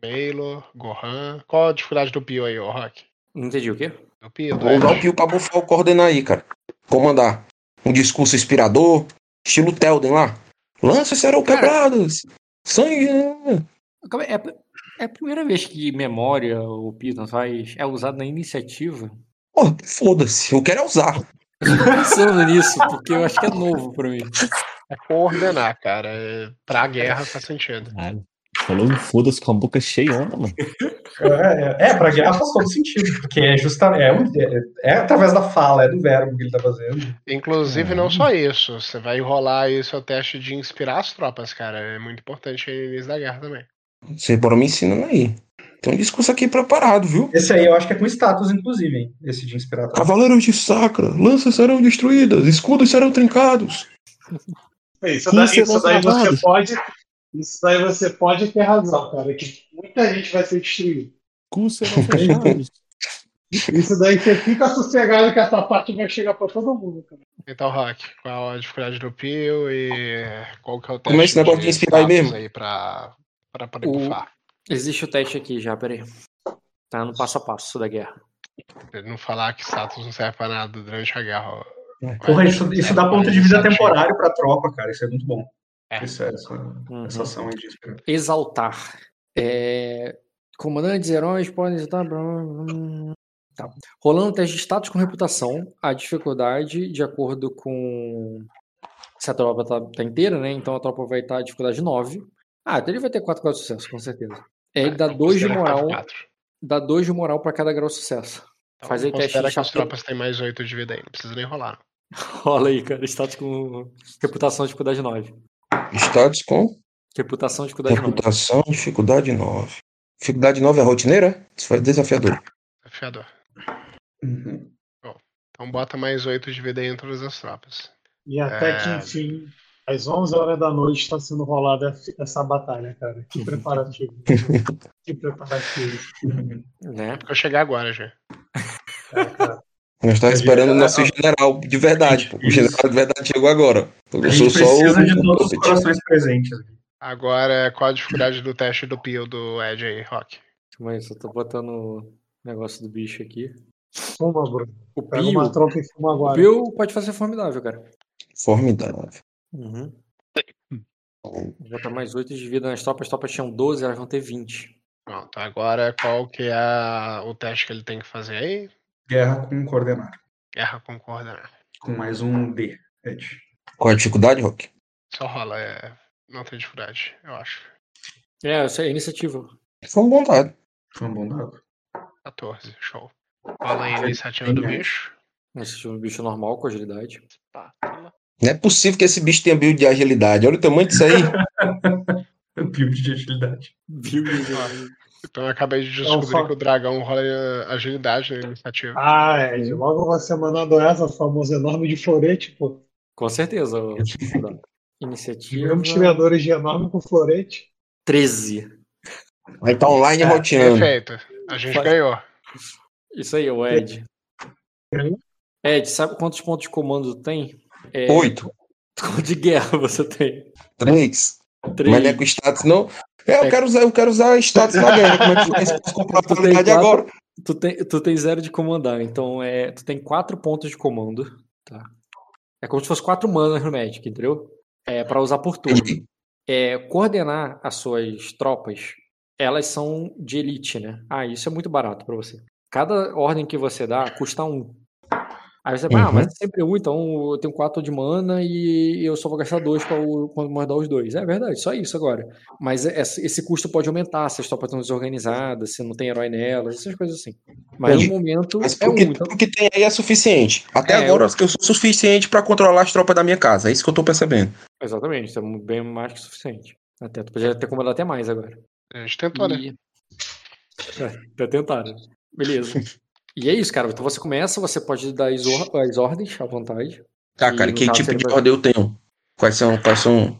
Baylor, Gohan. Qual a dificuldade do Pio aí, ô Rock? Não entendi o quê? Do Pio, Vou usar o? Pio pra bufar o coordenar aí, cara. Comandar. Um discurso inspirador. Estilo Telden lá. Lanças serão Cara. quebradas. Sangue. né? É, é a primeira vez que memória o Python faz é usado na iniciativa. Pô, foda-se. Eu quero é usar. Eu tô pensando nisso, porque eu acho que é novo pra mim. É coordenar, cara. É- Pra guerra faz sentido. Caralho. Falou um foda-se com a boca cheia, mano. É, é, é, pra guerra faz todo sentido, porque é justamente é, é, é através da fala, é do verbo que ele tá fazendo. Inclusive, não só isso. Você vai enrolar isso é o teste de inspirar as tropas, cara. É muito importante aí no início da guerra também. Você bora me ensinando aí. Tem um discurso aqui preparado, viu? Esse aí eu acho que é com status, inclusive, hein? Esse de inspiração. Cavaleiros de Sacra, lanças serão destruídas, escudos serão trincados. Isso, Como daí, isso daí você pode. Isso daí você pode ter razão, cara. Que muita gente vai ser destruída. Fechados. Isso daí você fica sossegado que essa parte vai chegar pra todo mundo, cara. Então, Rock, qual a dificuldade do Pio e qual que é o teste Como é esse negócio de inspirar aí status mesmo? aí pra, pra poder O- bufar? Existe o teste aqui já, peraí. Tá no passo a passo da guerra. Pra não falar que status não serve pra nada durante a guerra. Porra, isso, isso dá ponto de vida temporário pra tropa, cara. Isso é muito bom. É. Isso é essa, Uhum. essa ação aí de inspiração. Exaltar. É, Comandantes, heróis podem exaltar. Tá. Rolando teste de status com reputação, a dificuldade, de acordo com. Se a tropa tá, tá inteira, né? Então a tropa vai estar a dificuldade 9. Ah, então ele vai ter 4 graus de sucesso, com certeza. É, ele dá Então 2 de considera que moral. faz quatro. Dá 2 de moral pra cada grau de sucesso. Então, Faz aí teste de que as tropas têm mais 8 de vida aí, não precisa nem rolar. Rola aí, cara. Status com reputação, dificuldade 9. Status com Reputação, dificuldade 9. reputação, dificuldade 9. Dificuldade 9 é rotineira? Isso foi desafiador. Desafiador. Uhum. Então bota mais 8 de em todas as tropas. E até É. que, enfim, às 11 horas da noite está sendo rolada essa batalha, cara. Que preparativo. que preparativo. Né? Porque eu cheguei agora já. É, cara. Nós estávamos esperando o nosso general de verdade. pô. O general de verdade chegou agora. Eu A sou só o. precisa de todos os corações presentes. Agora, qual a dificuldade do teste do Pio do Ed aí, Rock? Calma aí, só tô botando o negócio do bicho aqui. Fuma, Bruno. O Pio. uma tropa e fuma O agora. Pio pode fazer formidável, cara. Formidável. Uhum. Vou botar mais 8 de vida nas tropas. As tropas tinham 12, elas vão ter 20. Pronto, agora qual que é o teste que ele tem que fazer aí? Guerra com coordenar. Guerra com coordenar. Com mais um D, Ed. Qual é a dificuldade, Rock? Só rola, é... não tem dificuldade, eu acho. É, isso é iniciativa. Foi um bom dado. Foi um bom dado. 14, show. Rola aí a iniciativa do bicho. Iniciativa do bicho normal, com agilidade. Não é possível que esse bicho tenha build de agilidade. Olha o tamanho disso aí. Build de agilidade. Então eu acabei de Então, descobrir só- que o dragão rola eh, agilidade na iniciativa. Ah, Ed, logo você mandando essa famosa enorme de florete, pô. Com certeza. Iniciativa. Tivemos criadores de enorme com florete. 13. Vai estar online É, roteando. perfeito. A gente Faz- ganhou. Isso aí, o Ed. Ed, sabe quantos pontos de comando tem? É, Oito. De guerra você tem? Três. Três. Mas não é com status, não. É, eu É. quero usar, eu quero usar status na guerra. Como é que faz com Tu tem quatro- agora? Tu tem, tu tem zero de comandar, então é, tu tem quatro pontos de comando, tá? É como se fosse quatro manas no Magic, entendeu? É para usar por turno. É, coordenar as suas tropas, elas são de elite, né? Ah, isso é muito barato para você. Cada ordem que você dá custa um. Aí você fala, ah, Uhum. mas é sempre um, então eu tenho quatro de mana e eu só vou gastar dois para quando mandar os dois. É verdade, só isso agora. Mas esse esse custo pode aumentar se as tropas estão desorganizadas, se não tem herói nelas, essas coisas assim. Mas Entendi. no momento Mas é um. porque, Então, porque tem aí é suficiente. Até É, agora eu sou suficiente pra controlar as tropas da minha casa. É isso que eu tô percebendo. exatamente, isso é bem mais que suficiente. Até, tu podia ter comandado até mais agora. A gente tentou, né? E... É, até tentaram. Beleza. E é isso, cara. Então você começa, você pode dar as, or- as ordens à vontade. Tá, cara, E, que caso, tipo de vai- ordem eu tenho? Quais são, quais são?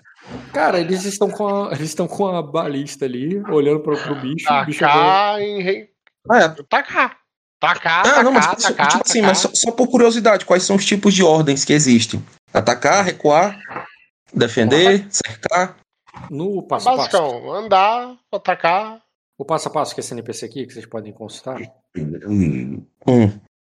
Cara, eles estão com a, eles estão com a balista ali, olhando pro, pro bicho. o bicho vai- Tacar em rei. Ah, é. Tacar. Tacar, Ah, não, mas tacar, tipo, tacar, tipo assim, tacar. mas só, só por curiosidade, quais são os tipos de ordens que existem? Atacar, recuar, defender, cercar. No passo a passo. Basicão, andar, atacar. O passo a passo que é esse NPC aqui, que vocês podem consultar, Hum.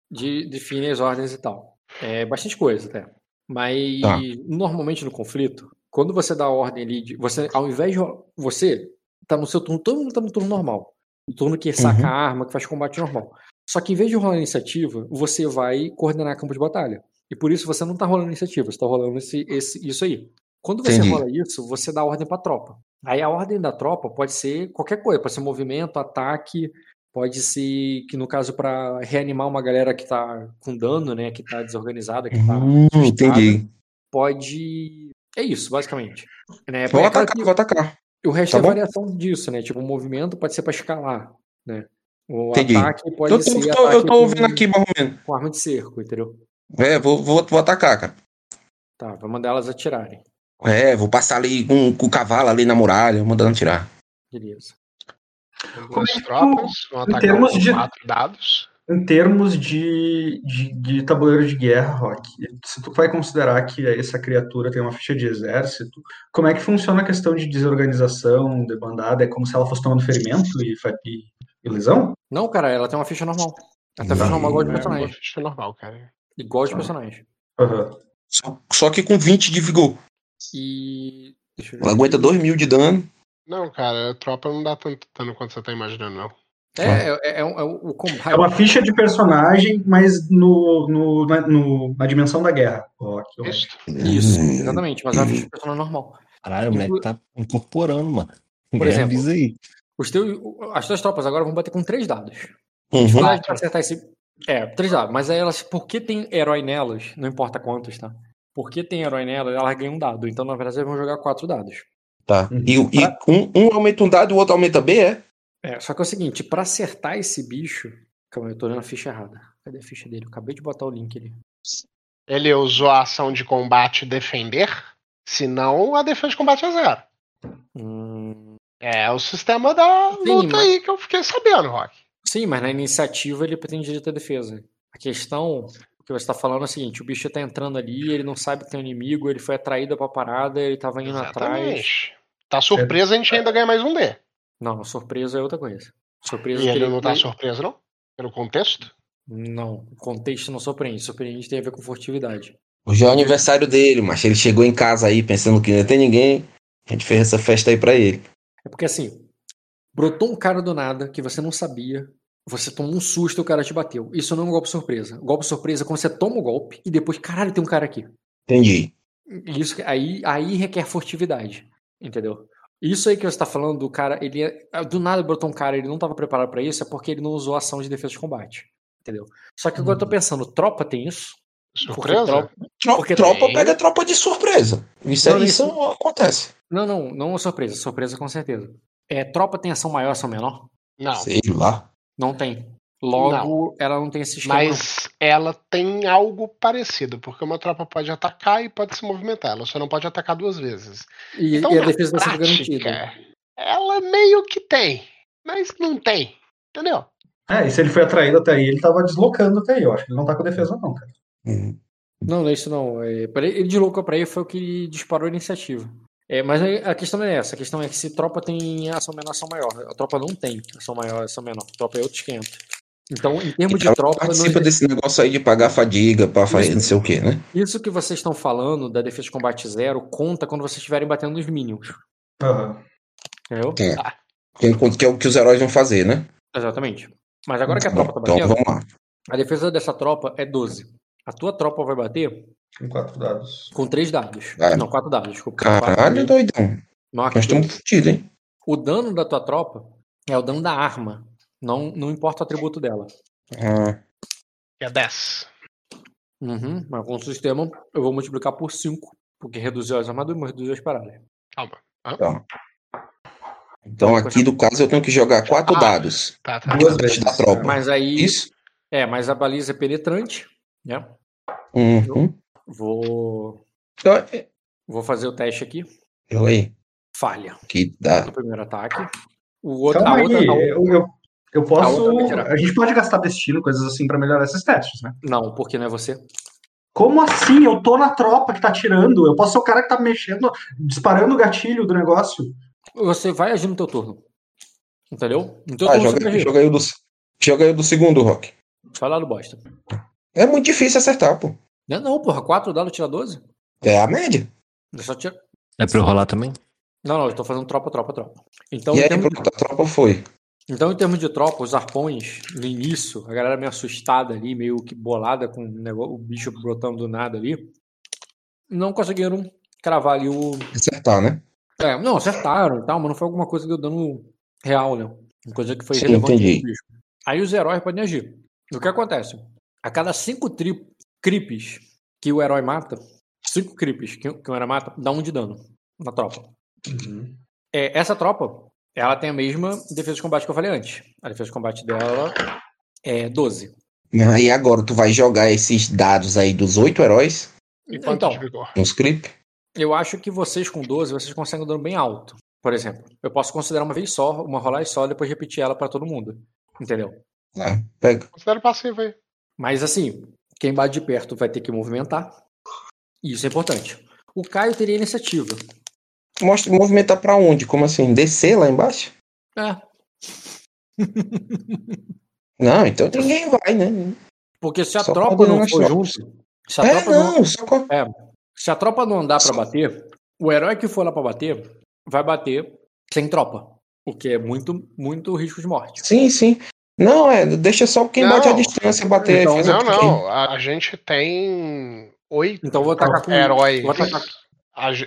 de, define as ordens e tal. É bastante coisa, até. Mas Tá. normalmente no conflito, quando você dá a ordem ali, de, você, ao invés de. Você tá no seu turno, todo mundo tá no turno normal. O turno que saca Uhum. a arma, que faz combate normal. Só que em vez de rolar iniciativa, você vai coordenar campo de batalha. E por isso você não tá rolando iniciativa, você tá rolando esse, esse, isso aí. Quando você Entendi. rola isso, você dá ordem pra tropa. Aí a ordem da tropa pode ser qualquer coisa, pode ser movimento, ataque, pode ser que no caso pra reanimar uma galera que tá com dano, né, que tá desorganizada, que tá Hum, entendi. pode é isso, basicamente. Né? Vou É atacar, vou atacar. o resto Tá é bom? variação disso, né? Tipo, o movimento pode ser pra escalar, né? O Entendi. ataque pode Eu tô, ser tô- eu tô com, vendo aqui mais ou menos. com arma de cerco, entendeu? É, vou, vou, vou atacar, cara. Tá, vai mandar elas atirarem. É, vou passar ali com, com o cavalo ali na muralha, mandando atirar. Beleza. Duas tropas, vão em atacar termos com de- quatro dados. Em termos de, de, de tabuleiro de guerra, Rock, se tu vai considerar que essa criatura tem uma ficha de exército, como é que funciona a questão de desorganização, debandada? É como se ela fosse tomando ferimento e, e, e lesão? Não, cara, ela tem uma ficha normal. Ela tem uma ficha normal igual de É uma personagem. ficha normal, cara. Igual de personagem. Aham. Só, só que com 20 de vigor. E. Deixa eu ver. Ela aguenta 2 mil de dano. Não, cara, a tropa não dá tanto dano quanto você tá imaginando, não. É, é, é, é, um- é o combate. É uma ficha de personagem, mas no, no, na, no- na dimensão da guerra. Isso. Isso, exatamente, mas é uma ficha de personagem normal. Caralho, o moleque tá incorporando, mano. Por exemplo. Os teus, as tuas tropas agora vão bater com três dados. Uhum. Pra acertar esse. É, três dados. Mas aí elas, porque tem herói nelas, não importa quantos, tá? Porque tem herói nelas, elas ganham um dado. Então, na verdade, eles vão jogar quatro dados. Tá. E, e um, um aumenta um dado e o outro aumenta B, é? É, só que é o seguinte, pra acertar esse bicho. Calma, eu tô olhando a ficha errada. Cadê a ficha dele? Eu acabei de botar o link ali. Ele usou a ação de combate defender, senão a defesa de combate é zero. Hum, É o sistema da Sim, luta mas- aí que eu fiquei sabendo, Rock. Sim, mas na iniciativa ele pretende direito à defesa. A questão que você está falando é o seguinte: o bicho tá entrando ali, ele não sabe que tem um inimigo, ele foi atraído pra parada, ele tava indo atrás. Exatamente. Tá surpreso, a gente ainda ganha mais um D. Não, surpresa é outra coisa. Surpresa E ele não tá surpreso, não? Pelo contexto? Não, o contexto não surpreende. Surpreende tem a ver com furtividade. Hoje é o aniversário dele, mas ele chegou em casa aí pensando que não tem ninguém. A gente fez essa festa aí pra ele. É porque assim, brotou um cara do nada que você não sabia, você tomou um susto e o cara te bateu. Isso não é um golpe surpresa. Golpe surpresa é quando você toma o golpe e depois, caralho, tem um cara aqui. Entendi. Isso aí, aí requer furtividade, entendeu? Isso aí que você tá falando do cara, ele é- do nada brotou um cara, ele não tava preparado pra isso, é porque ele não usou ação de defesa de combate, entendeu? Só que agora eu tô pensando, tropa tem isso? Porque Surpresa? tropa- Tro- Porque tropa tem- pega tropa de surpresa. Isso, Não, aí, isso isso- acontece. Não, não, não é surpresa, surpresa com certeza. É, tropa tem ação maior, ação menor? Não. Sei lá. Não tem. Logo, ela não tem esse esquema. Mas ela tem algo parecido, porque uma tropa pode atacar e pode se movimentar. Ela só não pode atacar duas vezes. E, Então, e a defesa sendo prática, garantida. Ela meio que tem, mas não tem. Entendeu? É, e se ele foi atraído até aí, ele tava deslocando até aí. Eu acho que ele não tá com defesa, não, cara. Hum. Não, não é isso não. É, ele deslocou pra ele foi o que disparou a iniciativa. É, mas a questão não é essa. A questão é que se tropa tem ação menor, ação maior. A tropa não tem ação maior, ação menor. A tropa é outro esquenta. Então, em termos de Ela tropa, não participa desse negócio aí de pagar fadiga pra fazer não sei o quê, né? isso que vocês estão falando da defesa de combate zero conta quando vocês estiverem batendo nos minions. Aham. Entendeu? É. Que, é- que é o que os heróis vão fazer, né? Exatamente. Mas agora que a tropa tá Então batendo, vamos lá. a defesa dessa tropa é 12. A tua tropa vai bater Com quatro dados. com três dados. Ah. Não, quatro dados, desculpa. Caralho, dados. doidão. Nós estamos fodidos, hein? O dano da tua tropa é o dano da arma. Não, não importa o atributo dela. Ah, é 10. Uhum, mas com o sistema eu vou multiplicar por 5. Porque reduziu as armaduras, mas reduziu as paradas. Calma. Hã? tá. Então aqui do caso eu tenho que jogar quatro Ah. dados. Tá, tá. Duas vezes da tropa. Mas aí. Isso? É, mas a baliza é penetrante, né? Uhum. Vou. Então, Vou fazer o teste aqui. eu aí. Falha. Que dá. No primeiro ataque. O outro. Calma a outra, aí, a outra- eu, eu, eu A posso. tirar. A gente pode gastar destino, coisas assim, pra melhorar esses testes, né? Não, porque não é você. Como assim? Eu tô na tropa que tá tirando. Eu posso ser o cara que tá mexendo, disparando o gatilho do negócio. Você vai agir no teu turno. Entendeu? Teu Ah, joga, joga, aí o do, joga aí o do segundo, Rock. Vai lá do bosta. É muito difícil acertar, pô. Não, não, porra. 4 dados tira 12. É a média. Eu só tira... É pra eu rolar também? Não, não, eu tô fazendo tropa, tropa, tropa. Então, e aí, termos, pronto, a tropa foi. então, em termos de tropa, os arpões, no início, a galera meio assustada ali, meio que bolada com o, negócio, o bicho brotando do nada ali, não conseguiram cravar ali o. Acertar, né? É, não, acertaram e tal, mas não foi alguma coisa que deu dano real, né? Uma coisa que foi Sim, relevante entendi. pro bicho. Aí os heróis podem agir. O que acontece? A cada cinco tri... creeps que o herói mata, cinco creeps que, que o herói mata, dá um de dano na tropa. É, essa tropa, ela tem a mesma defesa de combate que eu falei antes. A defesa de combate dela é 12. Aí agora tu vai jogar esses dados aí dos oito heróis E quanto Então. nos creep. Eu acho que vocês com 12, vocês conseguem um dano bem alto. Por exemplo, eu posso considerar uma vez só, uma rolagem só, depois repetir ela pra todo mundo. Entendeu? Lá, pega. Considera passivo aí. Mas assim, quem bate de perto vai ter que movimentar. E Isso é importante. O Caio teria iniciativa. Mostra movimentar pra onde? Como assim? Descer lá embaixo? É. Não, então ninguém vai, né? Porque se a Só tropa não for junto. Se a É, tropa não, não, só é, se a tropa não andar pra bater, o herói que for lá pra bater, vai bater sem tropa. O que é muito, muito risco de morte. Sim, sim. Não, é, deixa só quem Não. bate a distância bater. Então, Não, não. A, a gente tem oito Então vou atacar com heróis. Vou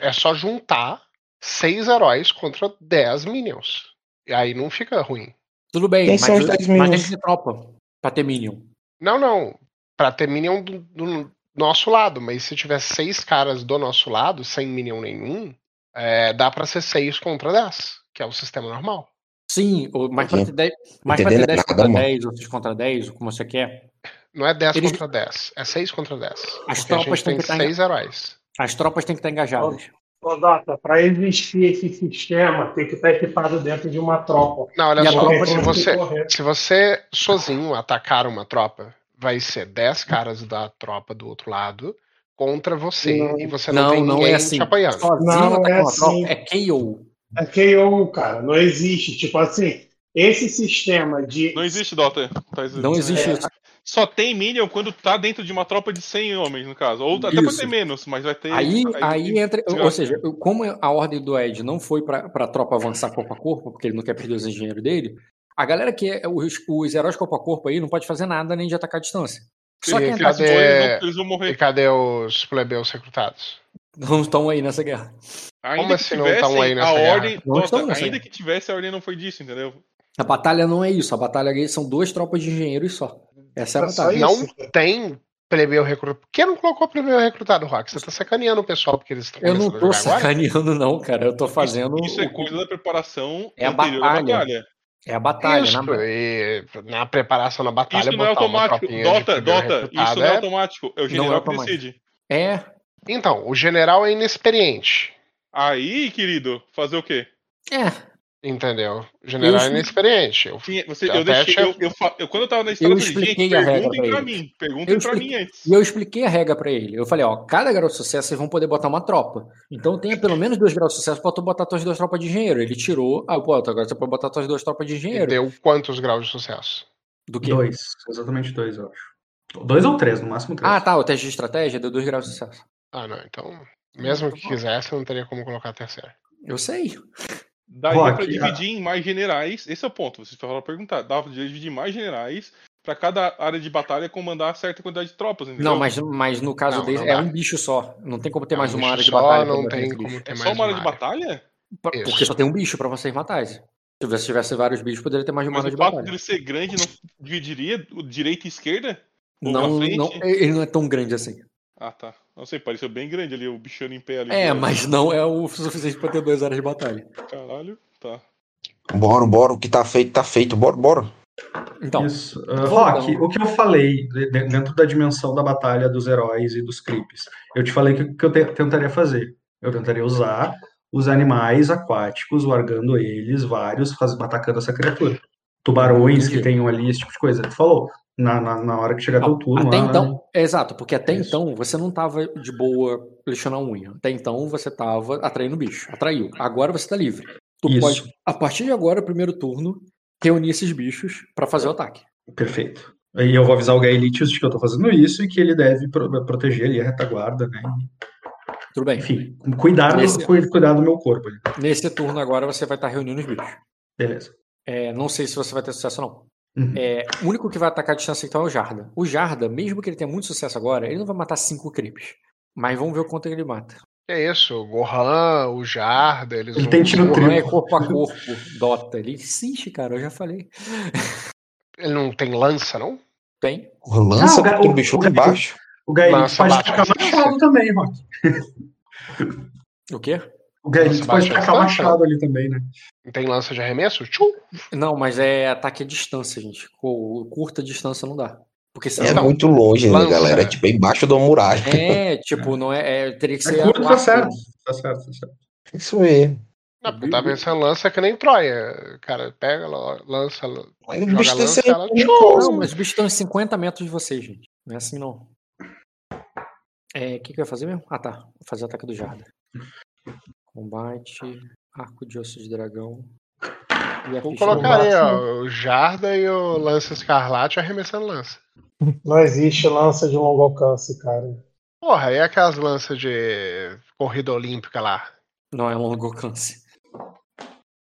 É só juntar seis heróis contra dez minions. E aí não fica ruim. Tudo bem, Quem mas, são os mas 10 tem minions? que ter tropa pra ter minion. Não, não. Pra ter minion do, do nosso lado. Mas se tiver seis caras do nosso lado, sem minion nenhum, é, dá pra ser seis contra dez. Que é o sistema normal. Sim, ou- mas pra ter Entendi. 10, mais pra ter Entendendo 10 nada, contra mano. 10, ou 6 contra 10, ou como você quer. Não é 10 Eles- contra 10, é 6 contra 10. As Porque tropas têm que estar em- 6 heróis. As tropas têm que estar engajadas. Ô, Dota, para existir esse sistema, tem que estar equipado dentro de uma tropa. Não, olha E só, se você, se você sozinho atacar uma tropa, vai ser 10 caras da tropa do outro lado contra você. Não. E você não, Não, tem não ninguém é assim. te apoiando. Sozinho Não, atacar é uma tropa assim. é KO. É KO, cara, não existe. Tipo assim, esse sistema de. Não existe, Dota. Tá Não existe É. isso. Só tem Minion quando tá dentro de uma tropa de 100 homens, no caso. Ou até Isso. pode ter menos, mas vai ter. Aí, aí entra. Ou seja, como a ordem do Ed não foi pra, pra tropa avançar corpo a corpo, porque ele não quer perder os engenheiros dele, a galera que é os, os heróis corpo a corpo aí não pode fazer nada nem de atacar a distância. Só E quem cadê- Eles vão- vão E morrer. cadê os plebeus recrutados? Não estão aí nessa guerra. Ainda Como que assim não tivessem, tão aí nessa a guerra? ordem. Estão nessa ainda guerra. que tivesse, a ordem não foi disso, entendeu? A batalha não é isso. A batalha aí são duas tropas de engenheiros só. Essa é a É batalha. isso. Não tem plebeu recrutado. Por que não colocou plebeu recrutado, Rock? Você tá sacaneando o pessoal porque eles estão Eu não tô agora? sacaneando, não, cara. Eu tô fazendo. Isso é o- coisa da preparação É a anterior batalha. à batalha. É a batalha. Isso, na- e na preparação na batalha, Isso não é automático. Dota, Dota, isso não é é- automático. É o Não é general que decide. É. Então, o general é inexperiente. Aí, querido, fazer o quê? É. Entendeu? O general Eu é inexperiente. Eu- Tinha- você- eu deixei, eu, eu, eu- quando eu tava na estrada, eu falei, expliquei gente, a regra perguntem pra pra ele. mim. Perguntem Eu pra mim antes. E eu expliquei a regra pra ele. Eu falei, ó, cada grau de sucesso vocês vão poder botar uma tropa. Então tenha pelo menos dois graus de sucesso pra tu botar tuas duas tropas de engenheiro. Ele tirou. Ah, pô, agora você pode botar tuas duas tropas de E engenheiro. deu quantos graus de sucesso? Do quê? Dois, exatamente dois, eu acho. Dois ou três, no máximo três. Ah, tá. O teste de estratégia deu dois graus de sucesso. Ah, não. Então, mesmo que quisesse, não teria como colocar a terceira. Eu sei. Daria ah. dividir em mais generais. Esse é o ponto. Vocês falaram perguntar. Dava pra dividir em mais generais pra cada área de batalha comandar certa quantidade de tropas, entendeu? Não, mas, mas no caso Não, dele não é um bicho só. Não tem como ter É um mais uma bicho área de só, batalha. não tem como ter É mais só uma área de batalha? Isso. Porque só tem um bicho pra vocês matarem. Se tivesse, tivesse vários bichos, poderia ter mais de uma Mas área o de fato batalha. dele ser grande não dividiria o direita e esquerda? Não, não, ele não é tão grande assim. Ah, tá. Não sei, pareceu bem grande ali, o bichano em pé ali. É, mas não é o suficiente pra ter duas áreas de batalha. Caralho, tá. Bora, bora, o que tá feito, tá feito. Bora, bora. Então, Isso. Uh, Rock, o que eu falei de- de- dentro da dimensão da batalha dos heróis e dos creeps, eu te falei que, que eu te- tentaria fazer. Eu tentaria usar os animais aquáticos, largando eles, vários, faz, atacando essa criatura. Tubarões que Entendi. tenham ali, esse tipo de coisa. Tu falou, na, na, na hora que chegar teu turno. Até lá, né? então, é exato, porque até Isso. então você não tava de boa lixando a unha. Até então você tava atraindo o bicho. Atraiu. Agora você tá livre. Tu Isso. pode, a partir de agora, primeiro turno, reunir esses bichos pra fazer o ataque. Perfeito. Aí eu vou avisar o Gaelitius de que eu tô fazendo isso e que ele deve pro- proteger ali a retaguarda, né? Tudo bem. Enfim, cuidar, do- Nesse- cu- cuidar do meu corpo ali. Nesse turno agora você vai estar reunindo os bichos. Beleza. É, não sei se você vai ter sucesso ou não. Uhum. É, o único que vai atacar a distância então é o Jarda. O Jarda, mesmo que ele tenha muito sucesso agora, ele não vai matar cinco creeps. Mas vamos ver o quanto ele mata. É isso, o Gohan, o Jarda, eles Ele vão- tem tiro O Gohan é corpo a corpo, Dota. Ele insiste, cara, eu já falei. Ele não tem lança, não? Tem. Lança Ah, o ga- aquele o- bicho o lá ga- embaixo. O Lança tacar a distância. machado também, Rock. O quê? O Lança pode tacar distância? machado ali também, né? Não tem lança de arremesso? Tchum! Não, mas é ataque à distância, gente. Curta distância não dá. Porque É senão. muito longe, né, lança. galera? É tipo embaixo da muralha. É, tipo, não é. é- teria que ser. É curto, o tá certo. Tá certo, tá certo. Isso mesmo. Não, porque tá pensando lança que nem Troia. Cara, pega, la- lança, Mas o joga bicho lança, ela. Não, mas os bichos estão em 50 metros de vocês, gente. Não é assim, não. É, o que, que eu ia fazer mesmo? Ah, tá. Vou fazer o ataque do Jarda. Combate, arco de osso de dragão. E Vou colocar aí, ó, o Jarda e o Lança Escarlate arremessando lança. Não existe lança de longo alcance, cara. Porra, e aquelas lanças de corrida olímpica lá? Não é longo alcance.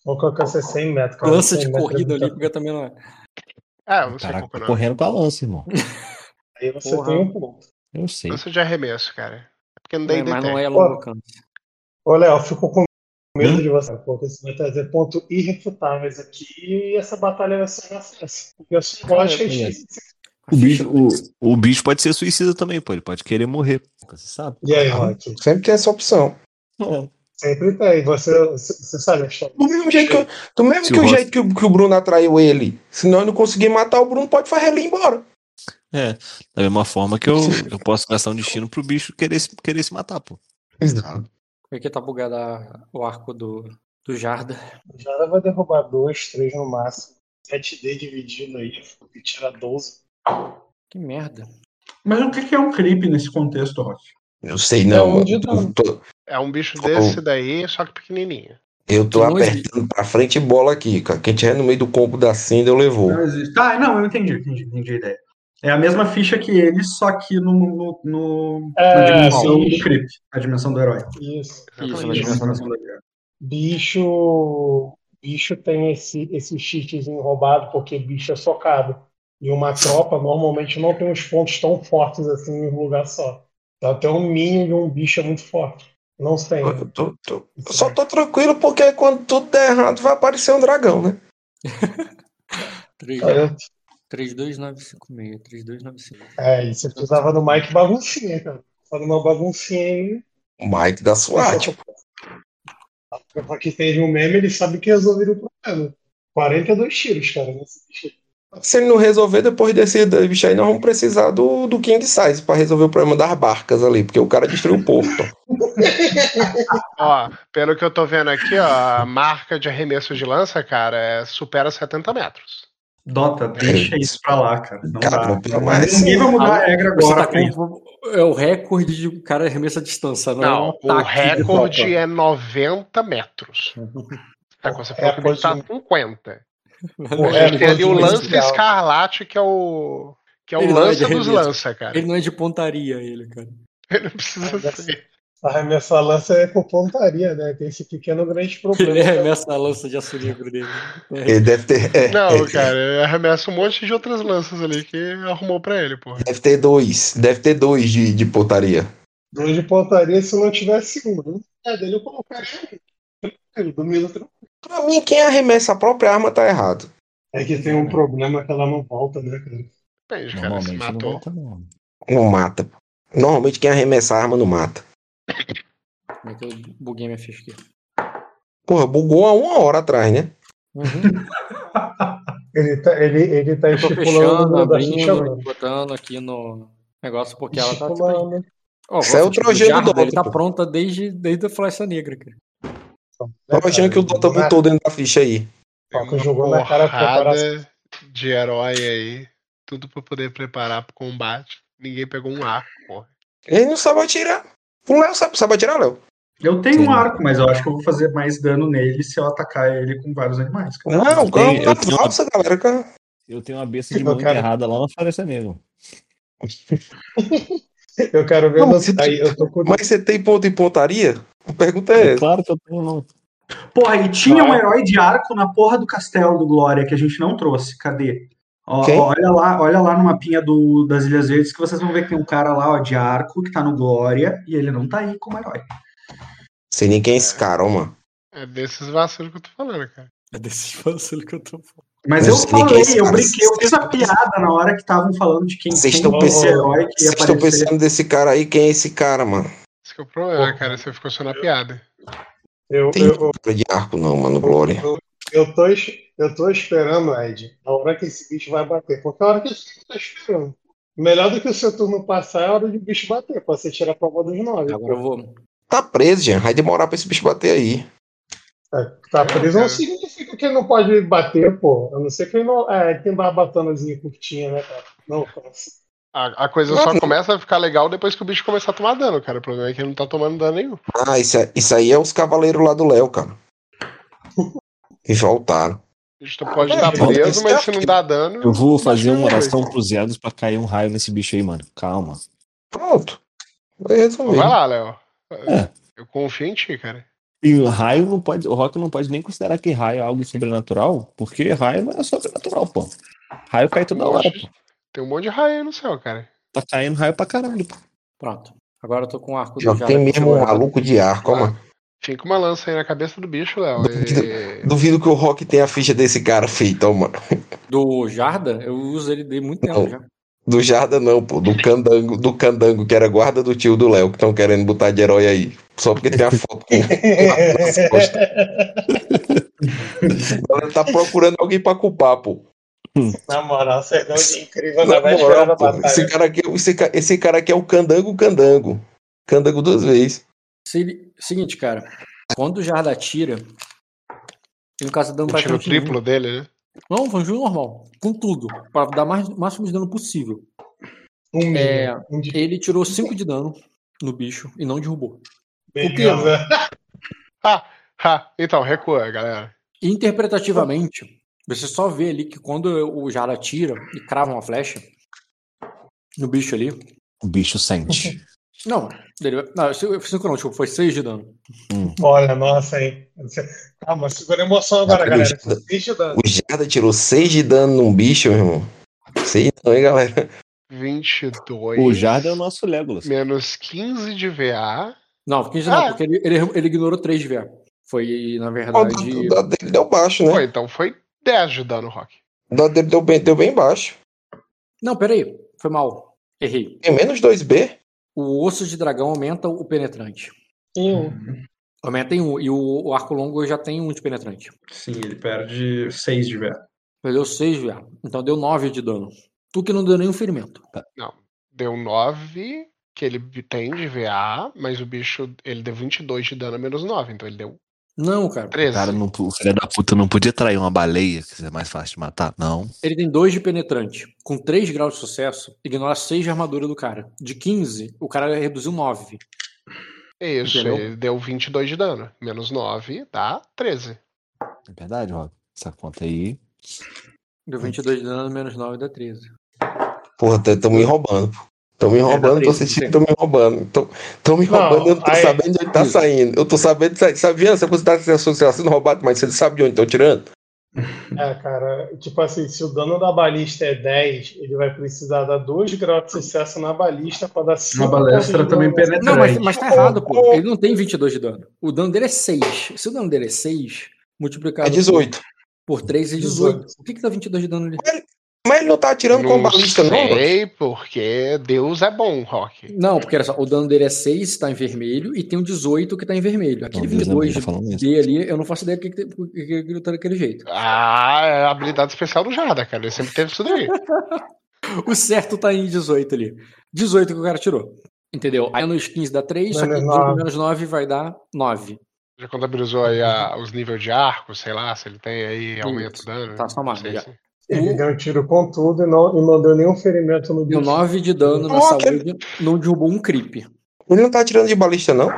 Longo alcance é 100 metros. cara. Lança 100 de é corrida olímpica também não é. É, você Caraca, comprou, não. correndo com a lança, irmão. Aí você Porra. tem um ponto. Eu sei. Lança de arremesso, cara. É porque não É, mas não é longo alcance. Ô, Léo, eu fico com medo de você, porque você vai trazer pontos irrefutáveis aqui e essa batalha vai ser um acesso. Porque eu só acho que é. O bicho, o, o bicho pode ser suicida também, pô. Ele pode querer morrer. Se sabe. E aí, Rock? Sempre tem essa opção. Sempre tem. Você, você sabe a história. Do mesmo jeito que, eu- do mesmo que o jeito que o, que o Bruno atraiu ele. Se nós não conseguir matar o Bruno, pode fazer ele ir embora. É. Da mesma forma que eu, eu posso gastar um destino pro bicho querer, se- querer se matar, pô. Exato. Aqui tá bugado a- o arco do, do Jarda. O Jara vai derrubar dois, três no máximo. 7D dividido aí, e tira 12. Que merda. Mas o que que é um creep nesse contexto, Rock? Eu sei não, um de Eu tô, É um bicho desse daí, só que pequenininho. eu tô Que não apertando pra frente e bola aqui, cara. Quem tiver no meio do combo da Cinda, eu levou. Não existe. Tá, não, eu entendi, entendi, entendi a ideia. É a mesma ficha que ele, só que no, no, no é, na dimensão bicho. do creep, a dimensão do herói. Isso. Isso, isso. Bicho, bicho tem esse, esse cheatzinho roubado, porque bicho é socado. E uma tropa normalmente não tem uns pontos tão fortes assim em um lugar só. Então até um mínimo e um bicho é muito forte. Não sei. Eu né? tô, tô, só é. tô tranquilo porque quando tudo der errado vai aparecer um dragão, né? Obrigado. 32956, 32956. É, isso você precisava do Mike Baguncinha, cara. Fazendo uma baguncinha O Mike da SWAT. Tipo. Pra quem fez um meme, ele sabe que resolveram o problema. 42 tiros, cara. Né? Se ele não resolver depois desse bicho aí, nós vamos precisar do, do King Size para resolver o problema das barcas ali, porque o cara destruiu o porto. ó, pelo que eu tô vendo aqui, ó, a marca de arremesso de lança, cara, é, supera 70 metros. Dota, deixa isso pra lá, cara. Não Cara, dá. não, pelo mais Ninguém vai mudar a regra Você agora. tá com é o recorde de um cara arremessa a distância, não, é Não, um o recorde é 90 metro. Tá, você falou que o bicho tá 50. O A gente tem ali o recorde lance escarlate, que é o. Que é o Ele não é de lança dos lança, cara. Ele não é de pontaria, ele, cara. Ele não precisa Ah, Arremessar lança é com pontaria, né? Tem esse pequeno grande problema. Ele arremessa a lança de aço negro dele. Ele deve ter. é, Não, é, cara, ele arremessa um monte de outras lanças ali que arrumou pra ele, porra. Deve ter dois. Deve ter dois de, de pontaria. Dois de pontaria se não tivesse um. Né? É, dele eu colocaria um. Tranquilo, domingo tranquilo. Pra mim, quem arremessa a própria arma tá errado. É que tem um problema que ela não volta, né, cara? Depende, cara. Se Normalmente não volta, não. Não mata. Normalmente quem arremessa a arma não mata. Como é que eu buguei minha ficha aqui? Porra, bugou há uma hora atrás, né? Ele tá, ele, ele tá fechando, abrindo botando aqui no negócio, porque ela tá. Tipo. Ó, Isso é o tipo, trojano Jarda, do Ele tá Dota, pronta desde, desde a flecha negra, cara. Achando que o Dota botou dentro da ficha aí. Uma jogou na cara preparação. de herói aí. Tudo pra poder preparar pro combate. Ninguém pegou um arco, porra. Ele não sabe atirar. O Léo sabe, sabe atirar, Léo. Eu tenho Sim. um arco, mas eu acho que eu vou fazer mais dano nele se eu atacar ele com vários animais. cara. Não, Eu tenho- calma, eu tenho uma- galera. calma. Eu tenho uma besta de mão quero- enterrada lá na floresta mesmo. Eu quero ver Não, você. Aí, com. Mas você tem ponto em pontaria? A pergunta é essa. Claro que eu tenho, não. Porra, e tinha um herói de arco na porra do castelo do Glória que a gente não trouxe. Cadê? Ó, Quem? olha lá, olha lá no mapinha do, das Ilhas Verdes que vocês vão ver que tem um cara lá ó, de arco que tá no Glória e ele não tá aí como herói. Sei nem quem é esse cara, ó, mano. É desses vacilos que eu tô falando, cara. É desse vacilo que eu tô falando. Mas Eu eu é falei, esse eu brinquei, eu fiz a piada na hora que estavam falando de quem, Vocês quem estão esse pensando- herói que ia Vocês estão pensando desse cara aí? Quem é esse cara, mano? Esse que é o problema, cara. Você ficou só na piada. Eu, Tem eu, de arco, não, mano, Glória. eu, eu, tô, eu tô esperando, Ed, a hora que esse bicho vai bater. Porque a hora que esse bicho tá esperando. Melhor do que o seu turno passar é a hora de o bicho bater, pra você tirar a prova dos nove. Agora eu vou. Tá preso, gente. Vai demorar pra esse bicho bater aí. Tá preso não cara. significa que ele não pode bater, pô. A não ser que ele não. É, tem barbatanazinha curtinha, né, cara? Não, cara. A, a coisa só começa a ficar legal depois que o bicho começar a tomar dano, cara. O problema é que ele não tá tomando dano nenhum. Ah, isso, é- isso aí é os cavaleiros lá do Léo, cara. E voltaram. Bicho pode É, estar pô, preso, mas é se não dá dano. Eu vou fazer eu uma oração pros Edos pra cair um raio nesse bicho aí, mano. Calma. Pronto. Vai resolver. Vai lá, Léo. É. Eu confio em ti, cara. E o raio não pode. O Rock não pode nem considerar que raio é algo sobrenatural, porque raio não é sobrenatural, pô. Raio cai toda hora, pô. Tem um monte de raio aí no céu, cara. Tá caindo raio pra caralho, pô. Pronto. Agora eu tô com o arco Já do Jarda tem mesmo um maluco de arco, ó, mano. Fica uma lança aí na cabeça do bicho, Léo. E... Duvido que o Rock tenha a ficha desse cara feita, mano. Do Jarda, eu uso ele de muito tempo Não. já. Do Jarda não, pô. Do Candango, do Candango, que era guarda do tio do Léo, que estão querendo botar de herói aí. Só porque tem a foto com nas costas. Ela tá procurando alguém pra culpar, pô. Na moral, você é de incrível Na na véspera moral, da pô, batalha. esse, cara aqui, esse, ca- esse cara aqui é o Candango Candango. Candango duas vezes. Se Seguinte, cara. Quando o Jarda atira, ele não caça dano Tira o praticamente nenhum. triplo dele, né? Não, foi um jogo normal. Com tudo. Pra dar mais, o máximo de dano possível. Um É, um de ele tirou 5 de dano no bicho e não derrubou. beleza. Ah, ah, então, recua, galera. Interpretativamente, você só vê ali que quando o Jarda atira e crava uma flecha no bicho ali. O bicho sente. Não, ele, não, 5 não, tipo, foi 6 de dano. Olha, nossa, hein? Calma, segura a emoção agora, Não, galera. eu- Deixa eu dar. O Jarda tirou 6 de dano num bicho, meu irmão. 6 não, hein, galera? 22. O Jarda é o nosso Legolas. Menos 15 de VA. Não, 15 não, Ah. porque ele, ele, ele ignorou 3 de VA. Foi, na verdade. o dado dele deu baixo, né? Pô, então foi 10 de dano, Rock. O dado dele deu bem, deu bem baixo. Não, peraí. Foi mal. Errei. Tem menos 2B. O osso de dragão aumenta o penetrante. Um. Aumenta em 1. E o, o arco longo já tem 1 de penetrante. Sim, ele perde 6 de VA. Perdeu 6 de VA. Então deu 9 de dano. Tu que não deu nenhum ferimento. Não. Deu 9 que ele tem de VA, mas o bicho ele deu 22 de dano a menos 9, então ele deu Não, cara. 13. O cara não, o filho da puta não podia trair uma baleia, que é mais fácil de matar. Não. Ele tem 2 de penetrante. Com 3 graus de sucesso, ignora 6 de armadura do cara. De 15, o cara reduziu 9. Isso, Entendeu? ele deu 22 de dano. Menos 9 dá 13. É verdade, Rock. Essa conta aí. Deu 22 de dano, menos 9 dá 13. Porra, estão me roubando. Estão me roubando, tô que estão me roubando. Estão me Não, roubando, eu não tô aí- sabendo de onde tá Isso. saindo. Eu tô sabendo, sabe, sabe essa coisa tá sendo roubado, mas você sabe de onde estão tirando? É, cara, tipo assim, se o dano da balista é 10, ele vai precisar dar 2 graus de sucesso na balista pra dar 5 Uma balestra também penetrante. Não, mas, mas tá errado, pô. Ele não tem 22 de dano. O dano dele é 6. Se o dano dele é 6, multiplicado É 18. por 3 é 18. Por que, que dá 22 de dano ali? Mas ele não tá atirando com Não balista, não. Rock? sei, porque Deus é bom, Rock. Não, porque era só, o dano dele é 6, tá em vermelho, e tem um 18 que tá em vermelho. Aquele Não, é bom, 22 tô falando isso. D ali, eu não faço ideia porque que, que, que ele tá daquele jeito. Ah, é a habilidade especial do Jada, cara. Ele sempre teve isso daí. O certo tá em 18 ali. 18 que o cara tirou. Entendeu? Aí nos 15 dá 3, só que Menos 18 nove. menos 9 vai dar 9. Já contabilizou aí a- os níveis de arco, sei lá, se ele tem aí, aumenta o dano. Tá somado, Não sei já. se- Ele deu um tiro com tudo e não, e não deu nenhum ferimento no Deu bicho. 9 de dano na saúde, não derrubou um creep. Ele não tá atirando de balista, não?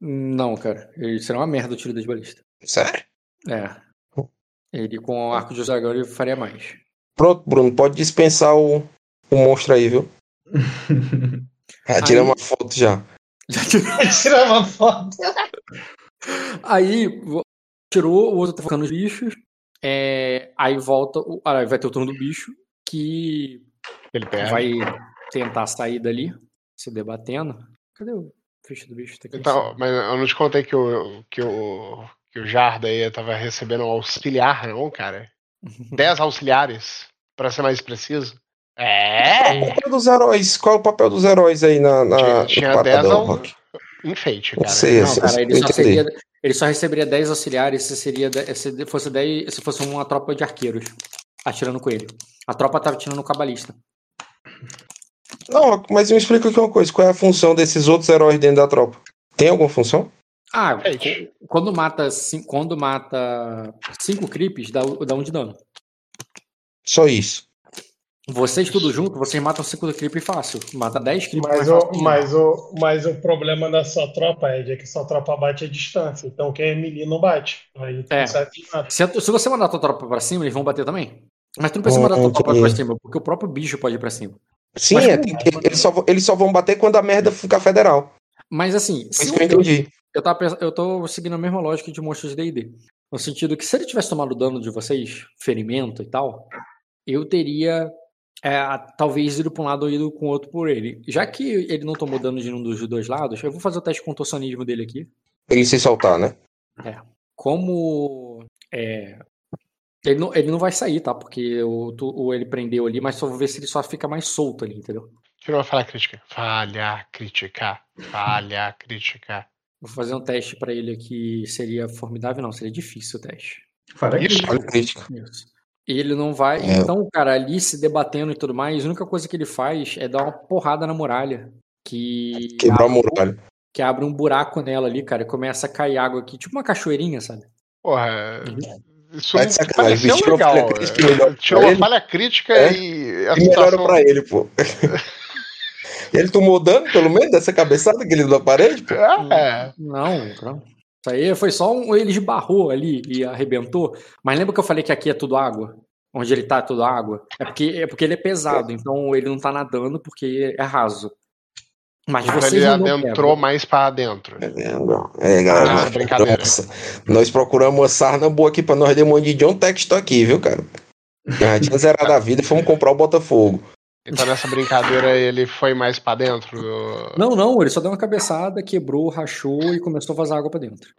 Não, cara. Ele será uma merda o tiro das balistas. Sério? É. Ele com o arco de dragão ele faria mais. Pronto, Bruno, pode dispensar o, o monstro aí, viu? Já tira Aí- uma foto já. Tirar uma foto. Aí tirou, o outro tá focando nos bichos. É, aí volta. o- ah, vai ter o turno do bicho que Ele perde. vai tentar sair dali, se debatendo. Cadê o ficha do bicho? Tá Então, mas eu não te contei que o, que o, que o Jarda aí tava recebendo um auxiliar, não, cara? 10 auxiliares, pra ser mais preciso. Qual É! o papel dos heróis? Qual é o papel dos heróis aí na, na Tinha, no tinha Patadão, 10 ao... Enfeite, Não cara. sei, Não, assim, cara, ele eu só, seria, ele só receberia 10 auxiliares se, seria, se fosse 10, se fosse uma tropa de arqueiros atirando com ele. A tropa tava atirando no cabalista. Não, mas me explica aqui uma coisa. Qual é a função desses outros heróis dentro da tropa? Tem alguma função? Ah, co- quando mata, quando mata 5 creeps, dá, dá um de dano. Só isso. Vocês tudo junto, vocês matam 5 creeps fácil. Mata 10 creeps Mas mais o, fácil. mas, o, mas o problema da sua tropa, Ed, é que sua tropa bate a distância. Então quem é melee não bate. Aí É. Se, se você mandar a tua tropa pra cima, eles vão bater também. Mas tu não precisa mandar a tua tropa pra cima, porque o próprio bicho pode ir pra cima. Sim, Mas é, tem eles, só, vão- eles só vão bater quando a merda ficar federal. Mas assim, se isso que eu entendi. Eu, tava eu tô seguindo a mesma lógica de monstros de D&D. No sentido que se ele tivesse tomado dano de vocês, ferimento e tal, eu teria é, talvez ido pra um lado ou ido com o outro por ele. Já que ele não tomou dano de nenhum dos dois lados, eu vou fazer o teste de contorcionismo dele aqui. Ele se soltar, né? Como é, ele, não, ele não vai sair, tá? Porque o, tu- o ele prendeu ali, mas só vou ver se ele só fica mais solto ali, entendeu? Tira uma falha crítica. Falha crítica. Falha crítica. Vou fazer um teste pra ele aqui. Seria formidável? Não, seria difícil o teste. Fará Isso. aqui. Olha a crítica. Isso. Ele não vai. É. Então, cara, ali se debatendo e tudo mais, a única coisa que ele faz é dar uma porrada na muralha. Que, Quebrar a muralha. que abre um buraco nela ali, cara, e começa a cair água aqui, tipo uma cachoeirinha, sabe? Porra, isso Tá não de sacanagem, pareceu legal. e pra uma ele? falha crítica É. e a E melhora situação... pra ele, pô. ele tomou dano, pelo menos, dessa cabeçada que ele deu na parede, pô. É, Não, não. Isso aí foi só um. Ele esbarrou ali e arrebentou. Mas lembra que eu falei que aqui é tudo água? Onde ele tá é tudo água? É porque, é porque ele é pesado, então ele não tá nadando porque é raso. Mas vocês ele adentrou quebra. mais pra dentro. É, galera, Ah, nós, brincadeira. procuramos, nós procuramos uma sarna boa aqui pra nós demônio de John Texto aqui, viu, cara? Já tinha zerado a vida e fomos comprar o Botafogo. Então nessa brincadeira ele foi mais pra dentro. do- Não, não, ele só deu uma cabeçada, quebrou, rachou e começou a vazar água pra dentro.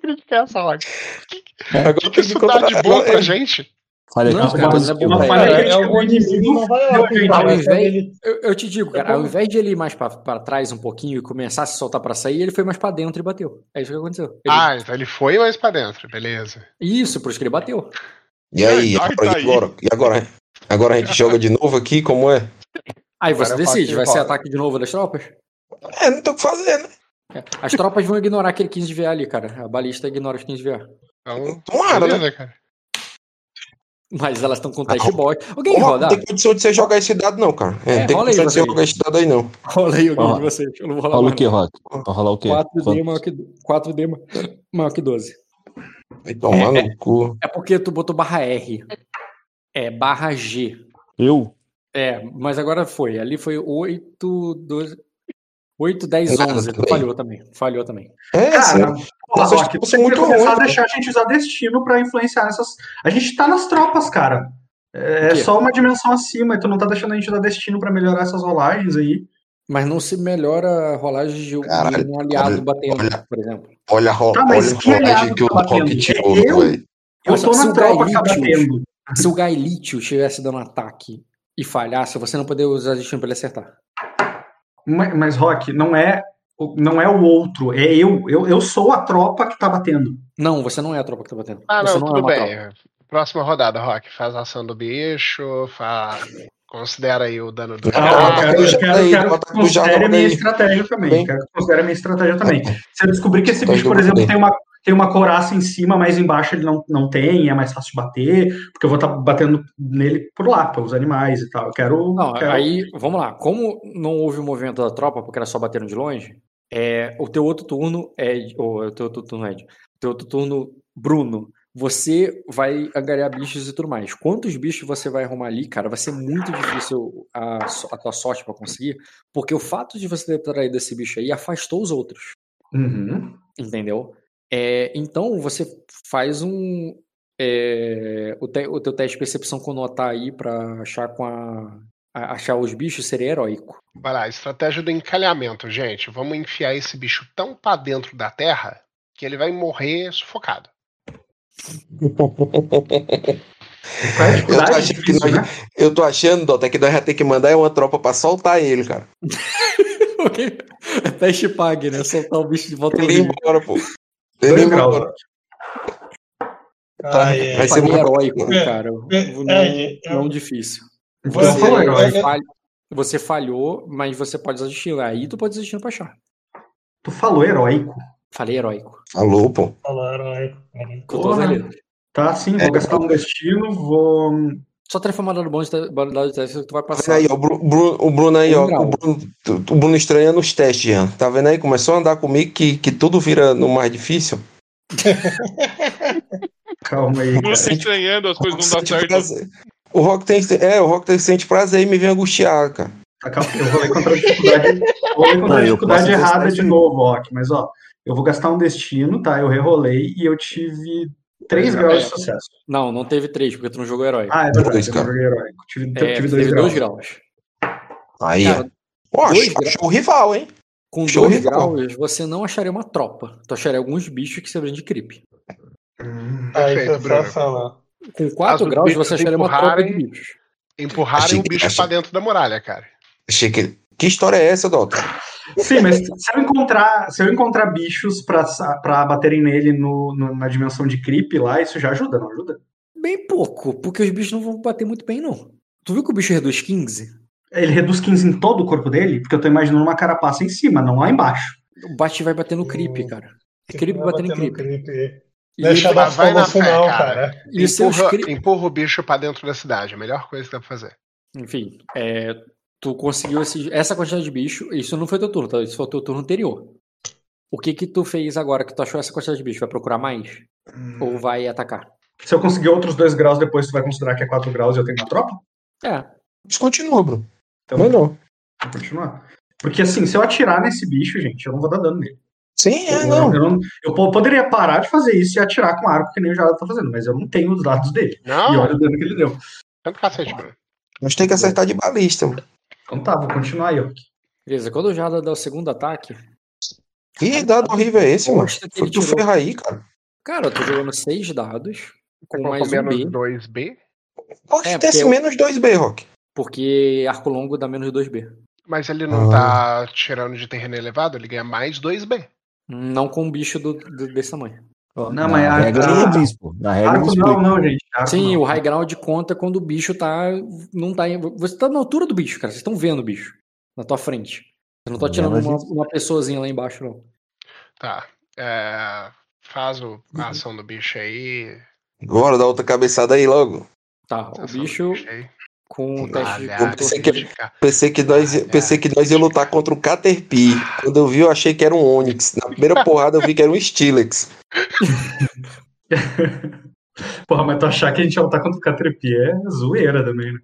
Crítica é essa, Rock. Agora O que, que isso dá de bom pra agora- gente? Olha, Não, cara, cara, mas é eu- bom ele. É, é o inimigo Eu, eu te digo, cara, É ao invés de ele ir mais pra, pra trás um pouquinho e começar a se soltar pra sair, ele foi mais pra dentro e bateu. É isso que aconteceu. Ele- Ah, então ele foi mais pra dentro, beleza. Isso, por isso que ele bateu. E aí, agora, tá e agora? E agora? Agora a gente joga de novo aqui, como é? Aí você Agora decide, vai ser ataque de novo das tropas? É, não tem o que fazer, né? É. As tropas vão ignorar aquele 15 de VA ali, cara. A balista ignora os 15 de VA. Então, Tomara, né? cara. Mas elas estão com Ah, teste ro- bot. Alguém roda? Não tem condição de você jogar esse dado, não, cara. É, É, não tem rola aí condição de você jogar esse dado aí, não. Rola aí alguém Ó, de vocês. Eu não vou rolar Rola o que. Rock? Vai rolar o quê? 4D Quanto? maior que, 4D ma- maior que 12. Vai tomar no cu. É porque tu botou barra R. É barra G. Eu? É, mas agora foi. Ali foi 8, 12. 8, 10, Nada 11. Tu também. falhou também. Falhou também. É, Cara, porra, essas Rock, você muito começar ruins, a deixar a gente usar destino pra influenciar nessas. A gente tá nas tropas, cara. É quê? só uma dimensão acima, e tu não tá deixando a gente usar destino pra melhorar essas rolagens aí. Mas não se melhora a rolagem de, de Caralho, um aliado olha, batendo, olha. por exemplo. olha, a ro- Tá, olha a rolagem que o tá? Rock tirou, Eu? velho. Eu Nossa, tô na tropa que tá batendo. Se o Gaelitio estivesse dando ataque e falhasse, você não poderia usar destino pra ele acertar. Mas, mas, Rock, não é, o- não é o outro, é eu. eu. Eu sou a tropa que tá batendo. Não, você não é a tropa que tá batendo. Ah, você não, é tudo uma bem. tropa. Próxima rodada, Rock. Faz a ação do bicho, fa... considera aí o dano do Ah, eu quero, eu quero, aí, quero que considere a minha estratégia também. Bem. Quero que considere a minha estratégia também. Se eu descobrir que esse bicho, por exemplo, tem uma, tem uma coraça em cima, mas embaixo ele não, não tem, é mais fácil de bater, porque eu vou estar batendo nele por lá, pelos animais e tal. Eu quero. Não, quero- aí, vamos lá. Como não houve o movimento da tropa, porque era só bateram de longe, é, o teu outro turno é. Ou o teu outro turno, Ed. O teu outro turno, Bruno. Você vai angariar bichos e tudo mais. Quantos bichos você vai arrumar ali, cara? Vai ser muito difícil a, a tua sorte pra conseguir, porque o fato de você ter traído esse bicho aí afastou os outros. Uhum. Entendeu? É, então você faz um. é, o, te- o teu teste de percepção quando notar aí pra achar com a. a- achar os bichos seria heróico. Vai lá, estratégia do encalhamento, gente. Vamos enfiar esse bicho tão pra dentro da terra que ele vai morrer sufocado. Eu tô achando que nós, eu tô achando, Dota, que nós já ter que mandar uma tropa pra soltar ele, cara. É teste pague, né? Soltar o bicho de volta Ele embora, pô. Dois ir graus. Tá, Ai, ai. vai ser uma- heróico, É, cara. é, Não, é, é, não difícil. Então Você- é, é, falha- você falhou, mas você pode destino. Aí tu pode destino pra achar. Tu falou heróico. Falei heróico. Falou, pô. Falou heróico. Porra. Tá, sim, É. vou gastar um destino, vou. Só mandando bom de dado de teste que tu vai Tá passar. aí, ó, o Bru- Bru- o Bruno aí, ó. O Bruno, o Bruno estranhando os testes, Jean. Tá vendo aí? Começou a andar comigo que, que tudo vira no mais difícil. Calma aí, cara. se estranhando, as coisas não dão certo. prazer. O Rock tem, é, o Rock tem, sente prazer e me vem angustiado, cara. Tá, calma, Eu vou ler contra a dificuldade, vou ler contra Não, a dificuldade errada de novo, Rock. Mas ó, eu vou gastar um destino, tá? Eu rerolei e eu tive 3 Dois graus de graus. sucesso. Não, não teve três, porque tu não jogou heróico. Ah, é verdade, Dois, eu não cara. joguei heróico. Tive, É, tive tu 2 teve graus. dois graus. Aí, Cara. Ó, dois achou, achou o rival, hein? Com Show dois rival. graus, você não acharia uma tropa. Tu acharia alguns bichos que serviriam de creep. Aí, Perfeito, Bruno. sensacional. Com As 4 os graus, você acharia uma tropa de bichos. Empurrarem o que- bicho achei- pra dentro da muralha, cara. Achei que. Que história é essa, Dota? Sim, mas se eu encontrar, se eu encontrar bichos pra baterem nele no, no- na dimensão de creep lá, isso já ajuda, não ajuda? Bem pouco, porque os bichos não vão bater muito bem, não. Tu viu que o bicho reduz 15? Ele reduz 15 em todo o corpo dele? Porque eu tô imaginando uma carapaça em cima, não lá embaixo. O bate vai bater no creep, cara. É creep batendo em creep. creep. E Deixa ele- dar vai na não, cara. cara. E seus Empurra, cri- empurra o bicho pra dentro da cidade. A melhor coisa que dá pra fazer. Enfim, é, tu conseguiu esse- essa quantidade de bicho. Isso não foi teu turno, tá? Isso foi o teu turno anterior. O que que tu fez agora que tu achou essa quantidade de bicho? Vai procurar mais? Ou vai atacar? Se eu conseguir outros 2 graus depois, tu vai considerar que é 4 graus e eu tenho uma tropa? É. Isso continua, Bruno. Então, Melhor. vou continuar. Porque assim, se eu atirar nesse bicho, gente, eu não vou dar dano nele. Sim, é, eu, não. eu não- eu po- poderia parar de fazer isso e atirar com arco, que nem o Jada tá fazendo, mas eu não tenho os dados dele. E Não, olha o dano que ele deu. tanto cacete, Bruno. Nós temos que acertar de balista, mano. Então tá, vou continuar aí, ó. Beleza, quando o Jada dá o segundo ataque. Que dado horrível é esse, mano? Foi ele tu tirou. ferra aí, cara. Cara, eu tô jogando seis dados com mais um menos B, 2B. Pode É, ter esse porque eu- menos 2B, Rock. porque arco longo dá menos 2B. Mas ele não Ah. tá tirando de terreno elevado, ele ganha mais 2B. Não com um bicho do, do- desse tamanho. Não, Na mas a- regra a- não diz, pô. Na regra não Arco explica. não, não, gente. Arco Sim, não. o high ground conta quando o bicho tá. Não tá. em- Você tá na altura do bicho, cara. Vocês estão vendo o bicho. Na tua frente. Você não tá tirando uma, uma pessoazinha lá embaixo, não. Tá. É, faz o- a ação do bicho aí. Bora dar outra cabeçada aí logo. Tá, o bicho aí. com o teste de Olha, Eu pensei que-. Pensei que nós, pensei que nós ia lutar contra o Caterpie. Quando eu vi, eu achei que era um Onix. Na primeira porrada, eu vi que era um Stilex. Porra, mas tu achar que a gente ia lutar contra o Caterpie é zoeira também, né?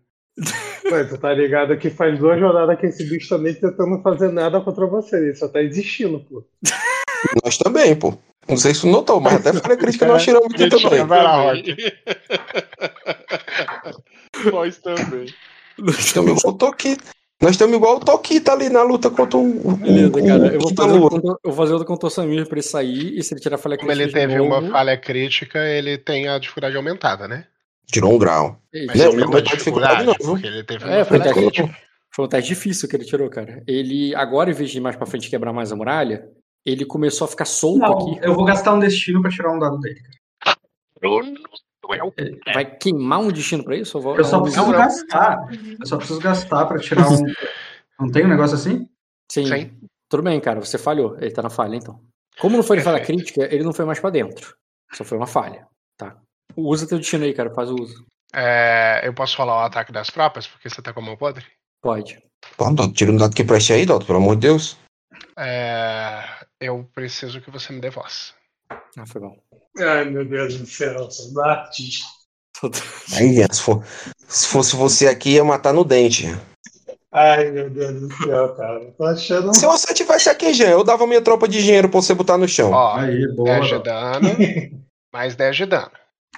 Mas tu tá ligado que faz duas rodadas que esse bicho também tentando fazer nada contra você. Ele só tá existindo, pô. Nós também, pô. Não sei se tu notou, mas até falha crítica nós tiramos aqui também. Vai lá, Rock. Nós também. Nós igual o Toquita. Nós estamos igual o Toquita ali na luta contra o. o- Beleza, o- cara. Eu vou fazer, contor- eu vou fazer outro contorção Samir pra ele sair. E se ele tirar falha Como crítica ele de teve novo- uma falha crítica, ele tem a dificuldade aumentada, né? Tirou um grau. Ele Mas Não, ele teve tá dificuldade, não, porque ele teve É, uma foi falha teste, crítica. foi um teste difícil que ele tirou, cara. Ele, agora, em vez de ir mais pra frente e quebrar mais a muralha, ele começou a ficar solto Não, aqui. eu vou gastar um destino pra tirar um dado dele. Bruno Duel. Vai queimar um destino pra isso? Eu, vou, Eu só preciso não. gastar. Eu só preciso gastar pra tirar um. Não tem um negócio assim? Sim. Sim. Tudo bem, cara. Você falhou. Ele tá na falha, então. Como não foi falha Perfeito. crítica, ele não foi mais pra dentro. Só foi uma falha. Tá. Usa teu destino aí, cara. Faz o uso. É, eu posso falar o ataque das tropas, porque você tá com a mão podre? Pode. Pô, Doutor, tira um dado que preste aí, Doutor, pelo amor de Deus. É, eu preciso que você me dê voz. Ah, foi bom. Ai, meu Deus do céu, sou artista. Aí, Ian, se, for- se fosse você aqui, ia matar no dente. Ai, meu Deus do céu, cara. Tô achando. Se você tivesse aqui, Jean, eu dava minha tropa de engenheiro pra você botar no chão. Ó, Aí, boa. 10 de dano, mais 10 de dano.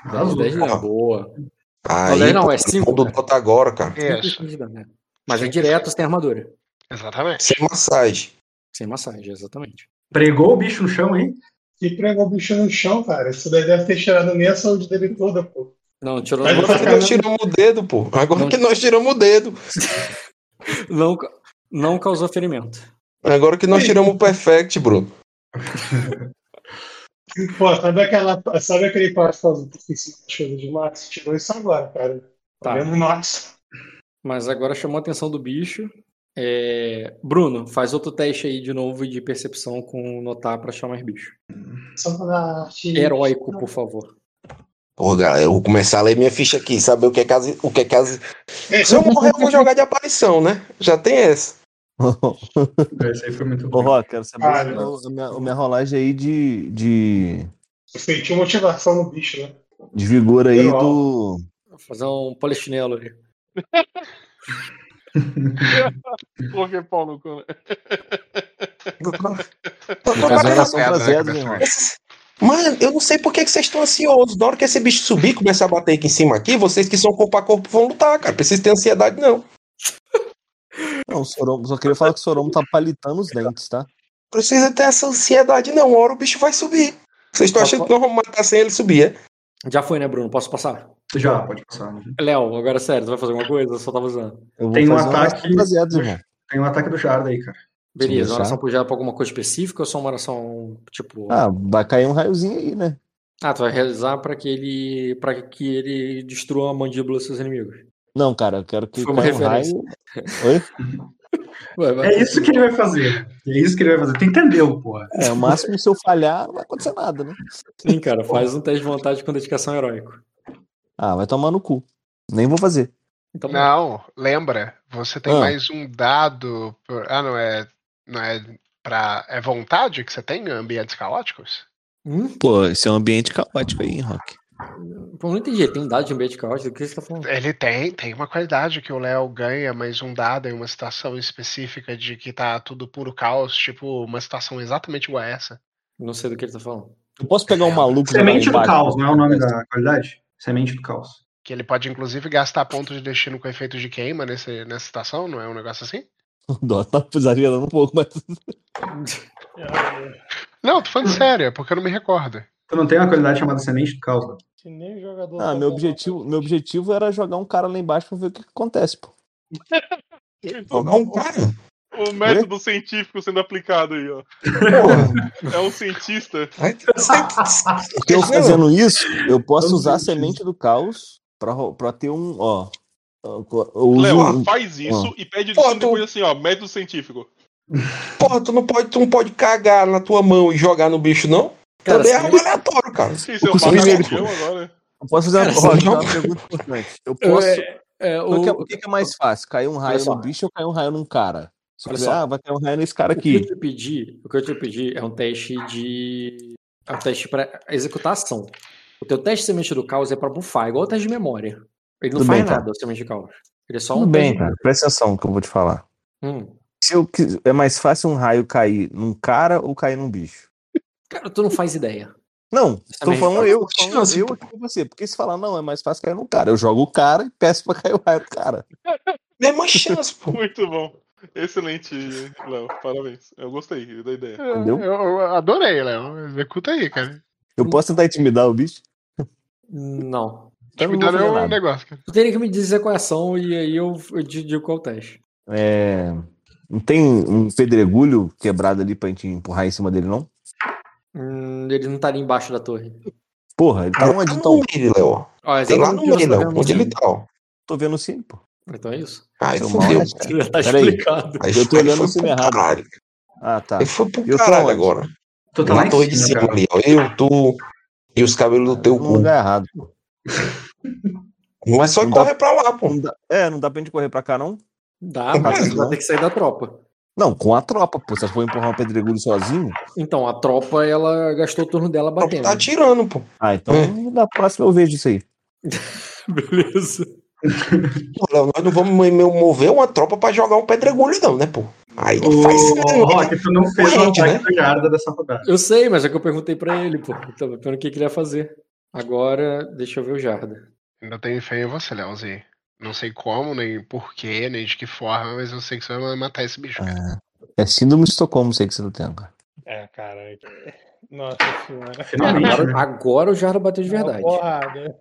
10, Arrasou. 10 de dano. Boa. Aí, Não, é cinco, do cara. Doutor agora, cara. Isso, de dano, né? Mas é direto, sem armadura. exatamente. Sem massagem. Sem massagem, exatamente. Pregou o bicho no chão aí? Que pregou o bicho no chão, cara. Isso daí deve ter tirado nem a saúde dele toda, pô. Não, tirou Mas Agora que nós tiramos o dedo, pô. Agora Não. que nós tiramos o dedo. não, não causou ferimento. Agora que nós tiramos o perfect, Bruno. Pô, sabe, aquela, sabe aquele passo que esqueci de Max? Tirou isso agora, cara. Tá. Tá vendo Nox? Mas agora chamou a atenção do bicho. É, Bruno, faz outro teste aí de novo de percepção com notar pra achar mais bicho. Só pra Heróico, por favor. Pô, galera, eu vou começar a ler minha ficha aqui, saber o que é que as, o que é que as... É, Se eu morrer, eu vou jogar de aparição, né? Já tem essa. Esse aí foi muito bom. Rock, quero saber Ah, se- não. a minha, a minha rolagem aí de, de, Sentiu motivação no bicho, né? de vigor aí do. Vou fazer um polichinelo ali. Coloquei pau no cu. né? Né? Mano, eu não sei por que, que vocês estão ansiosos. Na hora que esse bicho subir e começar a bater aqui em cima aqui, vocês que são corpo a corpo vão lutar, cara. Precisa ter ansiedade, não. Não, o Soromo, só queria falar que o Soromo tá palitando os dentes, tá? Precisa ter essa ansiedade, não. Uma hora o bicho vai subir. Vocês estão achando que nós vamos matar sem ele subir, é? Já foi, né, Bruno? Posso passar? Já, pode passar. né? Léo, agora sério, tu vai fazer alguma coisa? Eu só tava usando. Tem um ataque- irmão. Tem um ataque do Jarda aí, cara. Beleza, oração pro já pra alguma coisa específica ou só uma oração, tipo... Ah, vai cair um raiozinho aí, né? Ah, tu vai rezar pra que ele para que ele destrua a mandíbula dos seus inimigos. Não, cara, eu quero que Foi uma caia um referência. raio. Oi? Vai. É isso que ele vai fazer. É isso que ele vai fazer. Tu entendeu, porra. É, o máximo se eu falhar, não vai acontecer nada, né? Sim, cara, faz um teste de vontade com dedicação heróico. Ah, vai tomar no cu. Nem vou fazer. Então, Não, lembra, você tem Ah. mais um dado. por- Ah, não é. Não é pra. É vontade que você tem em ambientes caóticos? hum? Pô, esse é um ambiente caótico aí, hein, Rock? Pô, não entendi. Tem um dado de ambiente caótico? Do que você tá falando? Ele tem, tem uma qualidade que o Léo ganha, mais um dado em uma situação específica de que tá tudo puro caos, tipo uma situação exatamente igual a essa. Não sei do que ele tá falando. Eu posso pegar um maluco e jogar Semente do caos, não é o nome da qualidade? Semente do caos. Que ele pode, inclusive, gastar pontos de destino com efeito de queima nesse, nessa situação, não é um negócio assim? Dó, tá exagerando um pouco, mas. Não, tô falando sério, é porque eu não me recordo. Tu não tem uma qualidade chamada semente do caos? né? Que nem jogador. Ah, meu objetivo, meu objetivo era jogar um cara lá embaixo pra ver o que, que acontece, pô. Jogar um cara. O método científico sendo aplicado aí, ó. É um cientista. Porque eu fazendo isso, eu posso Vamos usar a semente do caos pra, pra ter um, ó. Eu Léo, um- faz isso e pede tu- depois assim, ó, método científico. Porra, tu não, pode, tu não pode cagar na tua mão e jogar no bicho, não? Cara, Também é algo aleatório, cara. Sim, mago ver, campeão agora. eu posso fazer uma, Cara, uma pergunta importante. Eu posso. É, é, o, que é, o, que que é mais fácil? Cair um raio no bicho ou cair um raio num cara? Olha quiser, só. ah, vai cair um raio nesse cara o que eu aqui. te pedi, o que eu te pedi é um teste de. É um teste pra executar ação. O teu teste de semente do caos é pra bufar, igual o teste de memória. Ele não Tudo faz bem, nada, o semente de caos. Ele é só Tudo um bem, teste. cara. Presta atenção no que eu vou te falar. Hum. Se eu quis- é mais fácil um raio cair num cara ou cair num bicho? Cara, tu não faz ideia. Não, tô falando eu, tô falando Chance, eu aqui com você. Porque se falar, não, é mais fácil cair num cara. Eu jogo o cara e peço pra cair o raio do cara. Mesma chance, pô. Muito bom. Excelente, Léo. Parabéns. Eu gostei da ideia. Entendeu? Eu, eu adorei, Léo. Executa aí, cara. Eu posso tentar intimidar o bicho? Não. Então vou dando fazer um nada. negócio, cara. Tu teria que me dizer qual é a ação e aí eu, eu te digo qual é o teste. É, Não tem um pedregulho quebrado ali pra gente empurrar em cima dele, não? Hum, ele não estaria embaixo da torre. Porra, ele tá Tá onde no então? meio, Léo. Ó, Tem lá no o que meio, tá Léo. vendo Onde ele tá, ó. Tô vendo sim, pô. Então é isso. Aí Seu fudeu. tá explicado. Aí Eu tô aí olhando foi o pro errado. caralho. Ah, tá. Aí foi pro Eu tô caralho onde? agora. Tu tá lá Na em torre de cima, ali, ó. Eu, tu e os cabelos do teu No cu. lugar errado. pô. Não é só Não dá- correr pra lá, pô. Não dá- É, não dá pra gente correr pra cá, não? Dá, mas você vai ter que sair da tropa. Não, com a tropa, pô. Se for empurrar um pedregulho sozinho. Então, a tropa, ela gastou o turno dela batendo. tá atirando, pô. Ah, então É. na próxima eu vejo isso aí. Beleza. Pô, nós não vamos mo- mo- mover uma tropa pra jogar um pedregulho, não, né, pô? Aí não faz sentido. Rock, tu não fez ataque né? dessa rodada. Eu sei, mas é que eu perguntei pra ele, pô. Então, pelo que que ele ia fazer. Agora, deixa eu ver o Jarda. Ainda tenho fé em você, Leozinho. Não sei como, nem porquê, nem de que forma, mas eu sei que você vai matar esse bicho. cara. É síndrome de Estocolmo, sei que você não tem, cara. É, cara. Nossa senhora. Finalmente, Agora, né? agora o Jarda bateu de Uma verdade. porrada.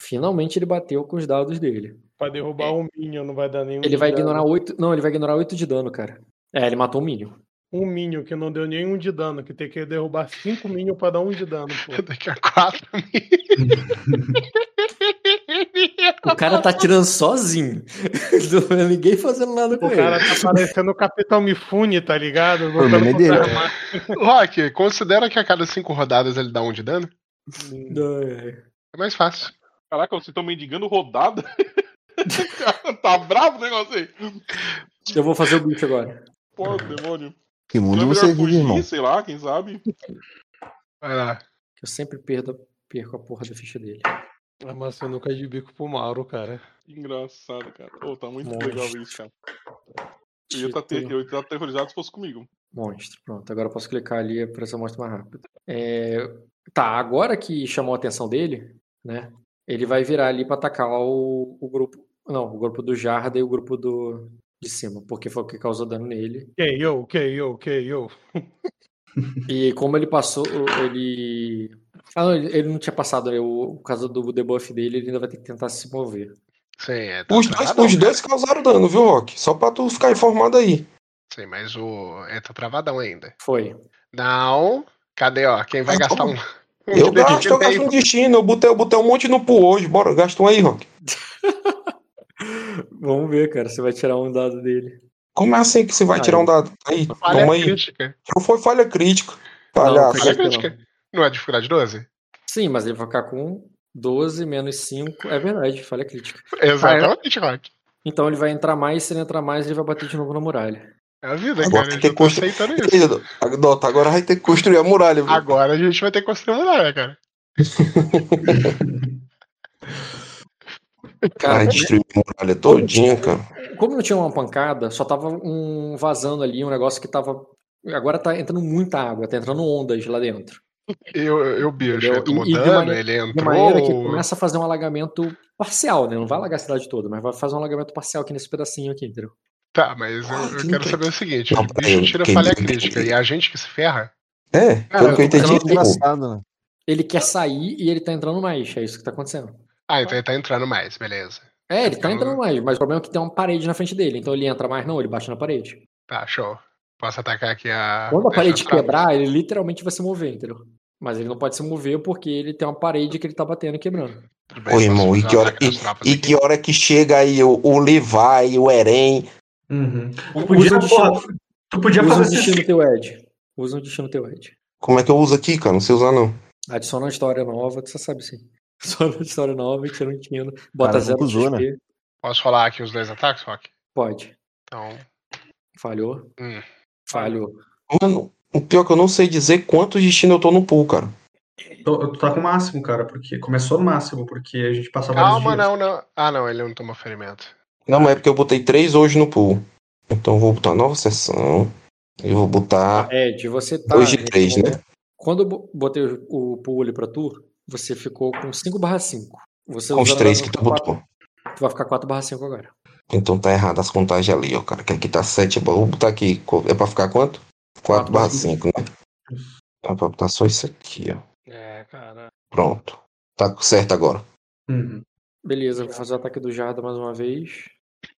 Finalmente ele bateu com os dados dele. Pra derrubar um Minion não vai dar nenhum. Ele vai dano. ignorar oito. Não, ele vai ignorar oito de dano, cara. É, ele matou um Minion. Um Minion que não deu nenhum de dano, que tem que derrubar cinco Minion pra dar um de dano, pô. Daqui a quatro O cara tá tirando sozinho. Ninguém fazendo nada com O cara ele. tá parecendo o Capitão Mifune, tá ligado? problema é Lutando dele. Rock, considera que a cada cinco rodadas ele dá um de dano? É. É mais fácil. Caraca, vocês estão mendigando rodada? tá bravo o negócio aí? Eu vou fazer o bicho agora. Pô, demônio. Que mundo é você vive, irmão? sei lá, quem sabe? Vai lá. Eu sempre perdo, perco a porra da ficha dele. Ah, mas você nunca de bico pro Mauro, cara. Engraçado, cara. Pô, tá muito Monstro. legal isso, cara. Eu ia estar Título. eu ia tá aterrorizado se fosse comigo. Monstro. Pronto, agora eu posso clicar ali para essa mostra mais rápido. É, Tá, agora que chamou a atenção dele, né? Ele vai virar ali para atacar o, o grupo. Não, o grupo do Jarda e o grupo do de cima, porque foi o que causou dano nele. KO, KO, KO. E como ele passou, ele. Ah, não, ele não tinha passado, né? O, por causa do debuff dele, ele ainda vai ter que tentar se mover. Sim, é. Tá Os dois, travadão, os dois causaram dano, viu, Rock? Só pra tu ficar informado aí. Sim, mas o. É, tá travadão ainda. Foi. Não. Cadê, ó? Quem vai Ah, gastar um? Eu gasto, eu gasto um destino. Eu botei, eu botei um monte no pool hoje. Bora, gasta um aí, Rock. Vamos ver, cara. Você vai tirar um dado dele. Como é assim que você vai Aí. tirar um dado? Aí, Falha toma aí. crítica. Não foi falha crítica. Não, Palhaço. foi Falha crítica, crítica. Não é dificuldade 12? Sim, mas ele vai ficar com 12 menos 5. É verdade, falha crítica. Exatamente, Rock. Então ele vai entrar mais, se ele entrar mais, ele vai bater de novo na muralha. É a vida, Agora cara. tem que construir. isso. Dota, agora vai ter que construir a muralha, viu? Agora a gente vai ter que construir uma muralha, cara. Cara, Vai destruir a muralha todinha, cara. como não tinha uma pancada, só tava um vazando ali, um negócio que tava. Agora tá entrando muita água, tá entrando ondas lá dentro. Eu, eu bicho, eu tô mudando, maneira- ele De maneira que entrou. começa a fazer um alagamento parcial, né? Não vai alagar a cidade toda, mas vai fazer um alagamento parcial aqui nesse pedacinho aqui, entendeu? Tá, mas eu, Ah, eu que quero saber o seguinte: Não, o bicho tira falha crítica e a gente que se ferra. É, pelo que eu entendi, tipo, Engraçado, né? Ele quer sair e ele tá entrando mais, é isso que tá acontecendo. Ah, então ele tá entrando mais, beleza. É, ele tá Então- entrando mais, mas o problema é que tem uma parede na frente dele, então ele entra mais, não, ele bate na parede. Tá, show. Posso atacar aqui a. Quando a parede quebrar, ele literalmente vai se mover, entendeu? Mas ele não pode se mover porque ele tem uma parede que ele tá batendo e quebrando. Tudo bem, Ô, irmão, e que, hora, e, e que hora que chega aí o, o Levi, o Eren? Uhum. Tu Usa podia, o destino, tu podia usa um fazer destino teu Ed. Usa um destino teu Ed. Como é que eu uso aqui, cara? Não sei usar, não. Adiciona uma história nova, tu só sabe sim. Adiciona uma história nova e tira um destino. Bota Cara, zero usou, XP. Posso falar aqui os dois ataques, Rock? Pode. Então. Falhou. Hum. Falhou. Mano, o pior é que eu não sei dizer quantos destinos eu tô no pool, cara. Tu, tá com o máximo, cara, porque começou no máximo, porque a gente passa vários Calma, dias. não, não. Ah, não, ele não tomou ferimento. Não, mas é porque eu botei três hoje no pool. Então eu vou botar nova sessão. Eu vou botar Ed, você tá. de três, né? Quando eu bo- botei o pool ali pra tu, você ficou com 5 barra 5. Você Com os três que tu botou. Tu vai ficar 4 barra 5 agora. Então tá errado as contagens ali, ó, cara. Que aqui tá 7. Vou botar aqui. É pra ficar quanto? 4 barra 5, né? Dá pra botar só isso aqui, ó. É, cara. Pronto. Tá certo agora. Uhum. Beleza, vou fazer o ataque do Jarda mais uma vez.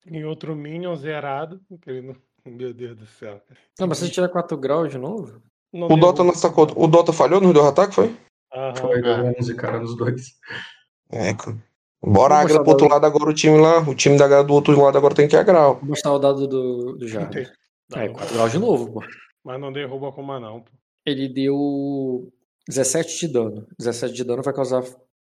E outro Minion zerado. que ele não- Meu Deus do céu. Não, mas se você tirar 4 graus de novo? Não O Dota, não sacou, o Dota falhou no deu ataque, foi? Aham. Foi, deu 11, cara, nos dois. É, cara. Bora Vou Agra pro outro lado agora, o time lá. O time da Agra do outro lado agora tem que agrar. Vou mostrar o dado do, do Jarda. Não, É, 4 graus de novo, pô. Mas não derruba com uma não. pô. Ele deu 17 de dano. 17 de dano vai causar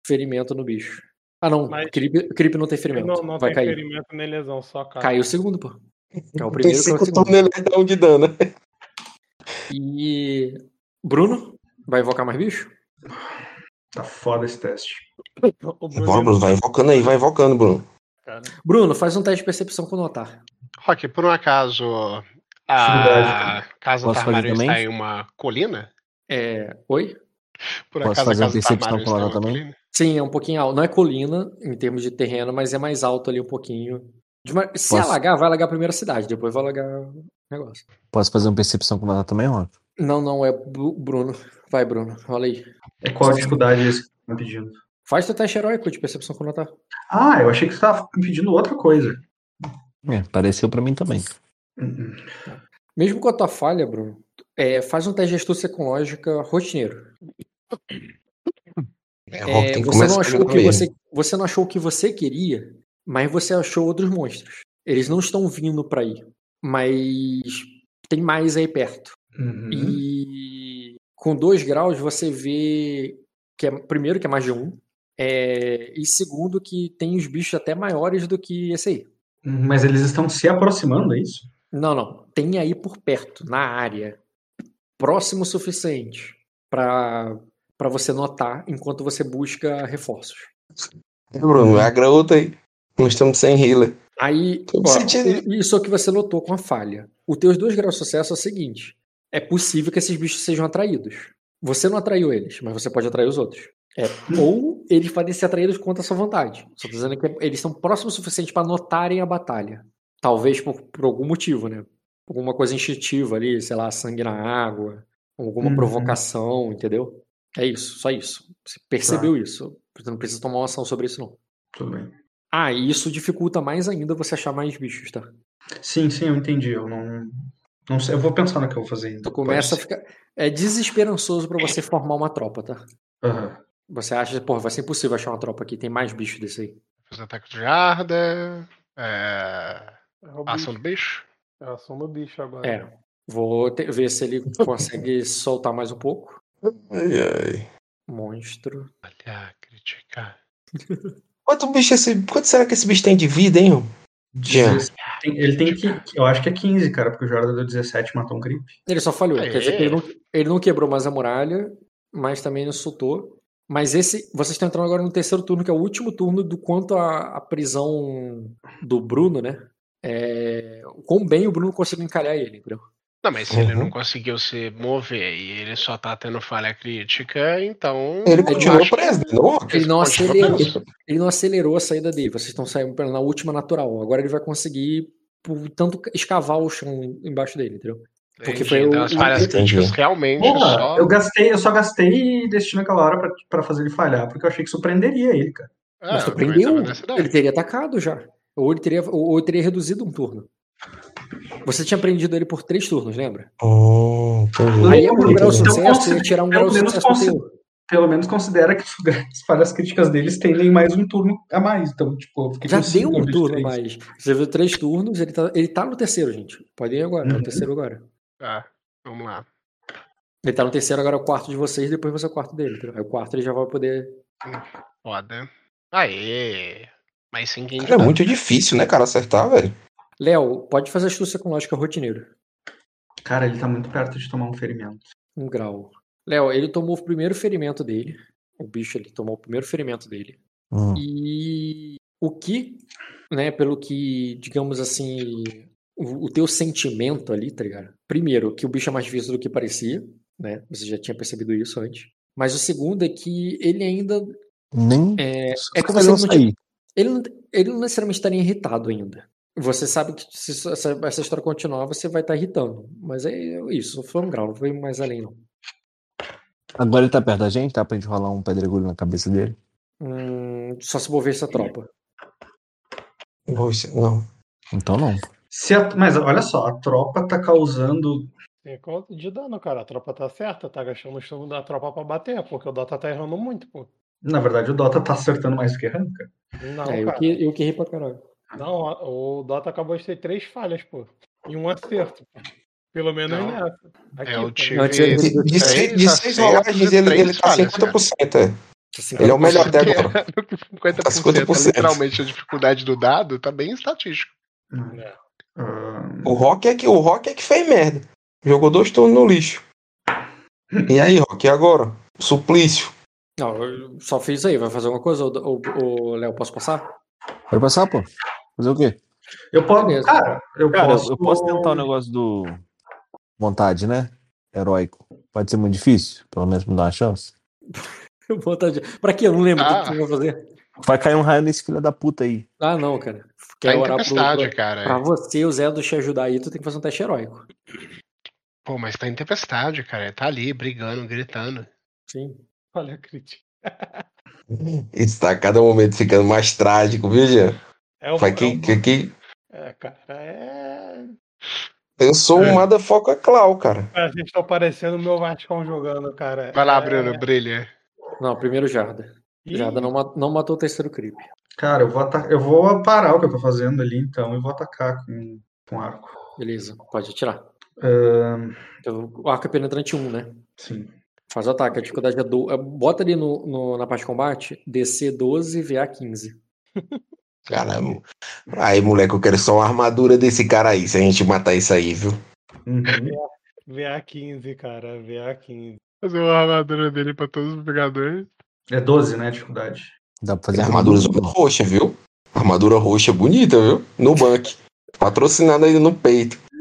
ferimento no bicho. Ah, não. Mas- creep não tem ferimento. não, não vai tem cair. ferimento nem lesão, só cai. Caiu o segundo, pô. É o Tem primeiro que é o cinco segundo. turnos ele dá um de dano. E. Bruno, vai invocar mais bicho? Tá foda esse teste. O Bruno Bora, é Bruno, vai invocando aí, vai invocando, Bruno. cara. Bruno, faz um teste de percepção com notar. Rock, por um acaso a casa Tarmário também? está em uma colina? É. Oi? Por Posso acaso fazer a percepção com ela também? Sim, é um pouquinho alto. Não é colina em termos de terreno, mas é mais alto ali um pouquinho. De uma- Se Posso- alagar, vai alagar a primeira cidade, depois vai alagar o negócio. Posso fazer uma percepção com ela também, Rock? Não, não, é Bru- Bruno. Vai, Bruno, rola aí. É qual a dificuldade esse que tá pedindo? Faz teu teste heróico de percepção com notar. Ah, eu achei que você tava pedindo outra coisa. É, pareceu pra mim também. Hum, Mesmo com a tua falha, Bruno, é, faz um teste de astúcia com lógica rotineiro. É, É, você, não achou que você, você não achou o que você queria, mas você achou outros monstros. Eles não estão vindo pra aí, mas tem mais aí perto. uhum. E com dois graus você vê que é primeiro que é mais de um, é, e segundo que tem os bichos até maiores do que esse aí. Mas eles estão se aproximando, é isso? Não, não. Tem aí por perto, na área, próximo o suficiente pra para você notar enquanto você busca reforços. É, Bruno, agra outra aí. Nós estamos sem healer. Aí, isso é o que você notou com a falha. Os teus dois graus de sucesso é o seguinte: é possível que esses bichos sejam atraídos. Você não atraiu eles, mas você pode atrair os outros. É, ou eles podem ser atraídos contra a sua vontade. Só tô dizendo que eles são próximos o suficiente para notarem a batalha. Talvez por, por algum motivo, né? Alguma coisa instintiva ali, sei lá, sangue na água, alguma Uhum. provocação, entendeu? É isso, só isso. Você percebeu isso. Você não precisa tomar uma ação sobre isso, não. Tudo bem. Ah, e isso dificulta mais ainda você achar mais bichos, tá? Sim, sim, eu entendi. Eu não. Não sei, eu vou pensar no que eu vou fazer ainda. Tu começa a ficar. É desesperançoso pra você formar uma tropa, tá? Aham. Você acha, porra, vai ser impossível achar uma tropa aqui, tem mais bichos desse aí. Os ataques de Jarda. É... É o Ação bicho. do bicho. É a soma do bicho agora. É. Vou te- ver se ele consegue soltar mais um pouco. Ai, ai. Monstro. Olha, criticar. Quanto bicho esse. Quanto será que esse bicho tem de vida, hein? Jean? Tem- Ele tem que. Eu acho que é 15, cara, porque o Jordan deu 17 e matou um creep. Ele só falhou. Aê. Quer dizer que ele não, ele não quebrou mais a muralha, mas também não soltou. Mas esse. Vocês estão entrando agora no terceiro turno, que é o último turno do quanto a, a prisão do Bruno, né? É, o quão bem o Bruno conseguiu encalhar ele, entendeu? Não, mas se ele Uhum. não conseguiu se mover e ele só tá tendo falha crítica, então. Ele eu continua acho que- preso, novo? Ele não acelerou. preso. Ele não acelerou a saída dele. Vocês estão saindo pela- na última natural. Agora ele vai conseguir, por tanto, escavar o chão embaixo dele, entendeu? Porque Entendi. foi o- Então as falhas críticas realmente Porra, só. eu gastei, eu só gastei destino aquela hora pra, pra fazer ele falhar, porque eu achei que surpreenderia ele, cara. Ah, Mas tu eu também prendeu. tava nessa ideia. Ele teria atacado já. Ou ele teria, ou ou ele teria reduzido um turno. Você tinha prendido ele por três turnos, lembra? Oh, entendi. Aí um grau de Então, sucesso, consider- ia tirar um pelo grau de sucesso. Pelo menos considera que as falhas críticas deles tendem mais um turno a mais. Então, tipo, Já deu um turno a mais. Você viu três turnos, ele tá, ele tá no terceiro, gente. Pode ir agora, é Uhum. o terceiro agora. Tá, vamos lá. Ele tá no terceiro, agora é o quarto de vocês, depois vai ser o quarto dele. Aí o quarto ele já vai poder. Foda. Aê! Mas sim, quem Cara, é muito difícil, né, cara, acertar, velho. Léo, pode fazer astúcia com lógica rotineiro. Cara, ele tá muito perto de tomar um ferimento. Um grau. Léo, ele tomou o primeiro ferimento dele. O bicho ele tomou o primeiro ferimento dele. Hum. E o que, né, pelo que, digamos assim, o, o teu sentimento ali, tá ligado? Primeiro, que o bicho é mais difícil do que parecia, né? Você já tinha percebido isso antes. Mas o segundo é que ele ainda. Nem. É, é como se ele não, ele, não, ele não necessariamente estaria irritado ainda. Você sabe que se essa, essa história continuar, você vai estar irritando. Mas é isso, foi um grau, não foi mais além, não. Agora ele tá perto da gente, tá? Pra gente rolar um pedregulho na cabeça dele. Hum, só se movesse a tropa. Não. Então não. Se a- mas olha só, a tropa tá causando. Tem quanto de dano, cara. A tropa tá certa, tá gastando o estilo da tropa pra bater, porque o Dota tá errando muito, pô. Na verdade, o Dota tá acertando mais do que errando, cara. Não, é, eu cara. que, eu que ri pra caralho. Não, o Dota acabou de ter três falhas, pô. E um acerto. pô. Pelo menos Não. nessa. Aqui, Eu pô. tive Não, De, de seis, de seis rolagens, ele, ele tá falhas, 50%. É. Ele é o melhor até agora. 50%, Tá 50%. literalmente a dificuldade do dado tá bem estatístico. Ah, O Rock é que, o Rock é que fez merda. Jogou dois turnos no lixo. E aí, Rock, e agora? Suplício. Não, eu só fiz aí. Vai fazer alguma coisa? O Léo, posso passar? Pode passar, pô. Fazer o quê? eu posso. Beleza. Cara, eu Cara, posso. eu posso tentar o negócio do vontade, né? Heróico. Pode ser muito difícil, pelo menos me dar uma chance. Eu vou botar de- Pra quê? Eu não lembro o Ah. que que eu vou fazer. Vai cair um raio nesse filho da puta aí. Ah, não, cara. Tá Quer em orar pro, tempestade, pra, cara. pra você, o Zé do te ajudar aí, tu tem que fazer um teste heróico. Pô, mas tá em tempestade, cara. Tá ali, brigando, gritando. Sim. Olha a crítica. Isso tá a cada momento ficando mais trágico, viu, Jean? É o, Vai é que, que, que... É, cara, é. Eu sou um motherfucker Clau, cara. A gente tá parecendo o meu Vascão jogando, cara. Vai lá, É- Bruno, brilha. Não, primeiro Jarda. Ih, Jarda não, ma- não matou o terceiro creep. Cara, eu vou, eu vou parar o que eu tô fazendo ali, então, e vou atacar com, com arco. Beleza, pode atirar. Então, o arco é penetrante 1, né? sim. Faz o ataque. A dificuldade é do... é, Bota ali no, no- na parte de combate, DC 12, VA 15. Caramba. Aí, moleque, eu quero só uma armadura desse cara aí, se a gente matar isso aí, viu? Uhum. VA15, cara. VA15. Fazer uma armadura dele pra todos os pegadores. É 12, né, a dificuldade. Dá pra Fazer fazer armadura zona roxa, viu? Armadura roxa bonita, viu? No bank. Patrocinado aí no peito.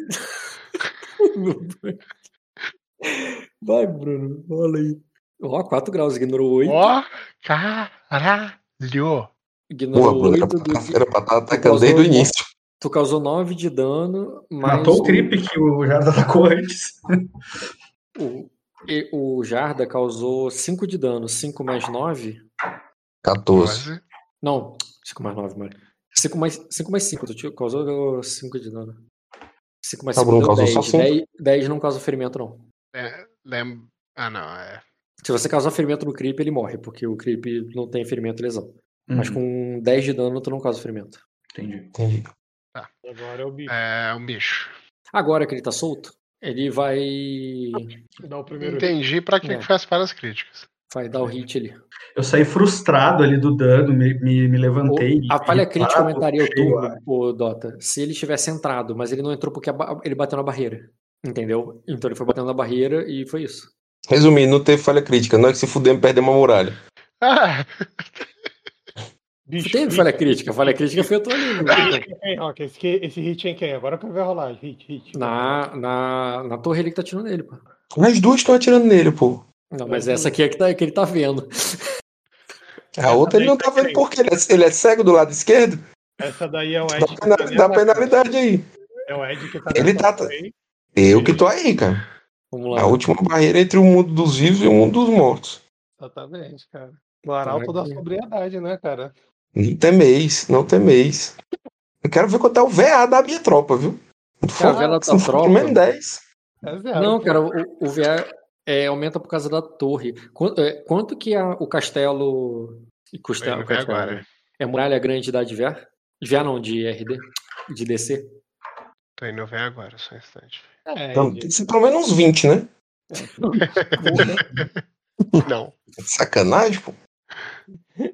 Vai, Bruno. Olha aí. Ó, 4 graus. Ignorou 8. Ó, caralho. Porra, Ignorou Bruno, era 8. pra Do... tá- era pra estar atacando desde o início. Tu causou 9 de dano, mais Matou o creep que o Jarda atacou antes. O, e- o Jarda causou 5 de dano. 5 mais 9? 14. Não, 5 mais 9, mano. 5 mais 5, mais 5 tu te- causou 5 de dano. 5 mais Tá, 5 Bruno, deu causou 10. só cinco. 10. 10 não causa ferimento, não. É, lembra. Ah, não, é. Se você causar ferimento no creep, ele morre, porque o creep não tem ferimento e lesão. Mas Uhum, com 10 de dano, tu não causa ferimento. Entendi. Entendi. Agora é o bicho. É um bicho. Agora que ele tá solto, ele vai. Dá o primeiro. Entendi pra que É. que faz para as críticas. Vai dar o hit ali. Eu saí frustrado ali do dano, me, me, me levantei. O- a falha crítica aumentaria o turno, o Dota, se ele estivesse entrado, mas ele não entrou porque ba- ele bateu na barreira. Entendeu? Então ele foi batendo na barreira e foi isso. Resumindo, não teve falha crítica. Nós que se fudemos, perdemos a muralha. Ah, Bicho. Teve falha crítica, falha crítica foi eu tô ali. no- Quem? Ó, esse, esse hit é em quem? Agora que eu vou rolar. Hit, hit. Na, na, na torre ele que tá tirando nele, pô. As duas estão atirando nele, pô. Não, mas essa aqui é que, tá, que ele tá vendo. A outra ele não tá vendo porque ele é, ele é cego do lado esquerdo. Essa daí é o Dá, Ed. que pena- tá dá penalidade aí. É o Ed que tá Ele tá- aí. Eu que tô aí, cara. Vamos lá. A última barreira entre o mundo dos vivos e o mundo dos mortos. Exatamente, cara. No arauto da sobriedade, né, cara? Não temeis, não temeis. Eu quero ver quanto é o VA da minha tropa, viu? Não Cara, for- VA se não for tropa- pelo menos 10. É zero. Não, cara, o, o VA é, aumenta por causa da torre. Quanto, é, quanto que a- o castelo. e Castelo, Vai, vai castelo agora. É muralha grande da de VA? VA não, de RD. De DC. tô indo ver agora, só um instante. É, Então, tem que ser pelo menos uns 20, né? Não. Sacanagem, pô.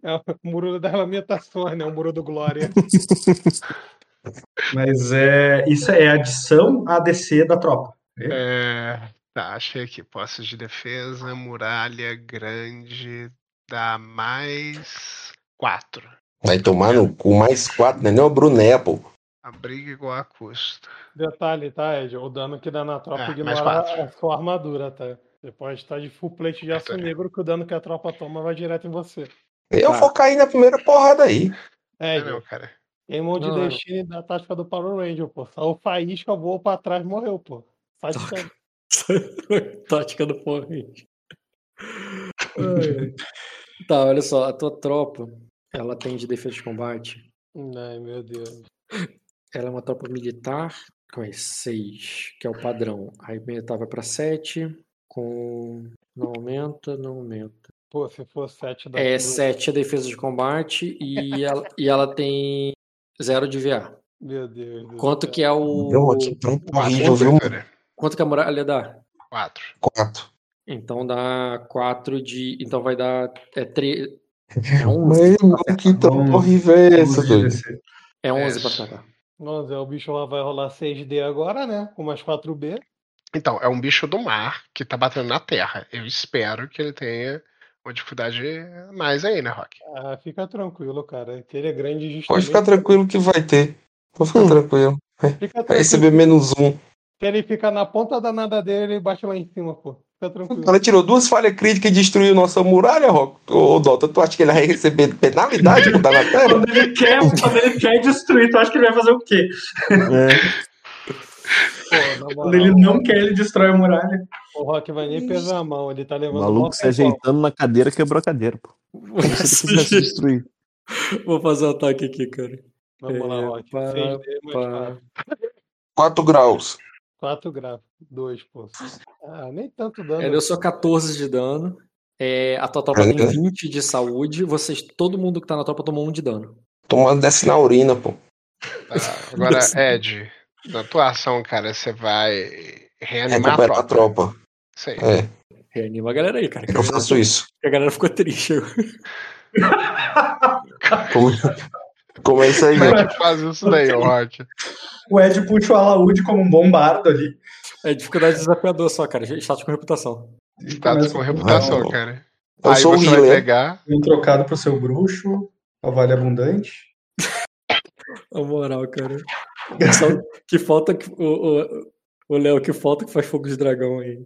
É o muro das lamentações, né? O muro do Glória. Mas é, isso é adição à DC da tropa. É, tá, achei aqui. Posses de defesa, muralha grande, dá mais quatro. Vai tomar no cu mais 4, né? Nem o Bruné, pô. Abrigo igual a custo. Detalhe, tá, Ed? O dano que dá na tropa É, mais ignora quatro. a sua armadura, tá? Você pode estar de full plate de aço Então, é. negro que o dano que a tropa toma vai direto em você. Eu Tá. vou cair na primeira porrada aí. É, Ed, não, cara. queimou de Não, não. destino da tática do Power Ranger, pô. Só o faísca voou pra trás e morreu, pô. Faz. Tática do Power Ranger. Tá, olha só, a tua tropa. ela tem de defesa de combate. Ai, meu Deus. Ela é uma tropa militar com 6, que é o padrão. Aí militar vai pra 7, com. Não aumenta, não aumenta. Pô, se for 7 da É 7 a defesa de combate e ela, e ela tem 0 de VA. Meu Deus. Quanto céu. que é o. Meu, que trampo horrível, viu? Quanto que a muralha dá? Quatro. Quatro. Então dá 4 de. Então vai dar. É 3. É 11. Meu irmão, que trampo Vamos- horrível é esse, doido? É 11 pra atacar. Nossa, o bicho lá vai rolar 6D agora, né? Com mais 4B. Então, é um bicho do mar que tá batendo na terra. Eu espero que ele tenha uma dificuldade mais aí, né, Rock? Ah, fica tranquilo, cara. Que ele é grande justamente. Pode ficar tranquilo que vai ter. Pode ficar tranquilo. Fica Vai tranquilo. receber menos um. Que ele fica na ponta da nada dele e bate lá em cima, pô. Fica tranquilo. cara tirou duas falhas críticas e destruiu nossa muralha, Rock. Ô, Dota, tu acha que ele vai receber penalidade por dar na terra? Quando ele quer, quando ele quer destruir, tu acha que ele vai fazer o quê? Pô, Quando ele não quer, ele destrói a muralha. o Rock vai nem pesar a mão. Ele tá O levando maluco mó se ajeitando na cadeira quebrou a cadeira, pô. Se ele quisesse destruir. Vou fazer um ataque aqui, cara. Vamos lá, É, Rock. pá, 6D mais pá. 4. 4 graus. 4 gráficos. 2, pô. Ah, nem tanto dano. É, deu só 14 de dano. É, a tua tropa tem 20 de saúde. Vocês, todo mundo que tá na tropa tomou 1 de dano. Tomando desce na urina, pô. Tá, Agora, Ed, na tua ação, cara, você vai reanimar a Recupera a tropa. aí. É, Reanima a galera aí, cara. eu faço isso. A galera ficou triste. Como, como é isso aí, Como é velho? que faz isso daí, Rock? O Ed puxa o alaúde como um bombardo ali. É dificuldade desafiador só, cara. Status com reputação. Status com reputação, Ah, cara. Eu Aí sou o você vai healer. pegar. Um trocado pro seu bruxo. A vale abundante. A moral, cara. Só que falta que. O, Léo, que falta que faz fogo de dragão aí.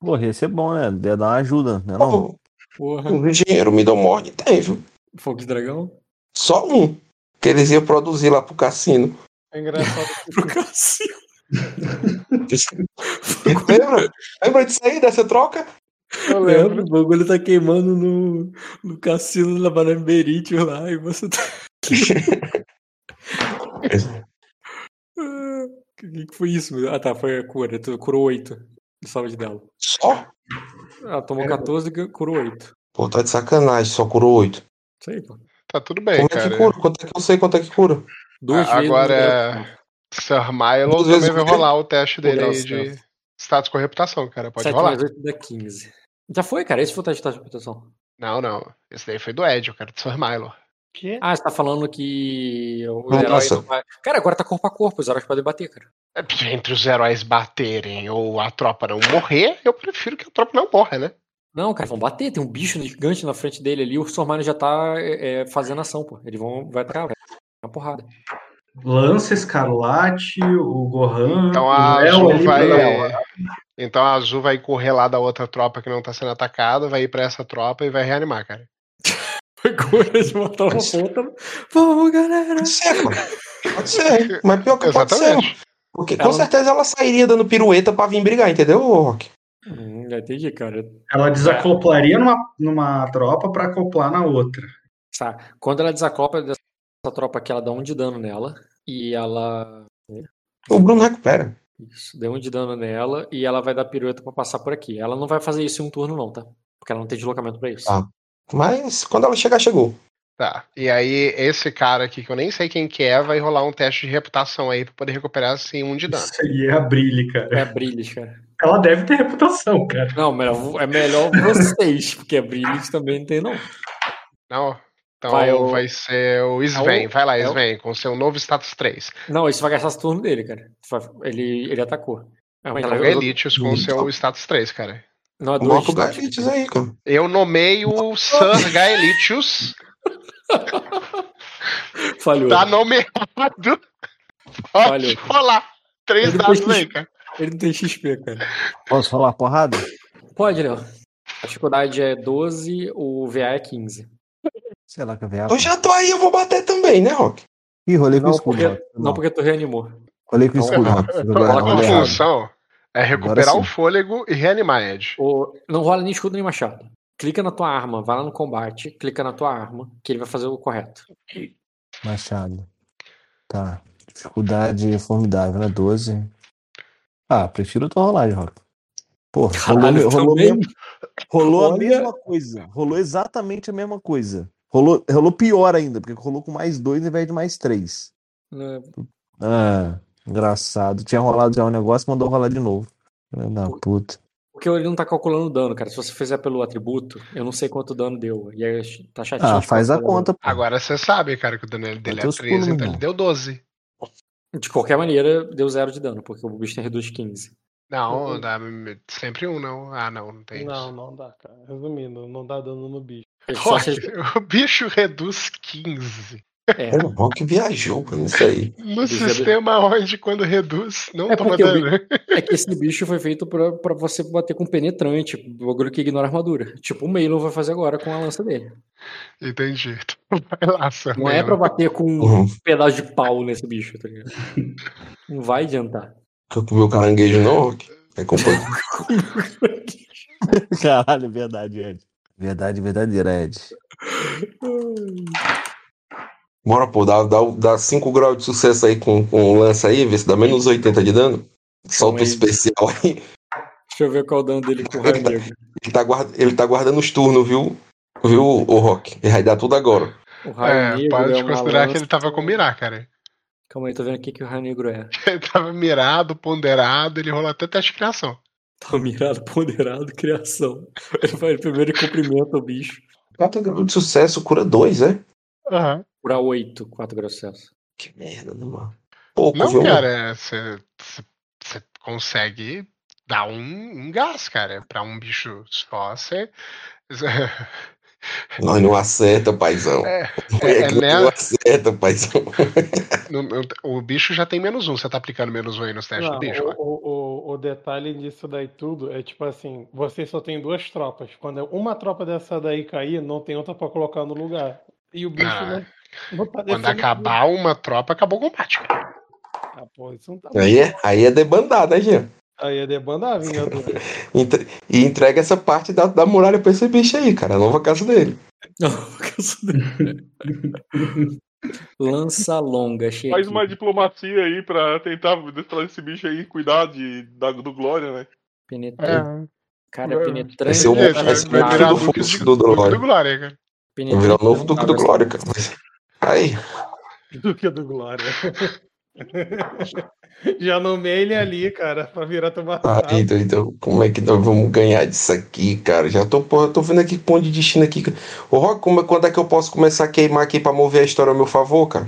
Porra, ia ser bom, né? Ia dar uma ajuda, né? Não? Porra. o engenheiro me deu morte, tem, viu? Fogo de dragão? Só um. Que eles iam produzir lá pro cassino. É engraçado que Pro Cassio. Lembra? Lembra disso aí, dessa troca? eu lembro. O bagulho tá queimando no, no cassino da Banamberite lá e você tá. O que, que foi isso? Ah, tá. Foi a cura. Tu curou 8 de saúde dela. Só? Ela tomou 14 e curou 8. Pô, tá de sacanagem, só curou 8. Isso aí, pô. Tá tudo bem, Como é cara. que cura? Quanto é que eu sei quanto é que cura? Duas Ah, Agora, dragão. Sir Milo Duas também vezes vai o rolar o teste dele o aí de status com reputação, cara. Pode 7 rolar. mais 8 dá 15. Já foi, cara. Esse foi o teste de reputação. Não, não. Esse daí foi do Ed, eu quero do Sir Milo. Que? Ah, você tá falando que o Ah, herói não vai. Cara, agora tá corpo a corpo, os heróis podem bater, cara. É, Entre os heróis baterem ou a tropa não morrer, eu prefiro que a tropa não morra, né? Não, cara, vão bater. Tem um bicho gigante na frente dele ali. O Sormano já tá é, é, fazendo ação, pô. Eles vão. Vai atacar, vai. Uma porrada. Lança, Escarlate, o Gohan. Então o a Léo Azul pra vai. uma- Então a Azul vai correr lá da outra tropa que não tá sendo atacada, vai ir pra essa tropa e vai reanimar, cara. Foi cura de matar uma ponta. Vamos, galera. Pode ser, mano. Pode ser. Mas pior que pode ser. Exatamente. Porque Ela com certeza ela sairia dando pirueta pra vir brigar, entendeu, Rock? Hum, já entendi, cara. Ela desacoplaria numa, numa tropa pra acoplar na outra. Tá. Quando ela desacopla dessa tropa aqui, ela dá um de dano nela. E ela. O Bruno recupera. Isso, deu um de dano nela. E ela vai dar pirueta pra passar por aqui. Ela não vai fazer isso em um turno, não, tá? Porque ela não tem deslocamento pra isso. Ah. Mas quando ela chegar, chegou. Tá. E aí, esse cara aqui, que eu nem sei quem que é, vai rolar um teste de reputação aí pra poder recuperar assim um de dano. Isso aí é a Brilhe, cara. É a Brilhos, cara. Ela deve ter reputação, cara. Não, melhor, é melhor vocês, porque a Brilhos também não tem, não. Não? Então Vai vai, o- ser o Sven. É o- vai lá, é o- Sven, com seu novo status 3. Não, isso vai gastar esse turno dele, cara. Ele, ele atacou. É, Então, Gaelitius com Então. seu status 3, cara. Não, é dois Bota o. Gaelites aí, cara. Eu nomeio o Sir Gaelitius. Falhou. Tá nomeado. Pode Falhou. rolar. Três dados aí, cara. Ele não tem XP, cara. Posso falar porrada? Pode, Léo. A dificuldade é 12, o VA é 15. Sei lá que eu veio. Eu já tô aí, eu vou bater também, né, Rock? Ih, rolei com Não, escudo. porque, não porque tu reanimou. Rolei com Então, escudo. Rock. A Rolei- rolei tua errado. função é recuperar o fôlego e reanimar, Ed. O, não rola nem escudo nem machado. Clica na tua arma, vai lá no combate, clica na tua arma, que ele vai fazer o correto. Machado. Tá. Dificuldade formidável, né? 12. Ah, prefiro a tua rolagem, Rock. Pô, rolou, Caralho, rolou, mesmo- rolou a mesma coisa. Rolou exatamente a mesma coisa. Rolou, rolou pior ainda, porque rolou com mais dois ao invés de mais três. Né? Ah, engraçado. Tinha rolado já um negócio, mandou rolar de novo. Filha da puta. Porque ele não tá calculando o dano, cara. Se você fizer pelo atributo, eu não sei quanto dano deu. E aí tá chatinho. Ah, faz a conta, pô. Agora você sabe, cara, que o dano dele é teus 13, pulos, então ele deu 12. De qualquer maneira, deu zero de dano, porque o bicho tem reduz 15. Não, dá sempre um, não. Ah, não, não tem Não, isso. não dá, cara. Resumindo, não dá dano no bicho. Se- o bicho reduz 15. É, O Rock viajou mano, isso aí. No sistema onde quando reduz, não É toma dano. é que esse bicho foi feito pra, pra você bater com penetrante, o bagulho que ignora a armadura. Tipo o Maelon vai fazer agora com a lança dele. Entendi. Então vai lá, Sam. Não é pra bater com Uhum. um pedaço de pau nesse bicho, tá ligado? Não vai adiantar. Comer o caranguejo, não, Rock? É culpa. Caralho, verdade, Ed. Verdade verdadeira, Ed. Bora, pô, dá 5 dá, dá cinco graus de sucesso aí com, com o lance aí, vê se dá menos 80 de dano. Solta o especial aí. Deixa eu ver qual é o dano dele com o raio negro. Ele tá, guarda, ele tá guardando os turnos, viu? Viu, o Rock? Ele vai dar tudo agora. O raio É, negro pode é uma considerar que lança- ele tava com mirar, cara. Calma aí, tô vendo aqui que o raio negro é. Ele tava mirado, ponderado, ele rolou até teste de criação. Tá mirado, ponderado, criação. Ele vai primeiro e cumprimenta o bicho. 4 graus de sucesso, cura 2, é? Aham. Cura 8, 4 graus sucesso. Que merda, né, mano? Pouco, Não, viu? cara, você consegue dar um, um gás, cara. Pra um bicho só, você. Nós não acerta, paizão. É, É, é, que não acerta, paizão. No- no- o bicho já tem menos um, você tá aplicando menos um aí nos testes Não, do bicho. o, né? o, o, detalhe disso daí tudo é tipo assim, você só tem duas tropas. Quando uma tropa dessa daí cair, não tem outra pra colocar no lugar. E o bicho Ah, não, não Quando acabar uma tropa, acabou o combate. cara. Ah, não tá Aí é, aí é debandar, né, Jean? Aí é debandar, Vingador. Entre- E entrega essa parte da, da muralha pra esse bicho aí, cara. A nova casa dele. Lança longa, achei Faz uma diplomacia aí pra tentar trazer esse bicho aí e cuidar de, da, do Glória, né? Penetrante. Cara, Vai- penetrante. Vai ser o, É, vai ser o do do Duque do Glória. Glória, cara. Vai virar o novo Duque do Glória, cara. Aí, do que do Glória. Já nomeei ele ali, cara, pra virar batata. aí então, então, como é que nós vamos ganhar disso aqui, cara? Já tô, porra, tô vendo aqui ponto de destino aqui. Ô, Rock, como é- quando é que eu posso começar a queimar aqui pra mover a história ao meu favor, cara?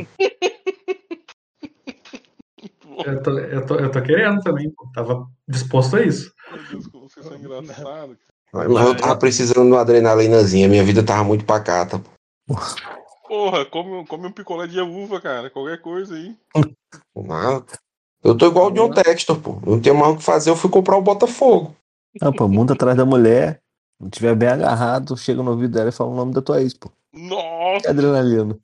Eu tô, eu, tô, eu tô querendo também, pô. Tava disposto a isso. Meu Deus, como vocês são engraçados. Mas eu tava precisando de uma adrenalinazinha, minha vida tava muito pacata. Porra, come, come um picolé de uva, cara. Qualquer coisa aí. Nada. Eu tô igual o John Textor, pô. Não tenho mais o que fazer, eu fui comprar o Botafogo. Não, pô, mundo atrás da mulher. Não tiver bem agarrado, chega no ouvido dela e fala o nome da tua ex, pô. Nossa! Que adrenalina.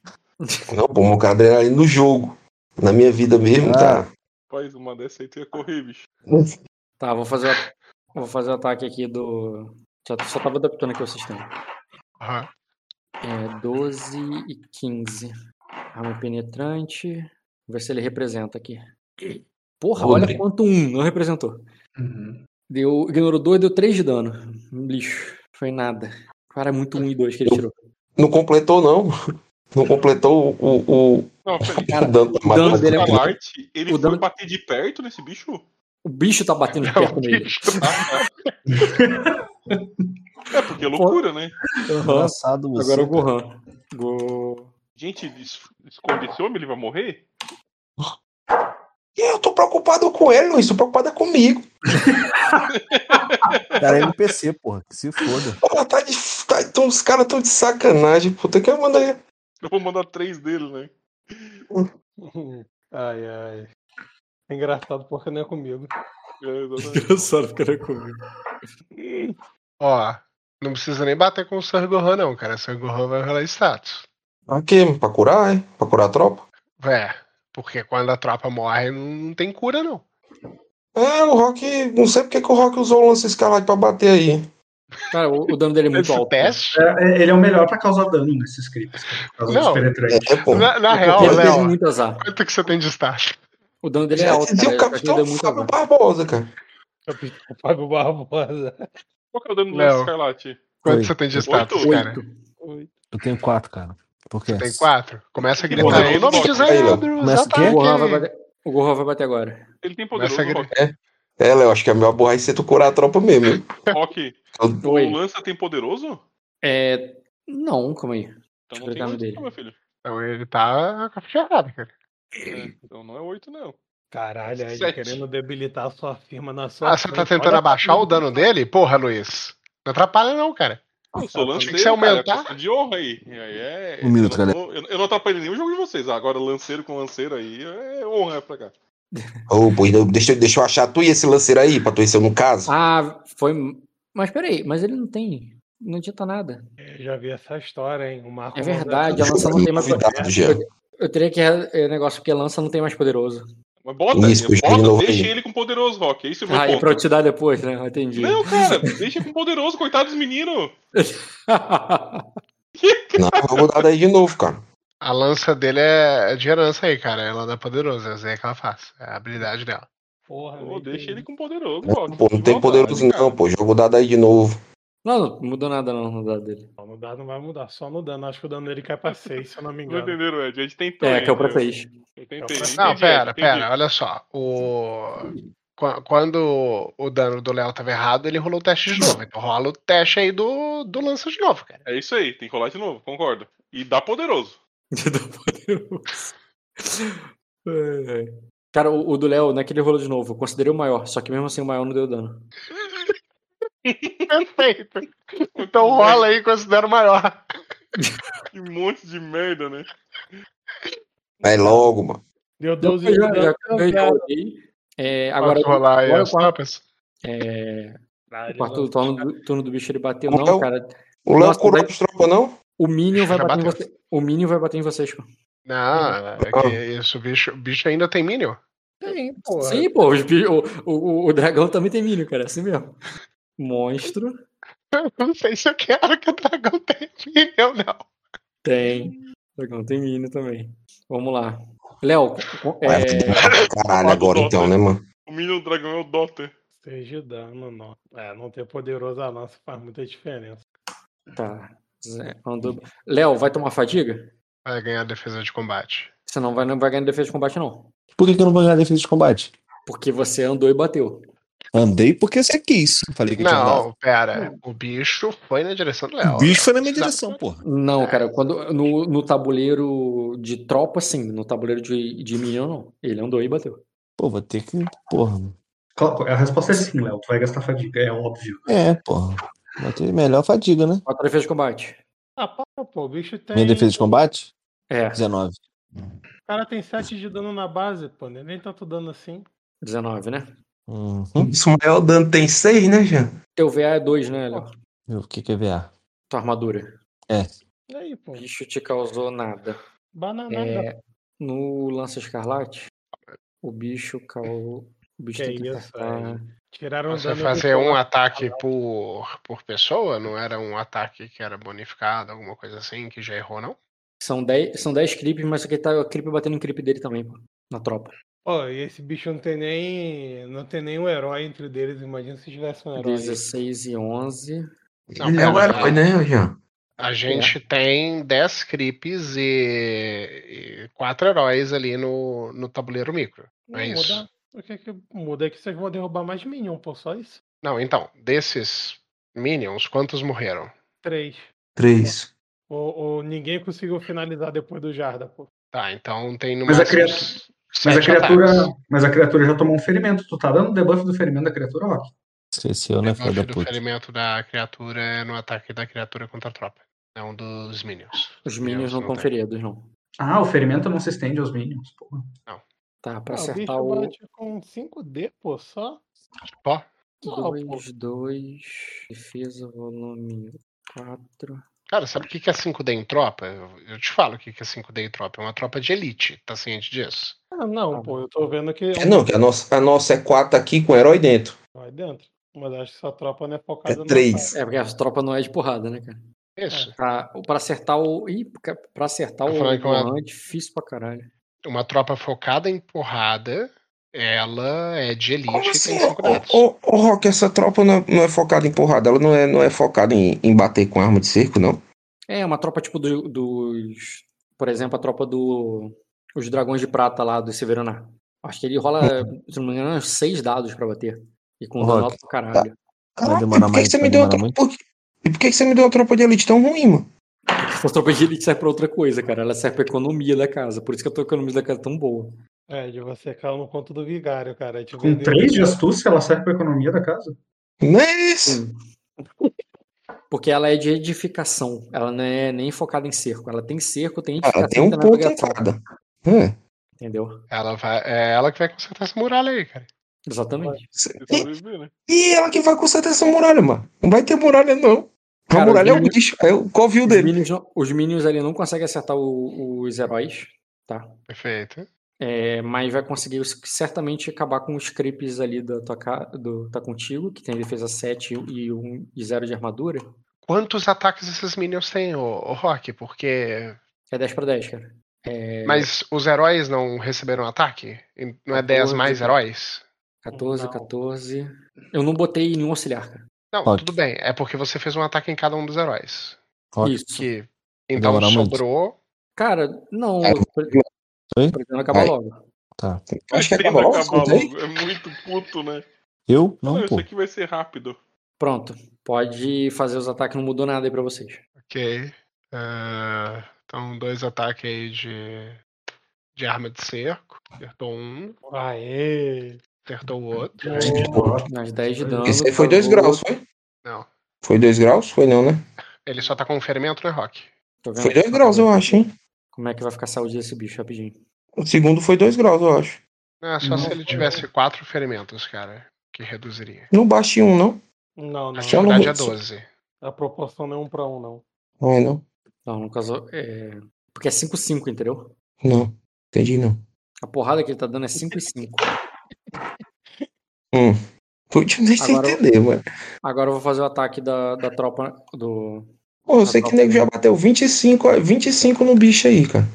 Não, pô, meu cara adrenalina no jogo. Na minha vida mesmo, tá? Faz uma dessa aí, tu ia correr, bicho. Tá, vou fazer, o- vou fazer o ataque aqui do. Já, só tava adaptando aqui o sistema. Aham. É 12 e 15. Arma penetrante. Vou ver se ele representa aqui. Porra, olha quanto um, não representou. Deu, ignorou 2, deu 3 de dano. Lixo. Foi nada. Cara, é muito 1 e 2 que ele tirou. Não completou, não. Não completou o, o, Não. Cara, o dano da o dano dele é o A cara. Marte, ele o foi dano- bater de perto nesse bicho? O bicho tá batendo de perto nele. É, porque é loucura, né? Engraçado você. Agora o cara. Gohan. Go... Gente, es- esconde esse homem, ele vai morrer? Eu tô preocupado com ele, Luiz. Tô preocupado é comigo. Cara, é NPC, porra. Que se foda. Pô, tá de. Tá, então, os caras tão de sacanagem, puta. Que eu mandei. Eu vou mandar três dele, né? Ai, ai. É engraçado porque não é comigo. É, exatamente. Engraçado ficar comigo. Ó, não precisa nem bater com o Sir Gohan, não, cara. Sir Gohan vai rolar status. Aqui, pra curar, é? Pra curar a tropa? É, porque quando a tropa morre, não, tem cura, não. É, o Rock. Não sei porque que o Rock usou o lance escalado pra bater aí. Cara, o, o dano dele é muito Esse alto. teste? É, ele é o melhor pra causar dano nesses causa Não. É, pô. Na, na real, ele Léo, muito azar. quanto que você tem de status? O dano dele é alto, dizia cara. o capitão muito Fábio azar. Barbosa, cara. Capitão Fábio Barbosa. Qual que é o dano do Léo. Escarlate? Quanto você tem de status, Oito? cara? Oito. Eu tenho quatro, cara. Por quê? Você tem quatro? Começa a gritar aí. Em nome de. Zandros, Começa o quê? O Gohan vai ataque! bater, o Gohan vai bater agora. Ele tem Começa poderoso, a Rock. gritar. É, Léo, acho que a melhor borracha é tu curar a tropa mesmo. Rock, Oi. o Lança tem poderoso? É. Não, calma aí. Então Deixa não eu tem clicar no oito, dele. não, meu filho. Então ele tá com a ficha errada, cara. É, então não é oito, não. Caralho, aí ele querendo debilitar a sua firma na sua Ah, você tá frente. tentando Olha abaixar a o dano dele? Porra, Luiz. Não atrapalha não, cara. Eu sou lanceiro, que você cara, aumentar. é questão de honra aí. Aí é, Um minuto, eu, não, galera. tô- eu, eu não atrapalhei nenhum jogo de vocês. Agora, lanceiro com lanceiro aí é honra pra cá. Ô, pô, ainda- deixa, deixa eu achar tu e esse lanceiro aí, pra tu ser no caso. Ah, foi. Mas peraí, mas ele não tem. Não adianta nada. Eu já vi essa história, hein? O Marco É verdade, a essa- lança não tem mais. Cuidado, Jean. Eu teria que. É negócio porque lança não tem mais poderoso. Mas bota, Isso, de bota novo deixa aí. ele com poderoso, Rock. É o meu Ah, e ponto. pra eu te dar depois, né? Entendi. Não, cara, deixa com poderoso, coitado dos meninos. Não, vou mudar daí de novo, cara. A lança dele é é de herança aí, cara. Ela não é poderosa, é isso aí que ela faz. É a habilidade dela. Porra, Pô, deixa ele com poderoso, Não, Rock. pô, não tem poderoso cara. não, pô. Jogo dado aí de novo. Não, não mudou nada não no dado dele. Não, no dado não vai mudar, só no dano. Acho que o dano dele cai pra 6, se eu não me Não engano. entenderam, Ed? A gente tentou. É, que é o pra 6. Eu tentei. Não, Não, entendi, pera, pera, olha só. O... Qu- Quando o dano do Léo tava errado, ele rolou o teste de novo. Então rola o teste aí do, do lança de novo, cara. É isso aí, tem que rolar de novo, concordo. E dá poderoso. É. Cara, o, o do Léo, não é que ele rolou de novo. Eu considerei o maior, só que mesmo assim o maior não deu dano. Perfeito. Então rola aí e considera o maior. Que monte de merda, né? Vai logo, mano. Deu 12 Eu já, 12 já rolei. É, agora, Posso rolar aí as é, Ah, o quarto lança- turno, do- turno do bicho ele bateu. Não, Não, cara. O Léo curou vai- as tropas, não? O Minion vai Já bater em bateu. você. O Minion vai bater em vocês, pô. Não, é que isso, o bicho, bicho ainda tem Minion. Tem, porra. Sim, pô. o, o, o dragão também tem Minion, cara. É assim mesmo. Monstro. Eu não sei se eu quero que o dragão tenha Minion, não. Tem. Dragão tem Minion também. Vamos lá. Léo, é, caralho agora então, né, mano? O menino do dragão é o Dota. Seja dano, não. É, não ter poderoso a lança faz muita diferença. Tá. Zé, andou- Léo, vai tomar fadiga? Vai ganhar defesa de combate. Você não vai, não vai ganhar defesa de combate, não. Por que, que eu não vou ganhar defesa de combate? Porque você andou e bateu. Andei porque você quis. Falei que. Não, pera. O bicho foi na direção do Léo. O bicho foi na minha direção, porra. Não, cara, quando, no, no tabuleiro de tropa, sim. No tabuleiro de, de Minion, não. Ele andou e bateu. Pô, vou ter que. Porra. A resposta é sim, Léo. Tu vai gastar fadiga, é óbvio. É, porra. Vai ter melhor fadiga, né? Quatro defesa de combate. Ah, pô, pô, o bicho tem. Minha defesa de combate? É, 19. O cara tem 7 de dano na base, pô. não é Nem tanto dano assim. 19, né? Uhum. Maior dano tem 6, né, Jean? Teu VA é 2, né, Léo? O que, que é VA? Tua armadura. É. E aí, pô. Bicho te causou nada. Bananada. É, no Lança Escarlate, o bicho causou. O bicho Que tem que isso. Tiraram Você fazer um ataque por, por pessoa? Não era um ataque que era bonificado, alguma coisa assim, que já errou, não? São 10, são 10 creeps, mas aqui tá o creep batendo em creep dele também, pô. Na tropa. Pô, e esse bicho não tem nem. Não tem nenhum herói entre deles. Imagina se tivesse um herói. 16 e 11. Não, Ele é o pera, herói, né, Jean? A gente tem 10 creeps e, e 4 heróis ali no, no tabuleiro micro. Não é Não, isso? muda. O que que muda é que vocês vão derrubar mais Minion, pô. Só isso. Não, então, desses minions, quantos morreram? Três. 3. Ou, ou ninguém conseguiu finalizar depois do Jarda, pô. Tá, então tem no Mas a máximo criatura- s- Mas a criatura. ataques. Mas a criatura já tomou um ferimento. Tu tá dando debuff do ferimento da criatura, Rock? Esqueceu, né, filho Debuff da do puta? ferimento da criatura é no ataque da criatura contra a tropa. É um dos minions. Os minions não estão tem. feridos, não. Ah, o ferimento não se estende aos minions. Porra. Tá, pra Ah, o acertar bicho o. bate com 5D, pô, só. Ó, Só, pô. 2, 2. Defesa, volume 4. Cara, sabe o que que é 5D em tropa? Eu, te falo o que que é 5D em tropa. É uma tropa de elite, tá ciente disso? Ah, não, pô, eu tô vendo que. É, não, que a nossa, a nossa é 4 aqui com herói dentro. Vai dentro. Mas acho que sua tropa não é focada no três. É, porque a tropa não é de porrada, né, cara? Isso. Pra, pra acertar o. Ih, pra acertar o que uma- é difícil pra caralho. Uma tropa focada em porrada, ela é de elite Como assim? ô, ô, Rock, essa tropa não é, não é focada em porrada, ela não é, não é focada em, em bater com arma de cerco, não? É, uma tropa tipo do- dos. Por exemplo, a tropa do. Os dragões de prata lá do Severaná. Acho que ele rola, se não me engano, uns seis dados pra bater. E com dano Rock, alto pra caralho. Caraca, e demorar por que, mais- que você me deu uma demorar tropa? Por que, e por que, que você me deu uma tropa de elite tão ruim, mano? A tropa de elite serve pra outra coisa, cara. Ela serve pra economia da casa. Por isso que a tua economia da casa é tão boa. É, de você cair no conto do vigário, cara. Com vendeu- três de astúcia, ela serve pra economia da casa. Não é isso? Porque ela é de edificação. Ela não é nem focada em cerco. Ela tem cerco, tem edificação. tem um tem ponto em cada. É. Entendeu? Ela vai, é ela que vai consertar essa muralha aí, cara. Exatamente. E, né? e ela que vai consertar essa muralha, mano. Não vai ter muralha, não. A Cara, muralha é o bicho, é o covil dele. minions, os minions ali não conseguem acertar o- os heróis, tá? Perfeito. É, mas vai conseguir certamente acabar com os creeps ali da tua do Tá Contigo, que tem defesa 7 e 1 e 0 de armadura. Quantos ataques esses minions têm, ô, ô Rock? Porque. É 10 pra 10, cara. É, Mas os heróis não receberam ataque? Não é 10 mais heróis? 14, 14. Eu não botei nenhum auxiliar, cara. Não, Rock. tudo bem. É porque você fez um ataque em cada um dos heróis. Rock, Isso. Que. Então muito. sobrou. Cara, não. É, eu Oi? pretendo acabar Vai. logo. Tá. Acho que acaba logo. acabar logo. É muito puto, né? Eu? Não, Não, isso pô. aqui vai ser rápido. Pronto. Pode fazer os ataques, não mudou nada aí pra vocês. Ok. Ah, então, dois ataques aí de. De arma de cerco. Acertou um, Aê! acertou o outro. Mais 10 de dano. Esse aí foi 2 causou- graus, foi? Não. Foi 2 graus? Foi não, né? Ele só tá com um ferimento, né, Rock? Foi aqui 2 graus, eu acho, hein? Como é que vai ficar a saúde desse bicho rapidinho. O segundo foi 2 graus, eu acho. Não, é só se ele tivesse quatro ferimentos, cara. Que reduziria. Não baixe um, não? Não, não. No verdade é rosto. 12. A proporção não é um pra um, não. Não é, não? Não, no caso. É... Porque é 5-5, entendeu? Não. Entendi, não. A porrada que ele tá dando é 5 e 5. Hum. Putz, nem sei Agora eu- entender, mano. Agora eu vou fazer o ataque da, da tropa do. Pô, eu sei que o nego já bateu 25, ó, 25 no bicho aí, cara.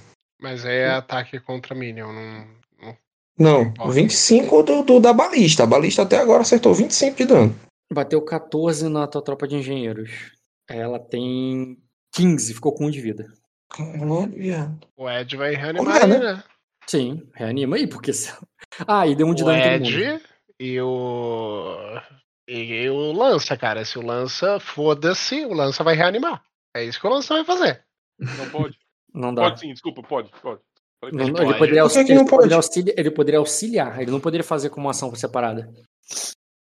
Mas aí é ataque contra Minion. Não, não- Não, importa. 25 do, do da balista. A balista até agora acertou 25 de dano. Bateu 14 na tua tropa de engenheiros. Ela tem 15, ficou com 1 de vida. Caralho, viado. O Ed vai reanimar Olha, ele, né? né? Sim, reanima aí, porque. se- Ah, e deu um de O dano em todo mundo. Ed e o. E o Lança, cara. Se o Lança, foda-se, o Lança vai reanimar. É isso que o Lança vai fazer. Não pode? Não dá. Pode sim, desculpa, pode, pode. Não- pode. ele, poderia auxiliar, ele, poderia pode? auxiliar, ele poderia auxiliar, ele não poderia fazer como uma ação separada.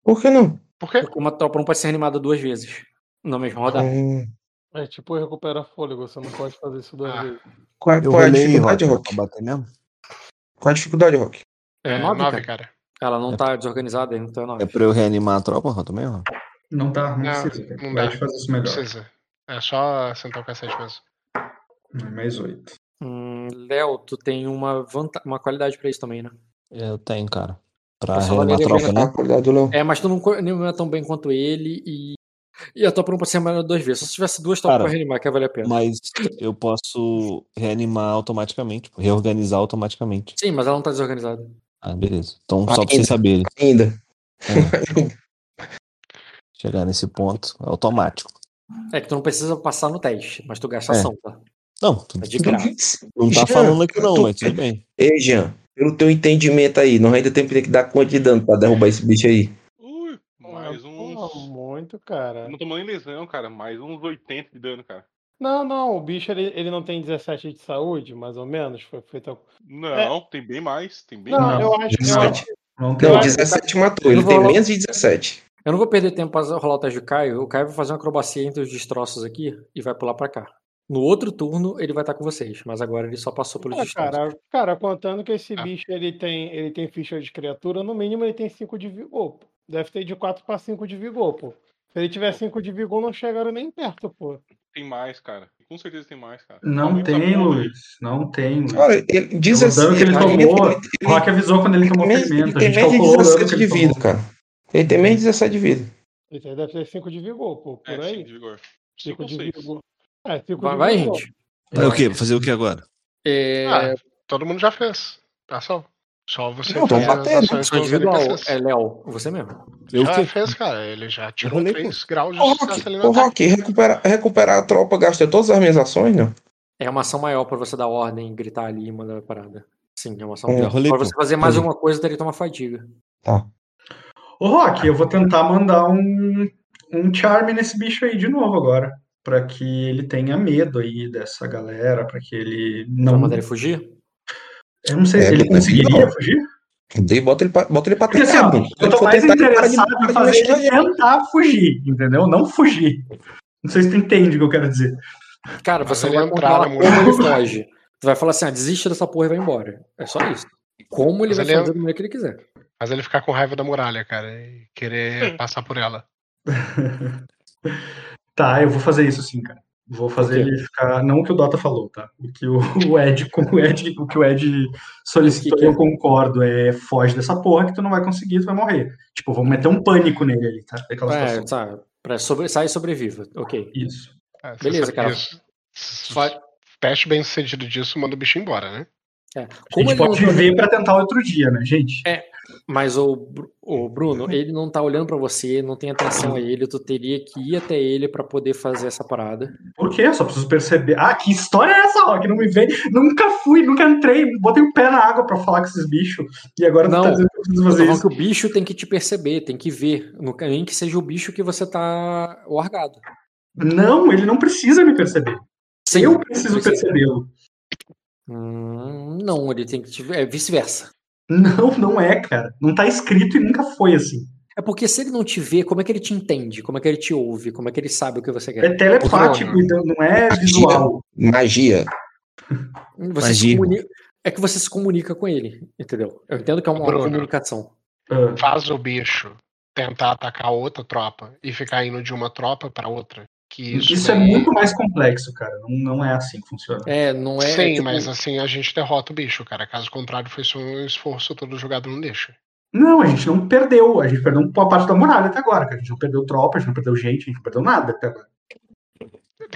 Por que não? Por quê? Porque uma tropa não pode ser animada duas vezes na mesma rodada. Hum, É tipo recupera fôlego, você não pode fazer isso duas Ah. vezes. qual, é- Eu qual é a dificuldade, Rock, Rock? pra bater mesmo. Qual é a dificuldade, Rock? É, É, nove, nove, cara. cara. Ela não tá desorganizada, então é nove. É pra eu reanimar a tropa, também, Rock? Não tá, não, Não, precisa. não Pode dá. fazer isso Não melhor. precisa. É só sentar o cacete mesmo. É Mais oito. Hum, Léo, tu tem uma, vanta... uma qualidade pra isso também, né? Eu tenho, cara. Pra reanimar a tropa, né? Léo. É, mas tu não, não é tão bem quanto ele e. E a tropa não pode ser reanimada duas vezes. Se tivesse duas tropas Cara, pra reanimar, que ia valer a pena. Mas eu posso reanimar automaticamente, tipo, reorganizar automaticamente. Sim, mas ela não tá desorganizada. Ah, beleza. Então, só pra Ainda. vocês saberem. Ainda. Chegar nesse ponto, é automático. É que tu não precisa passar no teste, mas tu gasta É. ação, tá? Não, tu É de graça. não tá Jean, falando aqui não, tu- mas tudo bem. Ei, Jean, pelo teu entendimento aí, nós ainda temos que dar conta de dano pra derrubar esse bicho aí. Ui, mais uns. pô, muito, cara. Não tomou nem lesão, cara. Mais uns 80 de dano, cara. Não, não, o bicho ele, ele não tem 17 de saúde, mais ou menos. Foi feito. Não, tem bem mais. Tem bem Não, mais. eu acho que. Eu 17. acho, Não tem Não, acho que 17 matou, ele tem vou- menos de 17. Eu não vou perder tempo pra rolar o teste do Caio. O Caio vai fazer uma acrobacia entre os destroços aqui e vai pular pra cá. No outro turno, ele vai estar com vocês, mas agora ele só passou pelos Ah, destroços. cara, cara, contando que esse Ah. bicho ele tem, ele tem ficha de criatura, no mínimo ele tem 5 de vigor. pô. Deve ter de 4 pra 5 de vigor, pô. Se ele tiver 5 de vigor, não chegaram nem perto, pô. Tem mais, cara. Com certeza tem mais, cara. Não Aumenta a tem. Luiz. Não tem, Luiz. Olha, ele diz O assim. dano que ele ele- tomou, ele- o Rock avisou quando ele tomou ele- ferimento. ele tem menos de calculou o dano que 17 ele de vida, tomou. cara. Ele tem menos de 17 de vida. Aí deve ter 5 de vigor, pô. Por É, aí. cinco de vigor. 5 Cinco de vigor. É, 5 Vai, de vai, vigor. gente. É o quê? Vou fazer o que agora? É, Ah, todo mundo já fez. Ação. Só você Não, vamos fazer bater, as né? individual. NPCs. É Léo, você mesmo. Eu já que- fez, cara. Ele já tirou rolei, 3 graus de sucesso ô. Rock, recuperar, recuperar a tropa gasta todas as minhas ações, não? É uma ação maior pra você dar ordem, gritar ali e mandar a parada. Sim, é uma ação É, maior. rolei, Pra você fazer mais alguma coisa, teria que tomar fadiga. Tá. Ô, Rock, eu vou tentar mandar um, um charme nesse bicho aí de novo agora. Pra que ele tenha medo aí dessa galera, pra que ele Pra não. mandar ele fugir? Eu não sei É, se ele não. conseguiria fugir. Daí bota ele pra, bota ele pra Porque assim, ó, trás, eu tô mais interessado para em fazer ele tentar fugir, entendeu? Não fugir. Não sei se tu entende o que eu quero dizer. Cara, você não ele vai entrar na como ele foge. Tu vai falar assim, ah, desiste dessa porra e vai embora. É só isso. Como ele Mas vai ele é- fazer do meio que ele quiser. Mas ele ficar com raiva da muralha, cara, e querer passar por ela. Tá, eu vou fazer isso sim, cara. Vou fazer ele ficar. Não o que o Dota falou, tá? O que o, o Ed, o Ed, o que o Ed solicitou, que que é? eu concordo. É foge dessa porra que tu não vai conseguir, tu vai morrer. Tipo, vamos meter um pânico nele ali, tá? Aquela É, situação. tá. Pra sobre... Sai e sobreviva. Ok. Isso. É, Beleza, cara. Teste bem sucedido disso, manda o bicho embora, né? É. A Como gente ele não pode tá- ver pra tentar outro dia, né, gente? Mas o, o Bruno, ele não tá olhando pra você, não tem atenção a ele, tu teria que ir até ele pra poder fazer essa parada. Por quê? Eu só preciso perceber. Ah, que história é essa, Rock? Não me vem. Nunca fui, nunca entrei. Botei o pé na água pra falar com esses bichos. E agora tu Não, tá dizendo que eu preciso fazer isso. que o bicho tem que te perceber, tem que ver. Nem que seja o bicho que você tá largado. Não, ele não precisa me perceber. Sim, eu preciso percebê-lo. Hum, não, ele tem que te. É vice-versa. Não, não é, cara. Não tá escrito e nunca foi assim. É porque se ele não te vê, como é que ele te entende? Como é que ele te ouve? Como é que ele sabe o que você É quer? telepático, então não é visual. Magia. Você Magia. comunica... É que você se comunica com ele, entendeu? Eu entendo que é uma Bruno. comunicação. Ah, Faz o bicho tentar atacar outra tropa e ficar indo de uma tropa pra outra. Que isso, Isso é daí- muito mais complexo, cara. Não, não é assim que funciona. É, não é. Sim, tipo, mas assim a gente derrota o bicho, cara. Caso contrário, foi só um esforço todo jogado no lixo. Não, a gente não perdeu. A gente perdeu uma parte da muralha até agora. cara. A gente não perdeu tropa, a gente não perdeu gente, a gente não perdeu nada até agora.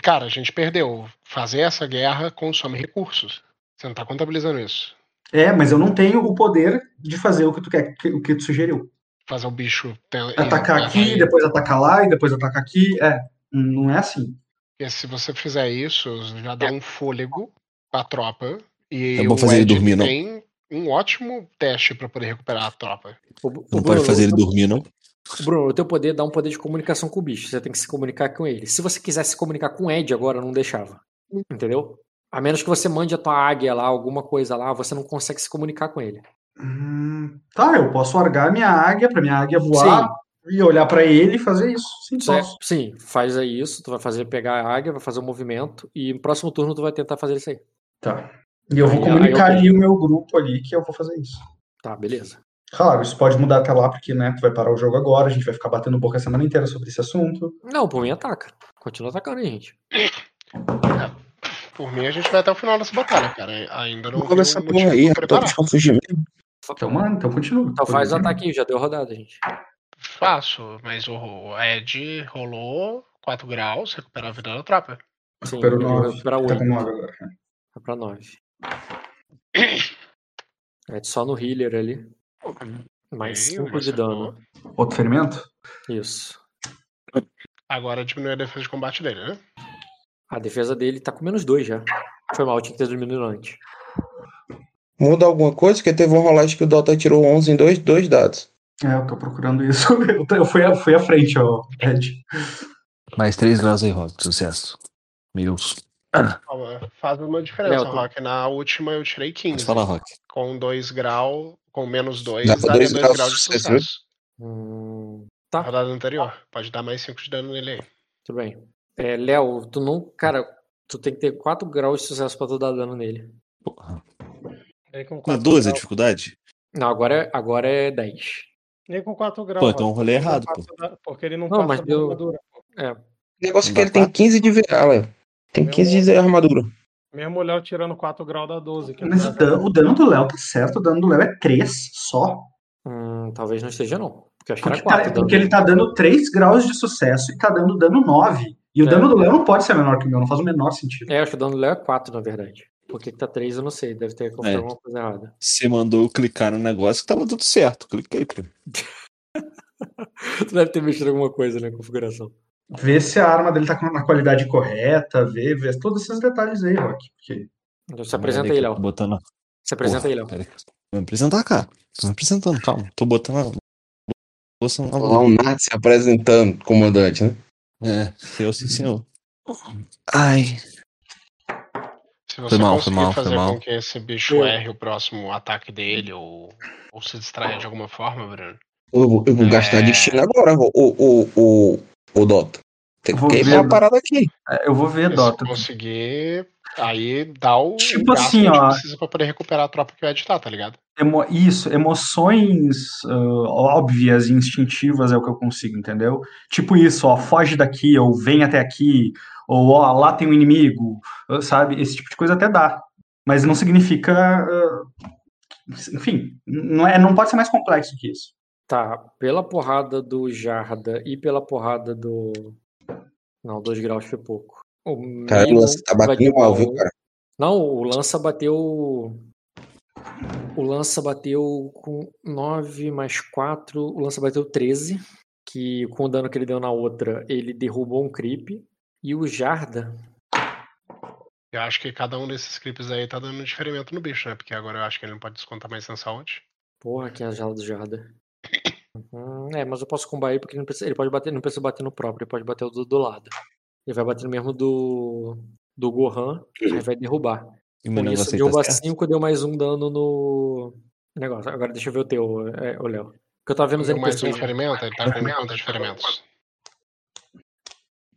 Cara, a gente perdeu. Fazer essa guerra consome recursos. Você não tá contabilizando isso. É, mas eu não tenho o poder de fazer o que tu quer, o que tu sugeriu. Fazer o bicho. Atacar aqui, depois atacar lá e depois atacar aqui. É, não é assim. Porque se você fizer isso, já dá um fôlego pra tropa. E É bom o fazer ele dormir, não? tem um ótimo teste pra poder recuperar a tropa. o- o Não Bruno, pode fazer ele dormir, não? Bruno, o teu poder dá um poder de comunicação com o bicho. Você tem que se comunicar com ele. Se você quiser se comunicar com o Ed agora, não deixava. Entendeu? A menos que você mande a tua águia lá, alguma coisa lá, você não consegue se comunicar com ele. Hum, tá, eu posso largar minha águia pra minha águia voar e olhar pra ele e fazer isso. Sim, é- posso. sim, faz aí isso. Tu vai fazer pegar a águia, vai fazer o movimento. E no próximo turno tu vai tentar fazer isso aí. Tá. E eu vou Aí- comunicar aí eu- ali o meu grupo ali que eu vou fazer isso. Tá, beleza. Claro, isso pode mudar até lá, porque né, tu vai parar o jogo agora, a gente vai ficar batendo boca a semana inteira sobre esse assunto. Não, por mim ataca. Continua atacando aí, gente. Por mim, a gente vai até o final dessa batalha, cara. Ainda não. Essa um porra motivo aí, eu fugir mesmo. Então, mano, então continua. Então faz o ataque já deu rodada, gente. Faço, mas o o Ed rolou 4 graus, recuperar a vida da tropa. Sim, Recuperou eu vou nove. recuperar Tá com 8. nove agora. cara. Vai pra 9. É só no healer ali. Mais Ok, 5 uma de dano. Outro ferimento? Isso. Agora diminui a defesa de combate dele, né? A defesa dele tá com menos 2 já. Foi mal, tinha que ter diminuído antes. Muda alguma coisa? Porque teve um rolagem que o Dota tirou 11 em dois, dois dados. É, eu tô procurando isso. Eu, tô- eu fui, à- fui à frente, ó, Ed. Mais 3 graus aí, Rock. Sucesso. Meus. Faz uma diferença, tu- Rock. Na última eu tirei Pode 15. falar, Rock. Com 2 graus, com menos 2, Dá daria dois 2 graus graus de sucesso, sucesso. Hum, tá, rodada anterior. Pode dar mais 5 de dano nele aí. tudo bem. É, Léo, tu não. Cara, tu tem que ter 4 graus de sucesso pra tu dar dano nele. Porra. Nem com Na 4 12 a graus. dificuldade? Não, agora é, agora é 10. Nem com 4 graus. Pô, então eu rolei Ele não errado, da- Porque ele não, Não, passa mas da deu- armadura. pô. É. O negócio é que ele tem quatro? 15 de VA, Léo. Tem 15 de armadura. Mesmo o Léo tirando 4 graus da 12. Que Mas dano, o dano do Léo tá certo, o dano do Léo é 3 só. Hum, talvez não esteja, não. Porque acho que era Porque, tá- 4. porque ele tá dando 3 graus de sucesso e tá dando dano 9. E o É. dano do Léo não pode ser menor que o meu, não faz o menor sentido. É, acho que o dano do Léo é 4, na verdade. Por que, que tá 3, eu não sei. Deve ter acontecido É. alguma coisa errada. Você mandou eu clicar no negócio que tava tudo certo. Cliquei, primo. tu deve ter mexido alguma coisa na configuração. Vê se a arma dele tá com- na qualidade correta, vê, vê todos esses detalhes aí, Rock. Porque... Então se apresenta aí, Léo. Botando. Se apresenta aí, Léo. Peraí. Vou me apresentar, cara. Tô me apresentando, calma. Tô botando a. Lá um Nazi apresentando, comandante, né? É, eu sim, senhor. Ai. Se você Foi mal, foi conseguir mal, foi fazer mal. com que esse bicho erre o próximo ataque dele ou, ou se distraia de alguma forma, Bruno. Eu, vou- eu vou gastar destino agora, o, o, o, o Dota. Tem que ver, uma parada aqui. É, Eu vou ver, Se Dota. conseguir, aí dá o Tipo assim, a ó. precisa pra poder recuperar a tropa que vai editar, tá ligado? Emo- Isso, emoções ah, óbvias e instintivas é o que eu consigo, entendeu? Tipo isso, ó, foge daqui, ou vem até aqui, ou ó, lá tem um inimigo, ah, sabe? Esse tipo de coisa até dá. Mas não significa. ah, enfim, não, é, não pode ser mais complexo que isso. Tá, pela porrada do Jarda e pela porrada do. Não, 2 graus foi pouco. O Cara, o lance tá batendo mal, viu, cara? Não, o Lança bateu. O Lança bateu com 9 mais 4. O Lança bateu 13. Que com o dano que ele deu na outra, ele derrubou um creep. E o Jarda. Eu acho que cada um desses clipes aí tá dando diferimento no bicho, né? Porque agora eu acho que ele não pode descontar mais na saúde. Porra, que é a jala do Jarda. Hum, é, mas eu posso combar ele porque ele, não precisa, ele pode bater, não precisa bater no próprio, ele pode bater o do, do lado. Ele vai bater no mesmo do, do Gohan, aí vai derrubar. E Com isso, derruba tá certo? 5, deu mais um dano no negócio. Agora deixa eu ver o teu, é, ô Léo. Porque eu tava vendo os Deu mais um NPCs. ferimento, ele tá com quantos ferimentos?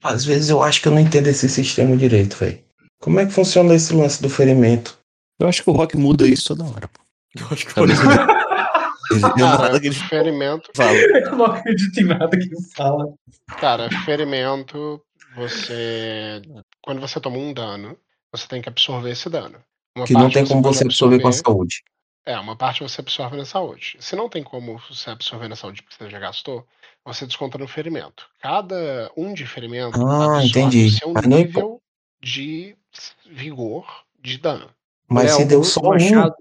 Às vezes eu acho que eu não entendo esse sistema direito, velho. Como é que funciona esse lance do ferimento? Eu acho que o Rock muda isso toda hora. pô. Eu acho que eu não- Cara, que ferimento. fala. Eu não acredito em nada que ele fala. Cara, ferimento, você. Quando você toma um dano, você tem que absorver esse dano. Uma Que não tem como você absorver com a saúde. É, uma parte você absorve na saúde. Se não tem como você absorver na saúde porque você já gastou, você desconta no ferimento. Cada um de ferimento Ah, entendi. seu Mas não nível de vigor de dano. Mas se Léo, deu o- só o machado,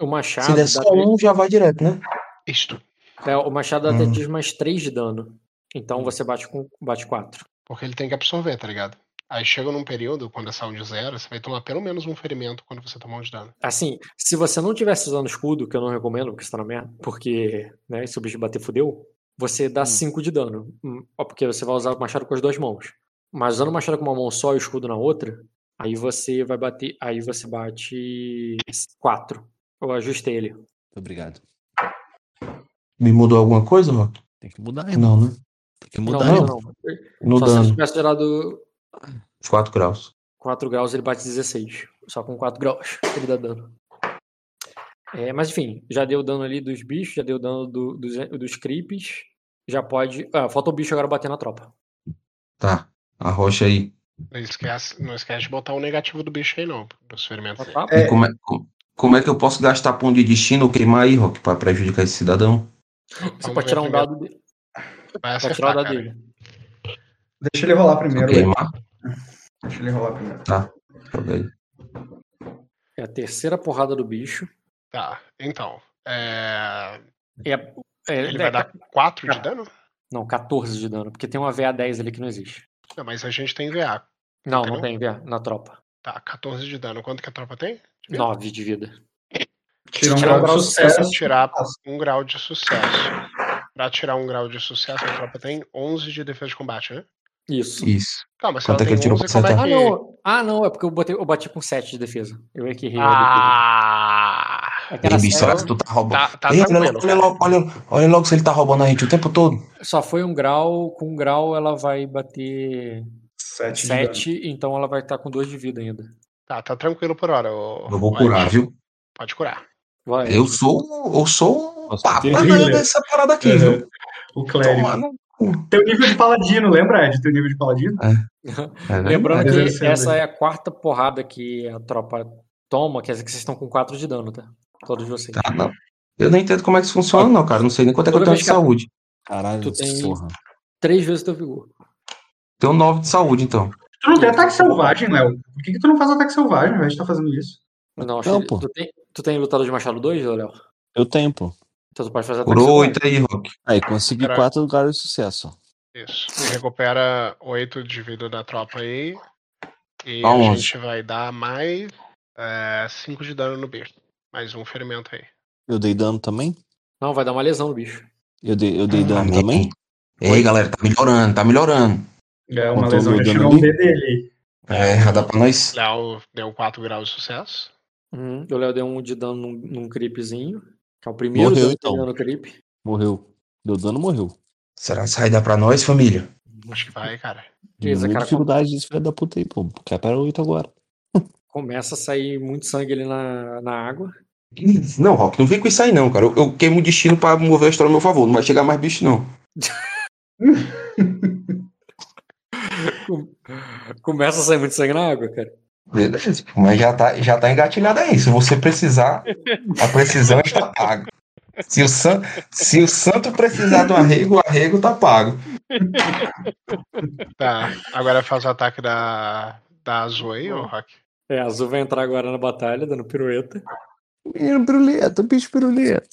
um, o machado se der só três- um, já vai direto, né? Isto. é, o machado dá até Hum. diz mais 3 de dano. Então você bate com bate 4. Porque ele tem que absorver, tá ligado? Aí chega num período, quando a saúde zero, você vai tomar pelo menos um ferimento quando você tomar um de dano. Assim, se você não tivesse usando escudo, que eu não recomendo, porque você tá na merda, porque, né, se o bicho bater, fudeu, você dá 5 de dano. Hum, ó, Porque você vai usar o machado com as duas mãos. Mas usando o machado com uma mão só e o escudo na outra, aí você vai bater. Aí você bate 4. Eu ajustei ele. Muito obrigado. Me mudou alguma coisa, Rock? Tem que mudar, irmão. Não, né? Tem que Não, mudar, não, irmão. não. No Só se ele tivesse gerado 4 graus. 4 graus, ele bate 16. Só com 4 graus ele dá dano. É, mas enfim, já deu dano ali dos bichos, já deu dano do- dos, dos creeps. Já pode. Ah, falta o bicho agora bater na tropa. Tá. Arrocha aí. Não esquece, não esquece de botar o negativo do bicho aí, não, dos ferimentos. Tá, E como, é, co- como é que eu posso gastar ponto de destino ou queimar aí, Rock, pra prejudicar esse cidadão? Você pode tirar um dado dele. Vai Pode tirar o acertar, dado cara. dele. Deixa ele rolar primeiro. queimar? Deixa ele rolar primeiro. Tá. Joga aí. É a terceira porrada do bicho. Tá, então. É... É, é- Ele é- vai dar 4 de dano? Não, 14 de dano, porque tem uma VA10 ali que não existe. Não, mas a gente tem VA. Não, Tem não tem VA na tropa. Tá, 14 de dano. Quanto que a tropa tem? 9 de vida. Tira um Se grau de tirar sucesso. Se tirar um grau de sucesso. Pra tirar um grau de sucesso, a tropa tem 11 de defesa de combate, né? Isso. Isso. Calma, se Quanto ela é que tem ele tirou 11, pra como é acertar? Ah, que... não. Ah, não, é porque eu, botei, eu bati com 7 de defesa. Eu é que errei Ah! É que Ei, bicho, será que tu tá roubando? Tá, tá Ei, olha, tranquilo, olha logo, olha, olha logo se ele tá roubando a gente o tempo todo. Só foi um grau, com um grau ela vai bater Sete de dano. 7, então ela vai estar com 2 de vida ainda. Tá, tá tranquilo por hora. ô- Eu vou curar, viu? Pode curar. Vai. Eu sou, eu sou Nossa, papa tem nessa parada aqui, Uhum. viu? O clérigo. Cu. Teu nível de paladino, lembra, Ed? Teu nível de paladino? É, né? Lembrando É, que exercendo essa aí. é a quarta porrada que a tropa toma, quer dizer que vocês estão com 4 de dano, tá? Todos vocês. Tá, não. Eu nem entendo como é que isso funciona, não, cara. Não sei nem quanto é que eu tenho de saúde. Caralho, Tu tem porra. três vezes teu vigor. Tenho 9 de saúde, então. Tu não tem ataque selvagem, Léo? Por que, que tu não faz ataque selvagem de tá fazendo isso? Não, acho Não, que pô. tu tem, tu tem lutador de machado 2, Léo? Eu tenho, pô. Então tu pode fazer ataque Por selvagem. 8 aí, Rock. Aí, consegui quatro lugares de sucesso. Isso. E recupera 8 de vida da tropa aí. E Tá a gente vai dar mais 5 de dano no bicho. Mais um ferimento aí. Eu dei dano também? Não, vai dar uma lesão no bicho. Eu dei, eu dei dano Amém. também? Ei, galera, tá melhorando, tá melhorando. É uma Contou lesão, já um ali? D dele. É, já dá pra nós. Léo deu 4 graus de sucesso. Uhum. O Léo deu um de dano num, num creepzinho. Que é o primeiro Morreu, dano então. no creep. Morreu. Deu dano, morreu. Será que vai dar pra nós, família? Acho que vai, cara. Beleza, cara, dificuldade desse filho da puta aí, pô. Cai para 8 agora. Começa a sair muito sangue ali na, na água. Não, Rock, não vem com isso aí não, cara. Eu, eu queimo o destino pra mover a história a meu favor. Não vai chegar mais bicho, não. Começa a sair muito sangue na água, cara. Beleza. Mas já tá, já tá engatilhado aí. Se você precisar, a precisão está paga. Se o, san, se o santo precisar do arrego, o arrego tá pago. Tá. Agora faz o ataque da, da azul aí, ô Rock. É, a Azul vai entrar agora na batalha, dando pirueta. Menino piruleta, bicho piruleta.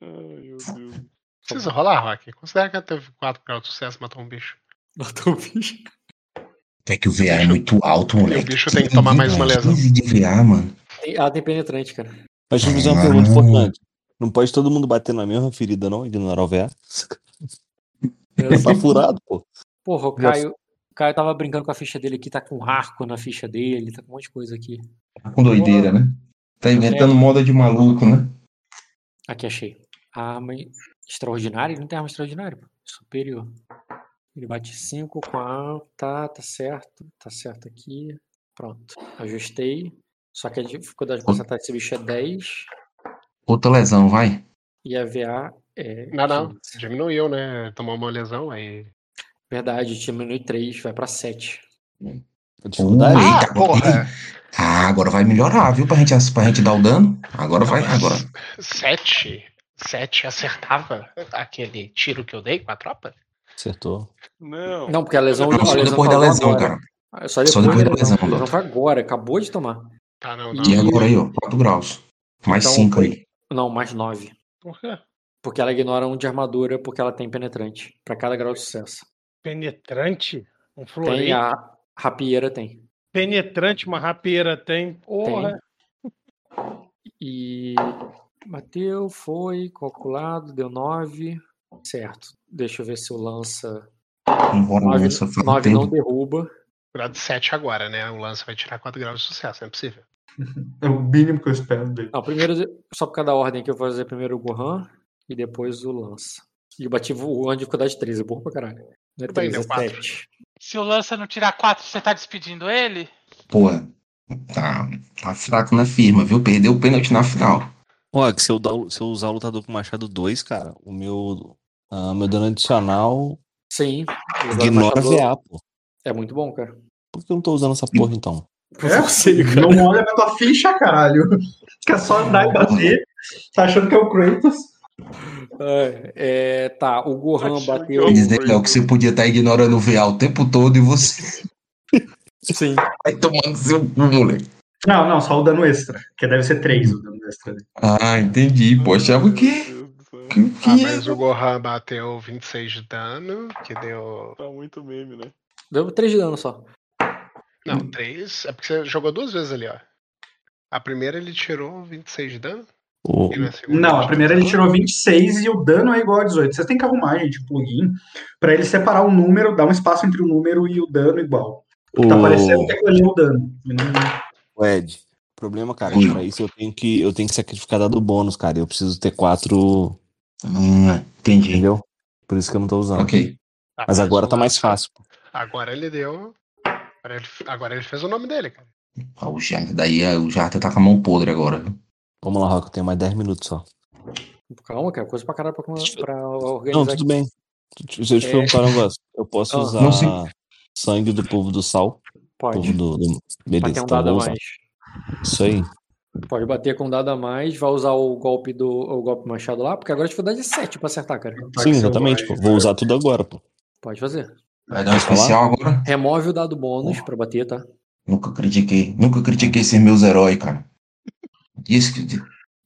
Precisa rolar, Rock. Considera que ela teve 4 graus de sucesso e matou um bicho. Matou o bicho. É que o VA é muito alto, E moleque. o bicho tem que tomar mais uma lesão. 15 de VA, mano. Tem- Ela tem penetrante, cara. Mas deixa eu fazer uma Ah. pergunta importante. Não pode todo mundo bater na mesma ferida, não? Ignorar o VA? Tá furado, pô. Porra, o Caio, o Caio tava brincando com a ficha dele aqui, tá com arco na ficha dele, tá com um monte de coisa aqui. Tá com doideira, né? Tá inventando moda de maluco, né? Aqui achei. Arma extraordinária? Ele não tem arma extraordinária, pô. Superior. Ele bate 5 com a. Tá, tá certo. Tá certo aqui. Pronto. Ajustei. Só que a dificuldade de porcentagem desse bicho é 10. Outra lesão, vai. E a VA é. Não, não. 15. Diminuiu, né? Tomou uma lesão aí. Verdade, diminui 3, vai pra 7. A dificuldade? Ah, Eita, porra! Ah, agora vai melhorar, viu? Pra gente, pra gente dar o dano. Agora vai, agora. 7? 7 acertava aquele tiro que eu dei com a tropa? Acertou. Não. Não, porque a lesão. Não, a só lesão depois da lesão, agora. cara. Só Só depois, depois da lesão. A lesão foi agora, acabou de tomar. Tá, não, não. E agora aí, ó, 4 graus. Mais Então, 5 foi- aí. Não, mais 9. Por quê? Porque ela ignora um de armadura porque ela tem penetrante. Pra cada grau de sucesso. Penetrante? Um Tem florete? a rapieira, tem. Penetrante, uma rapieira tem. Porra. E bateu, foi, calculado, deu 9. Certo. Deixa eu ver se o lança. Embora 9, lança faz um não derruba. Grau de 7 agora, né? O lance vai tirar 4 graus de sucesso, não é possível. É o mínimo que eu espero dele. Não, primeiro, só por causa da ordem que eu vou fazer primeiro o Gohan e depois o lança. E eu bati o ano de dificuldade 3, é burro pra caralho. Não é Tudo bem, 3, deu é quatro. 7. Se o lança não tirar 4, você tá despedindo ele? Porra, tá, tá fraco na firma, viu? Perdeu o pênalti na final. Ó, que se eu, se eu usar o lutador com machado 2, cara, o meu, ah, meu dano adicional Sim. ignora VA, pô. É muito bom, cara. Por que eu não tô usando essa porra então? É? você, cara. Não olha pra tua ficha, caralho. Quer só andar e bater. Tá achando que é o Kratos? É, é, tá, o Gohan bateu. Né, Léo, que você podia estar ignorando o VA o tempo todo e você Sim. vai tomando seu cu, moleque. Não, não, só o dano extra. Que deve ser 3 o dano extra. Ah, entendi. Pô, achava que. que, que Ah, mas o Gohan bateu 26 de dano, que deu. Tá muito meme, né? Deu 3 de dano só. Não, 3. É porque você jogou duas vezes ali, ó. A primeira ele tirou 26 de dano. O- Não, a primeira ele 19. tirou 26 e o dano é igual a 18. Vocês têm que arrumar, gente, o plugin, pra ele separar o número, dar um espaço entre o número e o dano igual. Porque tá O- parecendo que é o dano. Não- o Ed, o problema, cara, Oi. pra isso eu tenho que, eu tenho que sacrificar dado bônus, cara. Eu preciso ter quatro, Hum, entendi. entendeu? Por isso que eu não tô usando. Ok. Ah, Mas agora o tá mais fácil. pô. Agora ele deu. Agora ele, agora ele fez o nome dele, cara. Ah, o Jarta, daí é, o Jarta tá com a mão podre agora. viu? Vamos lá, Rock, eu tenho mais 10 minutos só. Calma, cara, coisa pra caralho pra, pra organizar. Não, tudo aqui. bem. Deixa eu te É. perguntar um negócio. Eu posso Ah. usar Não, sangue do povo do sal? Pode. Povo do, do... Beleza, um então dado a vou usar. mais. Isso aí. Pode bater com um dado a mais, vai usar o golpe do o golpe machado lá, porque agora a dificuldade é 7 pra acertar, cara. Sim, exatamente, pô. Vou usar tudo agora, pô. Pode fazer. Vai dar um especial agora? Remove o dado bônus pra bater, tá? Nunca critiquei. Nunca critiquei ser meus heróis, cara. Disse que.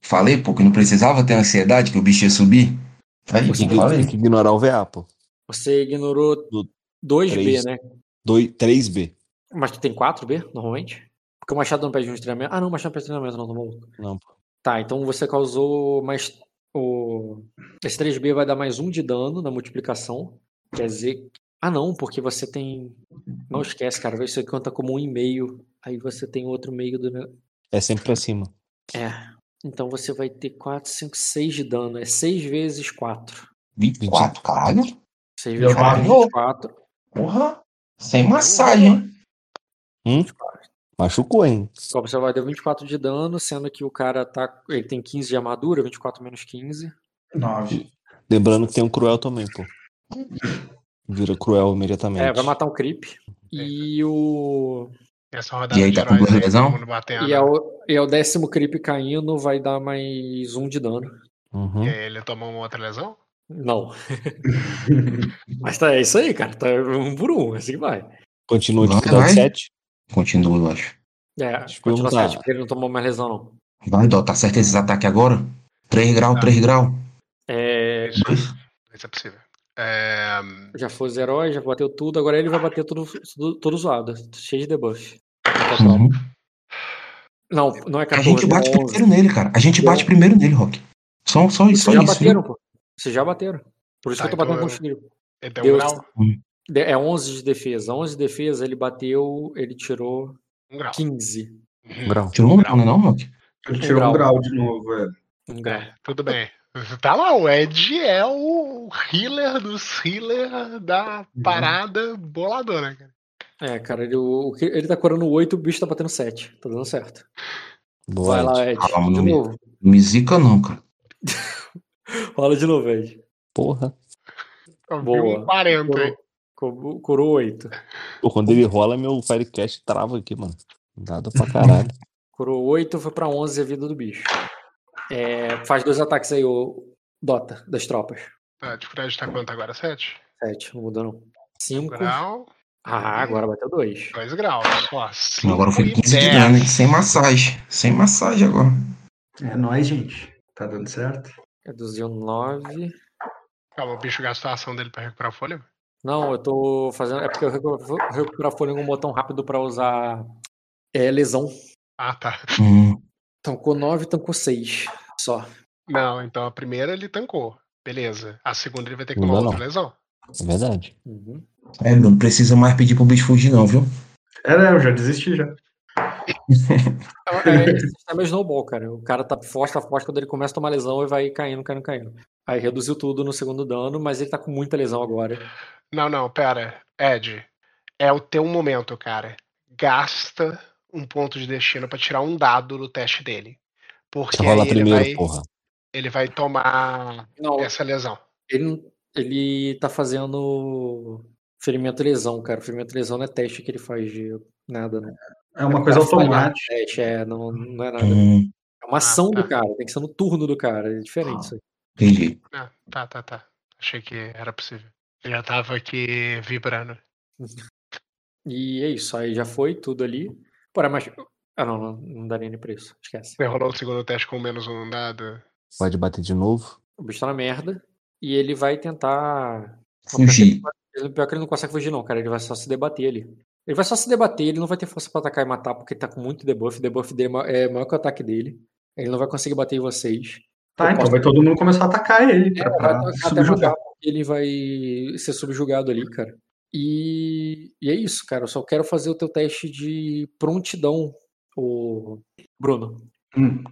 Falei, pô, que não precisava ter ansiedade, que o bicho ia subir. Aí, Tem que, falei. tem que ignorar o VA, pô. Você ignorou 2B, três. né? Doi- 3B. Mas tu tem 4B, normalmente? Porque o machado não pede um treinamento. Ah, não, o machado não pede treinamento, não, tá maluco. Não, pô. Tá, então você causou mais. O... Esse 3B vai dar mais um de dano na multiplicação. Quer dizer. Ah, não, porque você tem. Não esquece, cara. Isso conta como um e meio. Aí você tem outro meio do. É sempre pra cima. É. Então você vai ter 4, 5, 6 de dano. É 6 vezes 4. 24, caralho. 6 Meu vezes 4 é barulho. 24. Porra. Sem massagem, hein? Hum? Machucou, hein? Então você vai dar 24 de dano, sendo que o cara tá. Ele tem 15 de armadura, 24 menos 15. 9. Lembrando que tem um cruel também, pô. Vira cruel imediatamente. É, vai matar um creep. E o. Essa rodada E aí, de tá com duas aí, lesão? E é, o, e é o décimo creep caindo, vai dar mais um de dano. Uhum. E aí ele tomou uma outra lesão? Não. Mas tá, é isso aí, cara. Tá um por um, assim que vai. Continua dificuldade vai. 7. Continua, eu acho. É, Deixa eu continua perguntar. sete, porque ele não tomou mais lesão, não. Vai, Dó, tá certo esses ataques agora? 3 graus, 3 graus. É, Isso, isso é possível. É, já foi os heróis, já bateu tudo, agora ele vai bater tudo, tudo, todo zoado, cheio de debuff. Uhum. Não, não é A 14, gente bate é 11. primeiro nele, cara. A gente bate primeiro nele, Rock. Só, só Vocês já isso. bateram, pô. Vocês já bateram. Por isso Tá, que eu tô batendo então com o deu um grau? de- É 11 de defesa. 11 de defesa, ele bateu, ele tirou Um grau. 15. Grau. Tirou um grau, não é não, Rock? Ele tirou grau. um grau de novo, é. Um grau. Tudo bem. Tá lá, o Ed é o healer dos healer da parada boladora, cara. É, cara, ele, o, ele tá curando 8, o bicho tá batendo 7. Tá dando certo. Boa, Vai lá, Ed. Ed. Calma, De não me- novo. Não me zica não, cara. Rola de novo, Ed. Porra. Boa. um 40 aí. Curou, curou 8. Pô, quando ele rola, meu Firecast trava aqui, mano. Nada pra caralho. Curou 8, foi pra 11 a vida do bicho. É, faz dois ataques aí, o Dota, das tropas. A dificuldade tá quanto agora? 7? 7, não mudou não. 5. Grau, Ah, agora bateu 2. 2 graus. Ó, 5 Agora foi e 15 de 10. dano, hein? Sem massagem. Sem massagem agora. É nóis, gente. Tá dando certo? Reduziu 9. Calma, o bicho gastou a ação dele pra recuperar o fôlego? Não, eu tô fazendo. É porque eu recu- vou recuperar fôlego um botão rápido pra usar é, lesão. Ah, tá. Hum. Tancou 9, tancou 6. Só. Não, então a primeira ele tancou. Beleza. A segunda ele vai ter que Não tomar dá, outra não. lesão. É verdade. Uhum. É, não precisa mais pedir pro bicho fugir, não, viu? É, né? Eu já desisti já. É, é, esse sistema é snowball, cara. O cara tá forte, tá forte, quando ele começa a tomar lesão, ele vai caindo, caindo, caindo. Aí reduziu tudo no segundo dano, mas ele tá com muita lesão agora. Não, não, pera. Ed, é o teu momento, cara. Gasta um ponto de destino pra tirar um dado do teste dele. Porque rola aí ele primeiro, vai, porra. ele vai tomar Não, essa lesão. ele, ele tá fazendo ferimento e lesão, cara. Ferimento e lesão não é teste que ele faz de nada, né? É uma coisa automática. Teste, é, não, não é nada. Hum, É uma ação tá. do cara, tem que ser no turno do cara. É diferente isso aí. entendi. Ah, tá, tá, tá. Achei que era possível. Eu já tava aqui vibrando. E é isso, aí já foi tudo ali. Porra, mas. Ah, não, não, não daria nem pra isso. Esquece. Você rolou o segundo teste com menos um dado. Pode bater de novo. O bicho tá na merda. E ele vai tentar. Fugir. Ele- Pior que ele não consegue fugir, não, cara. Ele vai só se debater ali. Ele vai só se debater, ele não vai ter força pra atacar e matar, porque ele tá com muito debuff. O debuff dele é é maior que o ataque dele. Ele não vai conseguir bater em vocês. Tá, então vai todo mundo começar a atacar ele. É, Pra, até subjugar. matar, porque ele vai ser subjugado ali, cara. E, e é isso, cara. Eu só quero fazer o teu teste de prontidão, o Bruno. Hum.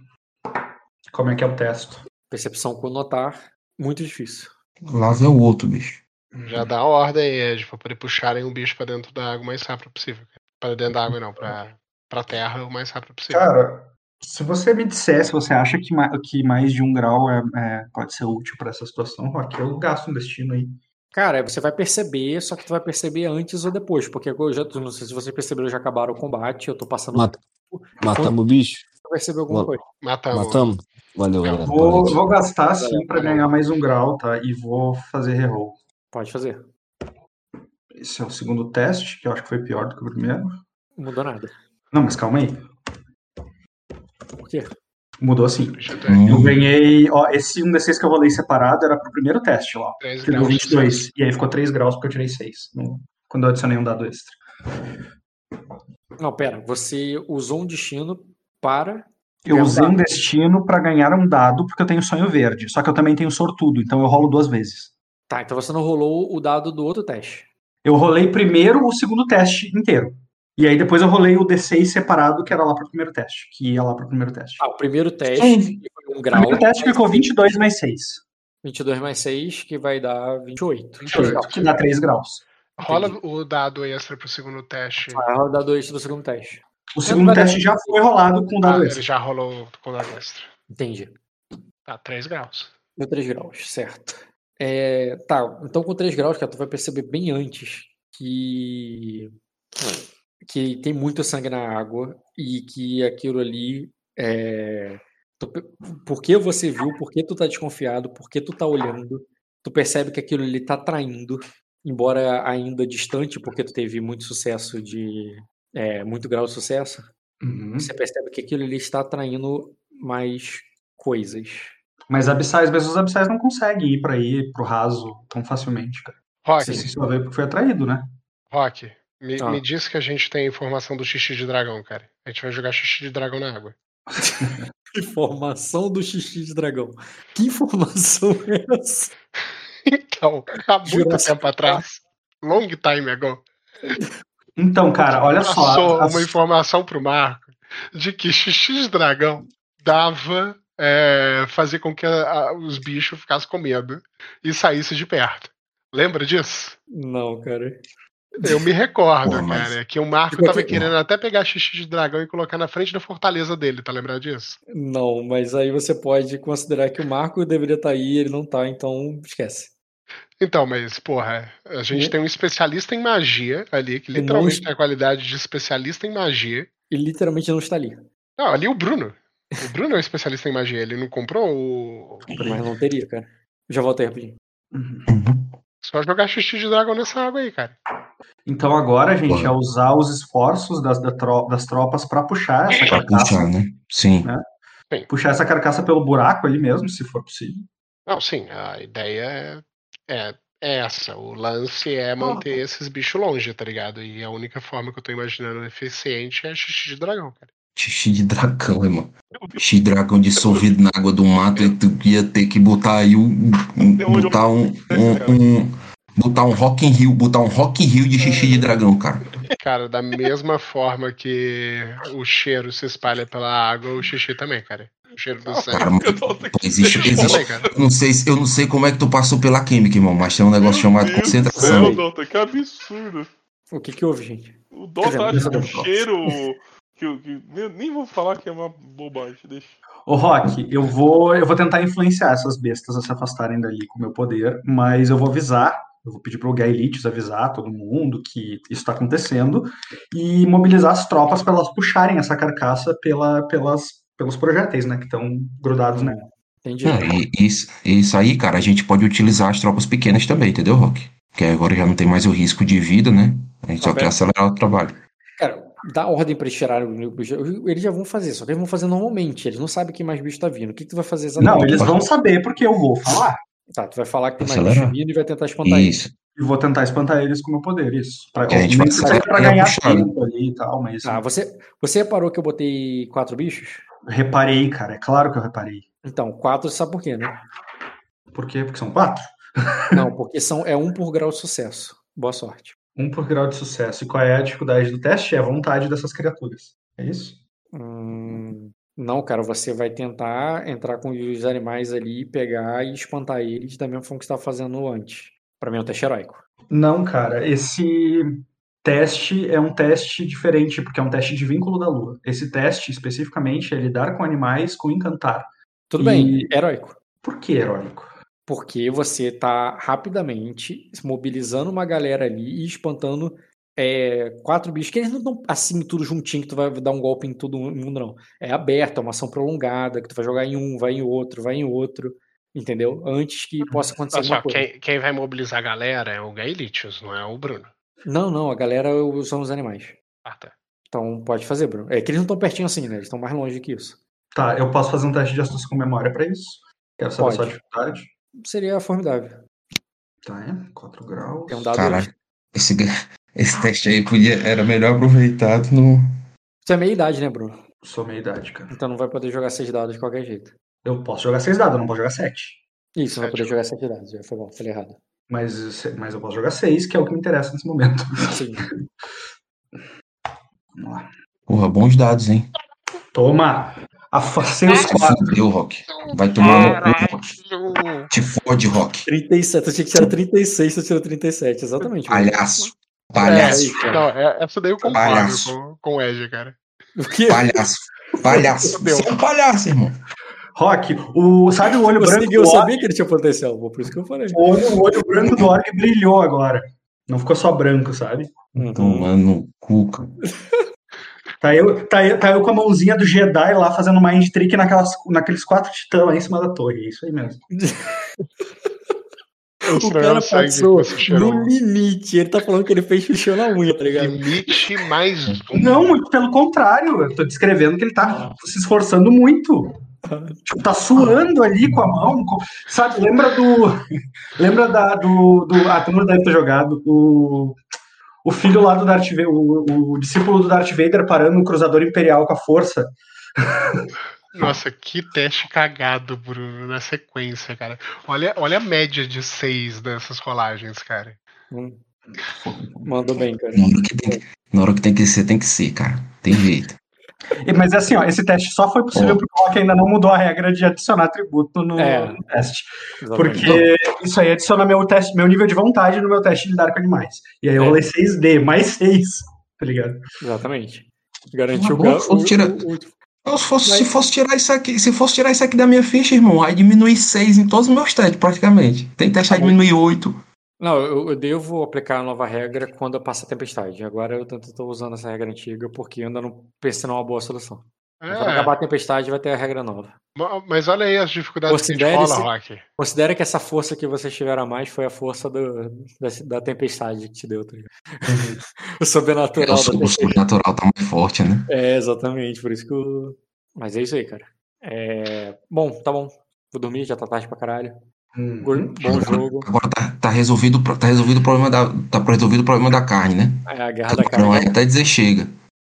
Como é que é o teste? Percepção com notar, muito difícil. Lá vem o outro, bicho. Já dá a ordem aí, Ed, pra poder puxarem um bicho pra dentro da água o mais rápido possível. Pra dentro da água não, pra, pra terra o mais rápido possível. Cara, se você me dissesse, você acha que, que mais de um grau é, é- pode ser útil pra essa situação, Rock, eu gasto um destino aí. Cara, você vai perceber, só que tu vai perceber antes ou depois, porque eu já, não sei se vocês perceberam, já acabaram o combate, eu tô passando Mata- Matamos o bicho. percebeu alguma coisa. Matamos. Matamos? Valeu, galera. Vou, vou gastar sim pra ganhar mais um grau, tá? E vou fazer reroll. Pode fazer. Esse é o segundo teste, que eu acho que foi pior do que o primeiro. Não mudou nada. Não, mas calma aí. Por quê? Mudou sim. Hum. Eu ganhei. Ó, esse 1d6 que eu rolei separado era pro primeiro teste lá. Que deu graus de 22. E aí ficou 3 graus porque eu tirei 6. no- Quando eu adicionei um dado extra. Não, pera. Você usou um destino para. Eu usei um destino pra ganhar um dado porque eu tenho sonho verde. Só que eu também tenho sortudo, então eu rolo duas vezes. Tá, então você não rolou o dado do outro teste. Eu rolei primeiro o segundo teste inteiro. E aí depois eu rolei o D6 separado, que era lá pro primeiro teste. Que ia lá pro primeiro teste. Ah, o primeiro teste Sim. que foi um O grau. primeiro teste ficou 22 mais 6. 22 mais 6, que vai dar 28. 28. Que dá 3 graus. Rola o dado extra pro segundo teste. Vai rodar 2 do segundo teste. O segundo teste já foi rolado com o Ah, dado ele extra. já rolou com dado extra. Entendi. Tá, 3 graus. Deu 3 graus, certo. É, tá, então com 3 graus, cara, tu vai perceber bem antes que que tem muito sangue na água e que aquilo ali é tu pe- porque você viu, porque tu tá desconfiado, porque tu tá olhando, tu percebe que aquilo ali tá traindo, embora ainda distante, porque tu teve muito sucesso de é, muito grau de sucesso, Uhum. você percebe que aquilo ali está atraindo mais coisas. Mas abissais, mas os abissais não conseguem ir pra ir pro raso tão facilmente, cara. Rock, Você só veio porque foi atraído, né? Rock, me, Ah. me diz que a gente tem informação do xixi de dragão, cara. A gente vai jogar xixi de dragão na água. Informação do xixi de dragão. Que informação é essa? Então, há muito Jurassic tempo atrás, long time ago, Então, cara, olha só. passou as- uma informação pro Marco de que xixi de dragão dava é, fazer com que a- a- os bichos ficassem com medo e saíssem de perto. Lembra disso? Não, cara. Eu me recordo, Pô, mas- cara, que o Marco qualquer- tava querendo até pegar xixi de dragão e colocar na frente da fortaleza dele, tá lembrado disso? Não, mas aí você pode considerar que o Marco deveria estar aí, ele não tá, então esquece. Então, mas, porra, a gente E- tem um especialista em magia ali, que E não literalmente es- tem a qualidade de especialista em magia. Ele literalmente não está ali. Não, ali o Bruno. O Bruno é um especialista em magia, ele não comprou o. Mas não teria, cara. Já voltei rapidinho. Só jogar xixi de dragão nessa água aí, cara. Então agora, gente, Porra. é usar os esforços das, da tro- das tropas pra puxar essa Pra carcaça. puxar, né? Sim. Puxar essa carcaça pelo buraco ali mesmo, se for possível. Não, sim, a ideia é, é, é essa. O lance é manter esses bichos longe, tá ligado? E a única forma que eu tô imaginando eficiente é xixi de dragão, cara. Xixi de dragão, irmão. Xixi de dragão dissolvido na água do mato, e tu ia ter que botar aí um. um- botar um. um, um- botar um Rock in Rio, botar um Rock in Rio de xixi de dragão, cara. Cara, da mesma forma que o cheiro se espalha pela água, o xixi também, cara. O cheiro do sangue. Cara, existe, existe, eu não sei, se- eu não sei como é que tu passou pela química, irmão, mas tem um negócio chamado concentração. Céu, Dota, que absurdo. O que que houve, gente? O Dota acha que o ver. cheiro. Que, eu- que- nem- nem vou falar que é uma bobagem, deixa. Ô, Rock, eu vou, eu vou tentar influenciar essas bestas a se afastarem dali com o meu poder, mas eu vou avisar, eu vou pedir pro Gaelitius avisar todo mundo que isso está acontecendo e mobilizar as tropas para elas puxarem essa carcaça pela, pelas, pelos projéteis, né, que estão grudados nela. Entendi. Não, e isso, isso aí, cara, a gente pode utilizar as tropas pequenas também, entendeu, Rock? Porque agora já não tem mais o risco de vida, né? A gente só Tá quer bem. acelerar o trabalho. Cara, dá ordem pra eles tirarem o bicho. Eles já vão fazer, só que eles vão fazer normalmente. Eles não sabem que mais bicho tá vindo. O que, que tu vai fazer exatamente? Não, eles vão saber porque eu vou falar. Tá, tu vai falar que tem mais bicho vindo e vai tentar espantar eles. Isso. E vou tentar espantar eles com o meu poder, isso. Pra, a gente vai seja sair pra ganhar tempo ali e tal, mas Tá, você, você reparou que eu botei quatro bichos? reparei, cara, é claro que eu reparei. Então, quatro, sabe por quê, né? Por quê? Porque são quatro? Não, porque são, é um por grau de sucesso. Boa sorte. Um por grau de sucesso. E qual é a dificuldade do teste? É a vontade dessas criaturas. É isso? Hum, não, cara, você vai tentar entrar com os animais ali, pegar e espantar eles da mesma forma que você estava fazendo antes. Pra mim é um teste heróico. Não, cara. Esse teste é um teste diferente, porque é um teste de vínculo da lua. Esse teste, especificamente, é lidar com animais com encantar. Tudo E- bem, heróico. Por que heróico? Porque você tá rapidamente mobilizando uma galera ali e espantando é, quatro bichos que eles não estão assim, tudo juntinho, que tu vai dar um golpe em todo mundo, não. É aberto, é uma ação prolongada, que tu vai jogar em um, vai em outro, vai em outro, entendeu? Antes que possa acontecer Olha só, alguma coisa. quem, quem vai mobilizar a galera é o Gaelitius, não é o Bruno. Não, não, a galera são os animais. Ah, tá. Então pode fazer, Bruno. É que eles não estão pertinho assim, né? Eles estão mais longe que isso. Tá, eu posso fazer um teste de astúcia com memória pra isso? Quero saber só a Pode. dificuldade. Seria formidável. Tá, é? 4 graus. Tem um dado Caralho, esse, esse teste aí podia, era melhor aproveitado no. Você é meia idade, né, Bruno? Sou meia idade, cara. Então não vai poder jogar seis dados de qualquer jeito. Eu posso jogar 6 dados, eu não posso jogar 7. Isso, não vai poder jogar sete dados. Já foi bom, falei errado. Mas, mas eu posso jogar 6, que é o que me interessa nesse momento. Sim. Vamos lá. Porra, bons dados, hein? Toma! Afastei os Se 4. fudeu, Rock. Vai tomar no cu, Rock. Te fode, Rock. 37, eu tinha que tirar 36, você tirou 37, exatamente. Palhaço. Palhaço. É. Não, é- essa daí eu concordo Palhaço. com, com o Edge, cara. O quê? Palhaço. Palhaço. Fudeu. Você é um palhaço, irmão. Rock, o, sabe o olho branco Conseguiu, eu sabia que ele tinha potencial, por isso que eu falei. O olho, o olho branco do orc brilhou agora. Não ficou só branco, sabe? Uhum. Tomando cu, cara. Tá eu, tá, eu, tá eu com a mãozinha do Jedi lá fazendo mind trick naquelas, naqueles quatro titãs lá em cima da torre. É isso aí mesmo. O cara passou no limite. Ele tá falando que ele fez xixi na unha, tá ligado? Limite mais um. Não, muito pelo contrário. Eu tô descrevendo que ele tá se esforçando muito. Tipo, tá suando ali com a mão. Sabe, lembra do. Lembra da, do, do. Ah, todo mundo deve ter jogado. O, o filho lá do Darth Vader, o, o discípulo do Darth Vader parando o cruzador imperial com a força. Nossa, que teste cagado, Bruno, na sequência, cara. Olha, olha a média de seis dessas rolagens, cara. Hum. Mandou bem, cara. Na hora, que tem, na hora que tem que ser, tem que ser, cara. Tem jeito. Mas assim, ó, esse teste só foi possível porque o Rock ainda não mudou a regra de adicionar atributo no, É. no teste. Exatamente. Porque isso aí adiciona meu teste, meu nível de vontade no meu teste de lidar com animais. E aí eu É. rolei 6D, mais 6, tá ligado? Exatamente. Garantiu o, o, se, fosse, se fosse tirar isso aqui, se fosse tirar isso aqui da minha ficha, irmão, aí diminui 6 em todos os meus testes, praticamente. Tem teste aí diminuir 8. Não, eu, eu devo aplicar a nova regra quando eu passar a tempestade. Agora eu estou usando essa regra antiga porque ainda não pensei numa boa solução. Quando É, acabar a tempestade, vai ter a regra nova. ma- mas olha aí as dificuldades que a gente rola, Rock. Considera que essa força que vocês tiveram a mais foi a força do- da, da tempestade que te deu, tá ligado? o sobrenatural so- o sobrenatural tá mais forte, né? É, exatamente, por isso que eu... Mas é isso aí, cara. É... Bom, tá bom. Vou dormir, já tá tarde pra caralho. Hum. Bom bom jogo. Agora tá, tá resolvido, tá resolvido o problema da. Tá resolvido o problema da carne, né? É a guerra da Não carne. é até dizer chega.